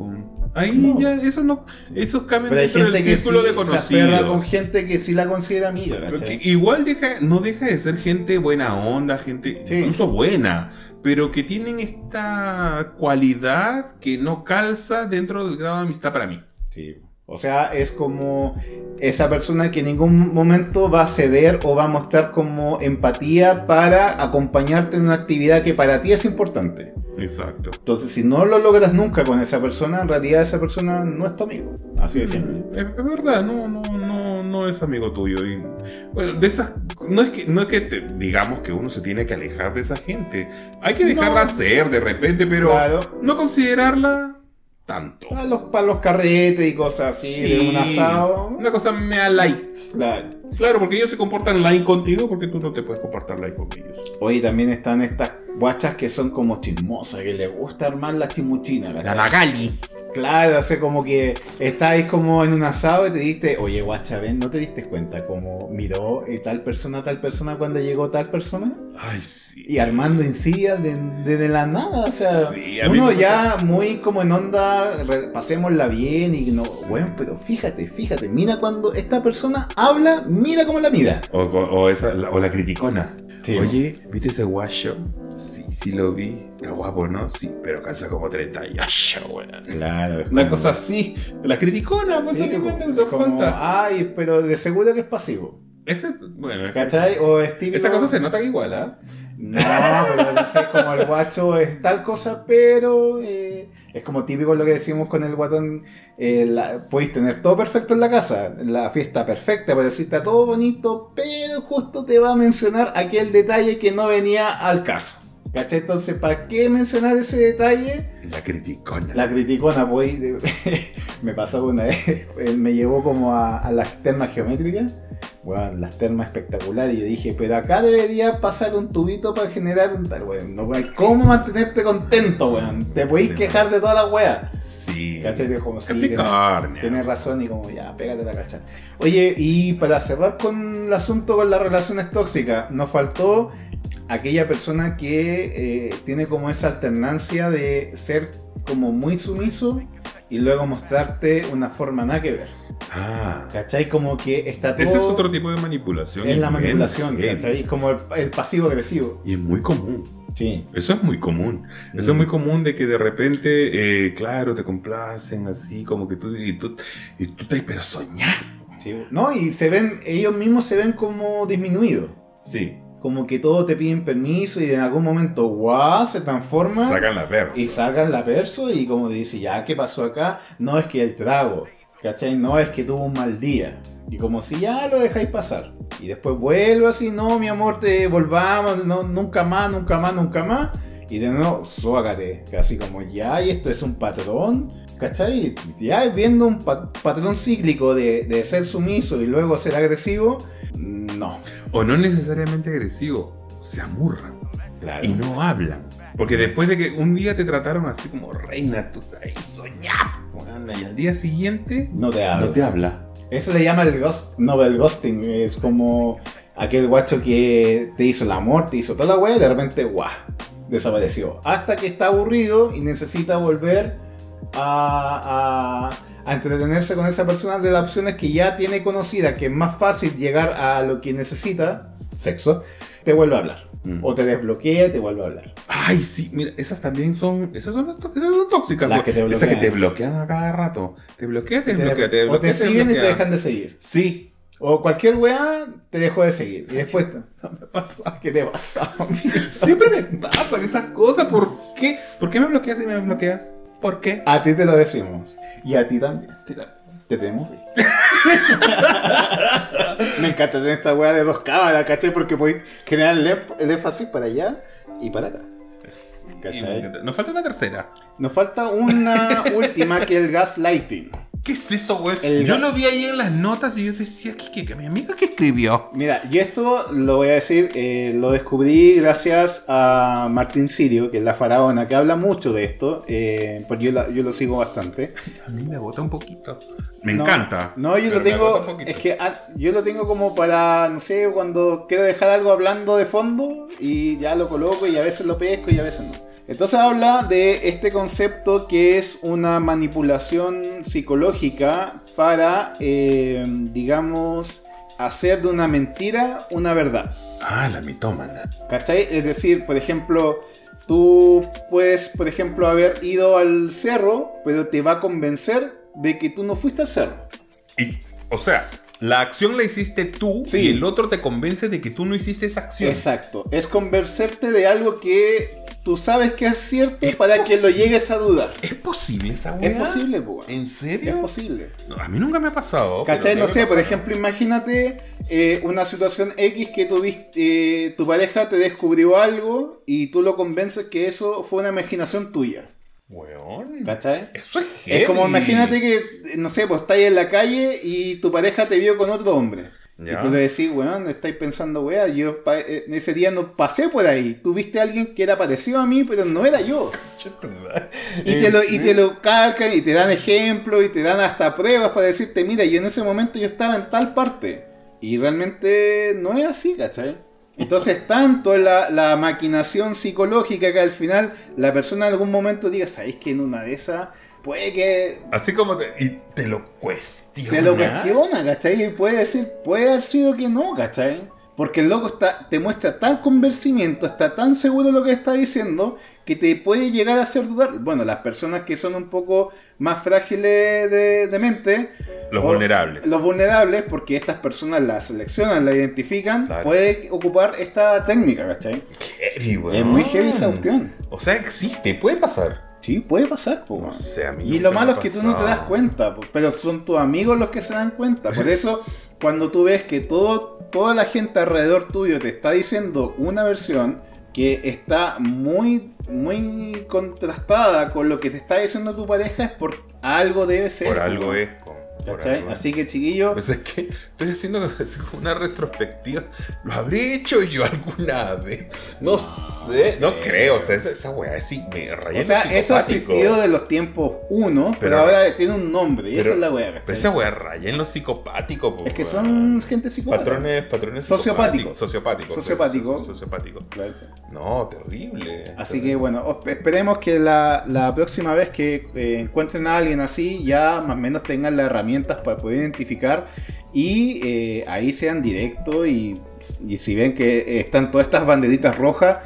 Speaker 2: Ahí
Speaker 1: No.
Speaker 2: ya, eso no, esos caben
Speaker 1: Pero
Speaker 2: dentro del
Speaker 1: que sí
Speaker 2: círculo de
Speaker 1: se aferra con
Speaker 2: conocidos.
Speaker 1: gente que sí la considera amiga,
Speaker 2: igual deja, no deja de ser gente buena onda, gente
Speaker 1: Sí.
Speaker 2: incluso buena, pero que tienen esta cualidad que no calza dentro del grado de amistad para mí.
Speaker 1: Sí. O sea, es como esa persona que en ningún momento va a ceder o va a mostrar como empatía para acompañarte en una actividad que para ti es importante.
Speaker 2: Exacto.
Speaker 1: Entonces, si no lo logras nunca con esa persona, en realidad esa persona no es tu amigo. Así de simple.
Speaker 2: Es, es verdad, no, no, no, no es amigo tuyo. Y, bueno, de esas. No es que, no es que te- digamos que uno se tiene que alejar de esa gente. Hay que dejarla
Speaker 1: No.
Speaker 2: ser de repente, pero
Speaker 1: Claro.
Speaker 2: no considerarla tanto.
Speaker 1: Para los, para los carretes y cosas así, de un asado.
Speaker 2: Una cosa mea light.
Speaker 1: Claro.
Speaker 2: Claro, porque ellos se comportan light contigo porque tú no te puedes comportar light con ellos.
Speaker 1: Oye, también están estas guachas que son como chismosas, que les gusta armar la chimuchina, ¿cachai?
Speaker 2: Magali.
Speaker 1: Claro, o sea, como que estáis como en un asado y te diste, oye, guacha, ven, ¿no te diste cuenta cómo miró eh, tal persona, tal persona cuando llegó tal persona?
Speaker 2: Ay, sí.
Speaker 1: Y armando insidias de, de, de la nada, o sea,
Speaker 2: Sí,
Speaker 1: uno ya muy como en onda, pasémosla bien y no, bueno, pero fíjate, fíjate, mira cuando esta persona habla, mira cómo la mira.
Speaker 2: O, o- o esa, o la criticona.
Speaker 1: Sí.
Speaker 2: Oye, ¿viste ese guacho? Sí, sí lo vi. Está guapo, ¿no? Sí, pero calza como 30 años, weón.
Speaker 1: Claro,
Speaker 2: Una cosa así. La criticona, pues
Speaker 1: Sí,
Speaker 2: obviamente
Speaker 1: como-
Speaker 2: falta.
Speaker 1: Ay, pero de seguro que es pasivo.
Speaker 2: Ese, bueno, que-
Speaker 1: ¿Cachai? O es típico-
Speaker 2: esa cosa se nota igual, ¿ah?
Speaker 1: No, pero no sé, como el guacho es tal cosa, pero eh, es como típico lo que decimos con el guatón. eh, tener todo perfecto en la casa, la fiesta perfecta, para decir está todo bonito, pero justo te va a mencionar aquel detalle que no venía al caso. ¿Cachai? Entonces, ¿para qué mencionar ese detalle?
Speaker 2: La criticona.
Speaker 1: La criticona, pues, me pasó una vez, él me llevó como a, a las termas geométricas, bueno, las termas espectaculares, y yo dije, pero acá debería pasar un tubito para generar un tal, weón, no cómo mantenerte contento, weón, te podéis quejar de toda la wea,
Speaker 2: Sí.
Speaker 1: ¿cachai? De como, sí,
Speaker 2: Capricornio.
Speaker 1: Tienes razón y como ya, pégate la cacha. Oye, y para cerrar con el asunto con las relaciones tóxicas, nos faltó aquella persona que eh, tiene como esa alternancia de ser como muy sumiso y luego mostrarte una forma nada que ver.
Speaker 2: Ah.
Speaker 1: ¿Cachai? Como que está todo
Speaker 2: Ese es otro tipo de manipulación. y
Speaker 1: la
Speaker 2: bien,
Speaker 1: manipulación,
Speaker 2: bien.
Speaker 1: ¿cachai? Como el, el pasivo agresivo.
Speaker 2: Y es muy común.
Speaker 1: Sí.
Speaker 2: Eso es muy común. Eso
Speaker 1: Mm.
Speaker 2: es muy común de que de repente, eh, claro, te complacen así, como que tú, y tú, y tú te pero soñar.
Speaker 1: No, y se ven, ellos mismos se ven como disminuidos.
Speaker 2: Sí.
Speaker 1: Como que todo te piden permiso y en algún momento, guau, se transforma.
Speaker 2: Sacan la versa.
Speaker 1: Y sacan la perso y como dice, ya, ¿qué pasó acá? No es que el trago, ¿cachai? No es que tuvo un mal día. Y como si ya lo dejáis pasar. Y después vuelve así, no, mi amor, te volvamos, no, nunca más, nunca más, nunca más. Y de nuevo, suágate. Casi como ya, y esto es un patrón, ¿cachai? Ya viendo un pa- patrón cíclico de, de ser sumiso y luego ser agresivo, no.
Speaker 2: O no necesariamente agresivo, se amurran
Speaker 1: Claro.
Speaker 2: y no hablan. Porque después de que un día te trataron así como reina, tú estás ahí soñando, y al día siguiente
Speaker 1: No te hablo.
Speaker 2: no te habla.
Speaker 1: Eso le llama el ghost, no el ghosting, es como aquel guacho que te hizo el amor, te hizo toda la wea y de repente, guau, desapareció. Hasta que está aburrido y necesita volver a, a- a entretenerse con esa persona de las opciones que ya tiene conocida, que es más fácil llegar a lo que necesita, sexo, te vuelve a hablar.
Speaker 2: Mm.
Speaker 1: O te desbloquea y te vuelve a hablar.
Speaker 2: Ay, sí, mira, esas también son, esas son, las esas son tóxicas.
Speaker 1: Las
Speaker 2: ¿no?
Speaker 1: que te
Speaker 2: Esas que
Speaker 1: bloquean.
Speaker 2: te bloquean a cada rato. Te bloquea, te
Speaker 1: Te- o te siguen y te dejan de seguir.
Speaker 2: Sí.
Speaker 1: O cualquier weá te dejó de seguir. Y después, ¿qué te pasa?
Speaker 2: Siempre me pasan esas cosas. ¿Por qué? ¿Por qué me bloqueas y me bloqueas? ¿Por qué?
Speaker 1: A ti te lo decimos. Y a ti también. Te, te tenemos visto. Me encanta tener esta weá de dos cámaras, ¿cachai? Porque podéis generar el, énf- el énfasis para allá y para acá. ¿Cachai?
Speaker 2: Nos falta una tercera.
Speaker 1: Nos falta una última que es el gaslighting.
Speaker 2: ¿Qué ¿Qué es eso, güey?
Speaker 1: El
Speaker 2: Yo lo vi ahí en las notas y yo decía, ¿qué, qué, qué? mi amiga que escribió?
Speaker 1: Mira, yo esto lo voy a decir, eh, lo descubrí gracias a Martín Sirio, que es la faraona, que habla mucho de esto, eh, porque yo, la- yo lo sigo bastante.
Speaker 2: A mí me bota un poquito. Me
Speaker 1: No,
Speaker 2: encanta.
Speaker 1: No, yo lo
Speaker 2: agota
Speaker 1: tengo, es que ah, yo lo tengo como para, no sé, cuando quiero dejar algo hablando de fondo y ya lo coloco y a veces lo pesco y a veces no. Entonces habla de este concepto que es una manipulación psicológica para, eh, digamos, hacer de una mentira una verdad.
Speaker 2: Ah, la mitómana.
Speaker 1: ¿Cachai? Es decir, por ejemplo, tú puedes, por ejemplo, haber ido al cerro, pero te va a convencer de que tú no fuiste al cerro.
Speaker 2: Y, o sea, la acción la hiciste tú
Speaker 1: Sí.
Speaker 2: y el otro te convence de que tú no hiciste esa acción.
Speaker 1: Exacto. Es convencerte de algo que tú sabes que es cierto
Speaker 2: Es
Speaker 1: para que lo llegues a dudar.
Speaker 2: ¿Es posible esa weá?
Speaker 1: Es posible, pues.
Speaker 2: ¿En
Speaker 1: Es
Speaker 2: serio?
Speaker 1: posible.
Speaker 2: No, a mí nunca me ha pasado.
Speaker 1: ¿Cachai? No sé, por ejemplo, imagínate eh, una situación X que tuviste, eh, tu pareja te descubrió algo y tú lo convences que eso fue una imaginación tuya.
Speaker 2: Weón.
Speaker 1: ¿Cachai?
Speaker 2: Eso es
Speaker 1: Es como
Speaker 2: heavy.
Speaker 1: imagínate que, no sé, pues estáis en la calle y tu pareja te vio con otro hombre.
Speaker 2: Ya.
Speaker 1: Y tú le decís, weón, estáis pensando, weón, yo eh, ese día no pasé por ahí. Tú viste a alguien que era parecido a mí, pero no era yo. Y te, lo, y te lo calcan y te dan ejemplos y te dan hasta pruebas para decirte, mira, yo en ese momento yo estaba en tal parte. Y realmente no es así, ¿cachai? Entonces, tanto la, la maquinación psicológica que al final la persona en algún momento diga, ¿sabéis que en una de esas puede que
Speaker 2: Así como te, y te lo cuestiona.
Speaker 1: te lo cuestiona, ¿cachai? Y puede decir, puede haber sido que no, ¿cachai? Porque el loco está, te muestra tan convencimiento, está tan seguro de lo que está diciendo, que te puede llegar a hacer dudar. Bueno, las personas que son un poco más frágiles de, de mente.
Speaker 2: Los vulnerables.
Speaker 1: Los vulnerables, porque estas personas las seleccionan, las identifican,
Speaker 2: Claro.
Speaker 1: puede ocupar esta técnica, ¿cachai?
Speaker 2: Heavy, weón.
Speaker 1: Es muy heavy esa cuestión.
Speaker 2: O sea, existe, puede pasar.
Speaker 1: Sí, puede pasar, po.
Speaker 2: No sé, a mí
Speaker 1: Y lo malo es que tú no te das cuenta, po, pero son tus amigos los que se dan cuenta. Por eso, cuando tú ves que todo, toda la gente alrededor tuyo te está diciendo una versión que está muy, muy contrastada con lo que te está diciendo tu pareja, es por algo debe ser.
Speaker 2: Por
Speaker 1: po,
Speaker 2: algo es.
Speaker 1: ¿Cachai?
Speaker 2: es.
Speaker 1: Así que, chiquillo,
Speaker 2: Pues es que estoy haciendo una retrospectiva. ¿Lo habré hecho yo alguna vez? No sé. No creo. O sea, esa, esa weá es me
Speaker 1: o sea, eso ha existido de los tiempos uno, pero,
Speaker 2: Pero-
Speaker 1: ahora tiene un nombre, y esa es la wea,
Speaker 2: Pero esa weá raya en lo psicopático. po,
Speaker 1: Es que son gente psicópata.
Speaker 2: Patrones, patrones
Speaker 1: Sociopáticos.
Speaker 2: Sociopáticos.
Speaker 1: Sociopático.
Speaker 2: so- Sociopáticos.
Speaker 1: Claro.
Speaker 2: No, terrible.
Speaker 1: Así que bueno, os- esperemos que la, la próxima vez que eh, encuentren a alguien así, ya más o menos tengan las herramientas para poder identificar y eh, ahí sean directos y, y si ven que están todas estas banderitas rojas,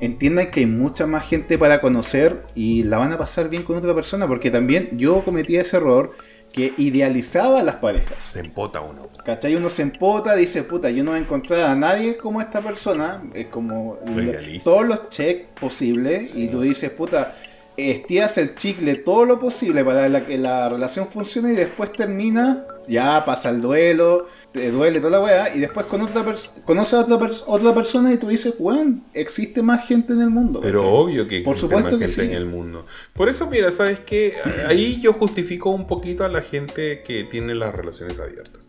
Speaker 1: entiendan que hay mucha más gente para conocer y la van a pasar bien con otra persona, porque también yo cometí ese error que idealizaba a las parejas.
Speaker 2: Se empota uno.
Speaker 1: ¿Cachai? Uno se empota, dice, puta, yo no voy a encontrar a nadie como esta persona. Es como
Speaker 2: Lo
Speaker 1: todos los checks posibles. Y tú dices, puta, estiras el chicle todo lo posible para que la relación funcione y después termina, ya pasa el duelo, te duele toda la weá. Y después con otra conoces a otra, pers- otra persona y tú dices, weón, existe más gente en el mundo.
Speaker 2: Pero
Speaker 1: ¿cachai?
Speaker 2: obvio que
Speaker 1: Por
Speaker 2: existe
Speaker 1: supuesto
Speaker 2: más
Speaker 1: que
Speaker 2: gente
Speaker 1: sí.
Speaker 2: en el mundo. Por eso, mira, ¿sabes qué? Ahí yo justifico un poquito a la gente que tiene las relaciones abiertas.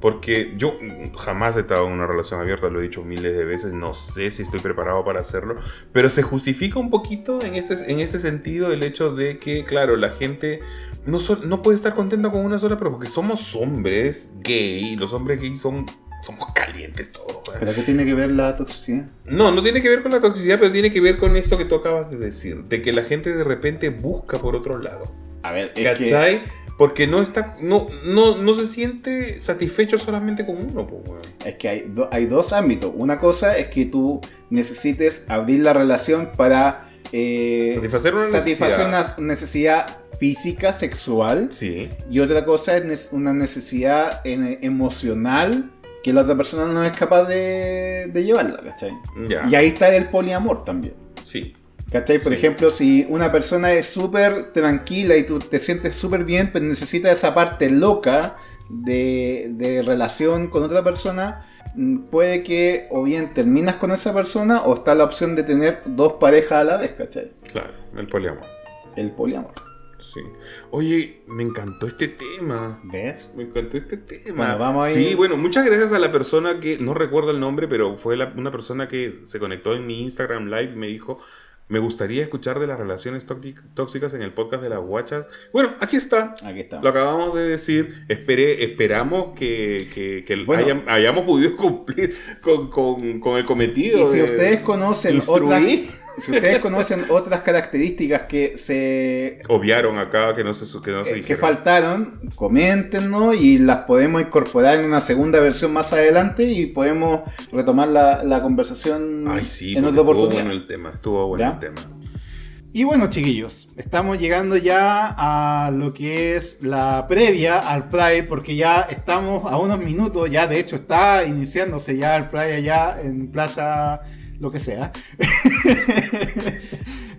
Speaker 2: Porque yo jamás he estado en una relación abierta, lo he dicho miles de veces, no sé si estoy preparado para hacerlo, pero se justifica un poquito en este, en este sentido el hecho de que, claro, la gente no, sol- no puede estar contenta con una sola, pero porque somos hombres gay, los hombres gay son, somos calientes todos.
Speaker 1: ¿Pero qué tiene que ver la toxicidad?
Speaker 2: No, no tiene que ver con la toxicidad, pero tiene que ver con esto que tú acabas de decir, de que la gente de repente busca por otro lado.
Speaker 1: A ver, es que...
Speaker 2: Porque no está, no, no, no se siente satisfecho solamente con uno, pues.
Speaker 1: Es que hay, do- hay dos ámbitos. Una cosa es que tú necesites abrir la relación para eh,
Speaker 2: Satisfacer una
Speaker 1: satisfacer
Speaker 2: necesidad.
Speaker 1: una necesidad física, sexual.
Speaker 2: Sí.
Speaker 1: Y otra cosa es una necesidad en- emocional que la otra persona no es capaz de, de llevarla, ¿cachai?
Speaker 2: Ya.
Speaker 1: Y ahí está el poliamor también.
Speaker 2: Sí.
Speaker 1: ¿Cachai? Por
Speaker 2: Sí.
Speaker 1: ejemplo, si una persona es súper tranquila y tú te sientes súper bien, pero necesita esa parte loca de, de relación con otra persona, mm, puede que o bien terminas con esa persona o está la opción de tener dos parejas a la vez, ¿cachai?
Speaker 2: Claro, el poliamor.
Speaker 1: El poliamor.
Speaker 2: Sí. Oye, me encantó este tema.
Speaker 3: ¿Ves?
Speaker 2: Me encantó este tema.
Speaker 3: Bueno, vamos a
Speaker 2: Sí, bueno, muchas gracias a la persona que, no recuerdo el nombre, pero fue la- una persona que se conectó en mi Instagram Live y me dijo, me gustaría escuchar de las relaciones tóxic- tóxicas en el podcast de las guachas. Bueno, aquí está.
Speaker 3: Aquí está.
Speaker 2: Lo acabamos de decir. Esperé, esperamos que, que- que
Speaker 1: Bueno.
Speaker 2: hayam- hayamos podido cumplir con, con- con el cometido.
Speaker 1: Y si
Speaker 2: de
Speaker 1: ustedes conocen
Speaker 2: instruir.
Speaker 1: otras, si ustedes conocen otras características que se
Speaker 2: Obviaron acá que no se, que no se
Speaker 1: eh, que
Speaker 2: dijeron.
Speaker 1: faltaron, coméntenos y las podemos incorporar en una segunda versión más adelante y podemos retomar la, la conversación
Speaker 2: Ay, sí,
Speaker 1: en otra
Speaker 2: estuvo bueno el tema. Estuvo bueno
Speaker 1: ¿Ya?
Speaker 2: el tema.
Speaker 1: Y bueno, chiquillos, estamos llegando ya a lo que es la previa al Pride, porque ya estamos a unos minutos, ya de hecho está iniciándose ya el Pride allá en Plaza, lo que sea.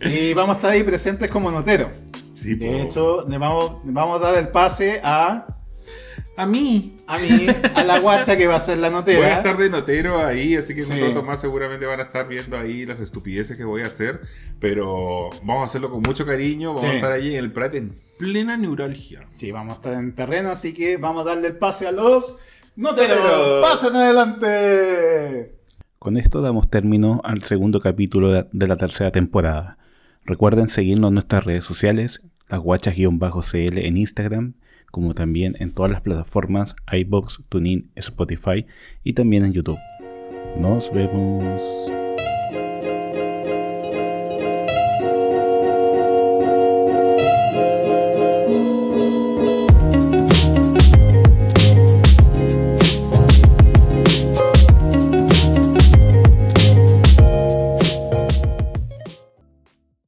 Speaker 1: y vamos a estar ahí presentes como notero.
Speaker 2: Sí,
Speaker 1: De
Speaker 2: po.
Speaker 1: hecho, le vamos, le vamos a dar el pase a,
Speaker 2: a mí.
Speaker 1: a mí, a la guacha que va a ser la notera.
Speaker 2: Voy a estar de notero ahí, así que en
Speaker 1: Sí.
Speaker 2: un rato más seguramente van a estar viendo ahí las estupideces que voy a hacer. Pero vamos a hacerlo con mucho cariño. Vamos
Speaker 1: Sí.
Speaker 2: a estar ahí en el Prat en plena neuralgia.
Speaker 1: Sí, vamos a estar en terreno, así que vamos a darle el pase a los noteros.
Speaker 2: Noteros.
Speaker 1: ¡Pasen adelante!
Speaker 3: Con esto damos término al segundo capítulo de- la tercera temporada. Recuerden seguirnos en nuestras redes sociales, las guachas-cl en Instagram, como también en todas las plataformas iBox, TuneIn, Spotify y también en YouTube. Nos vemos.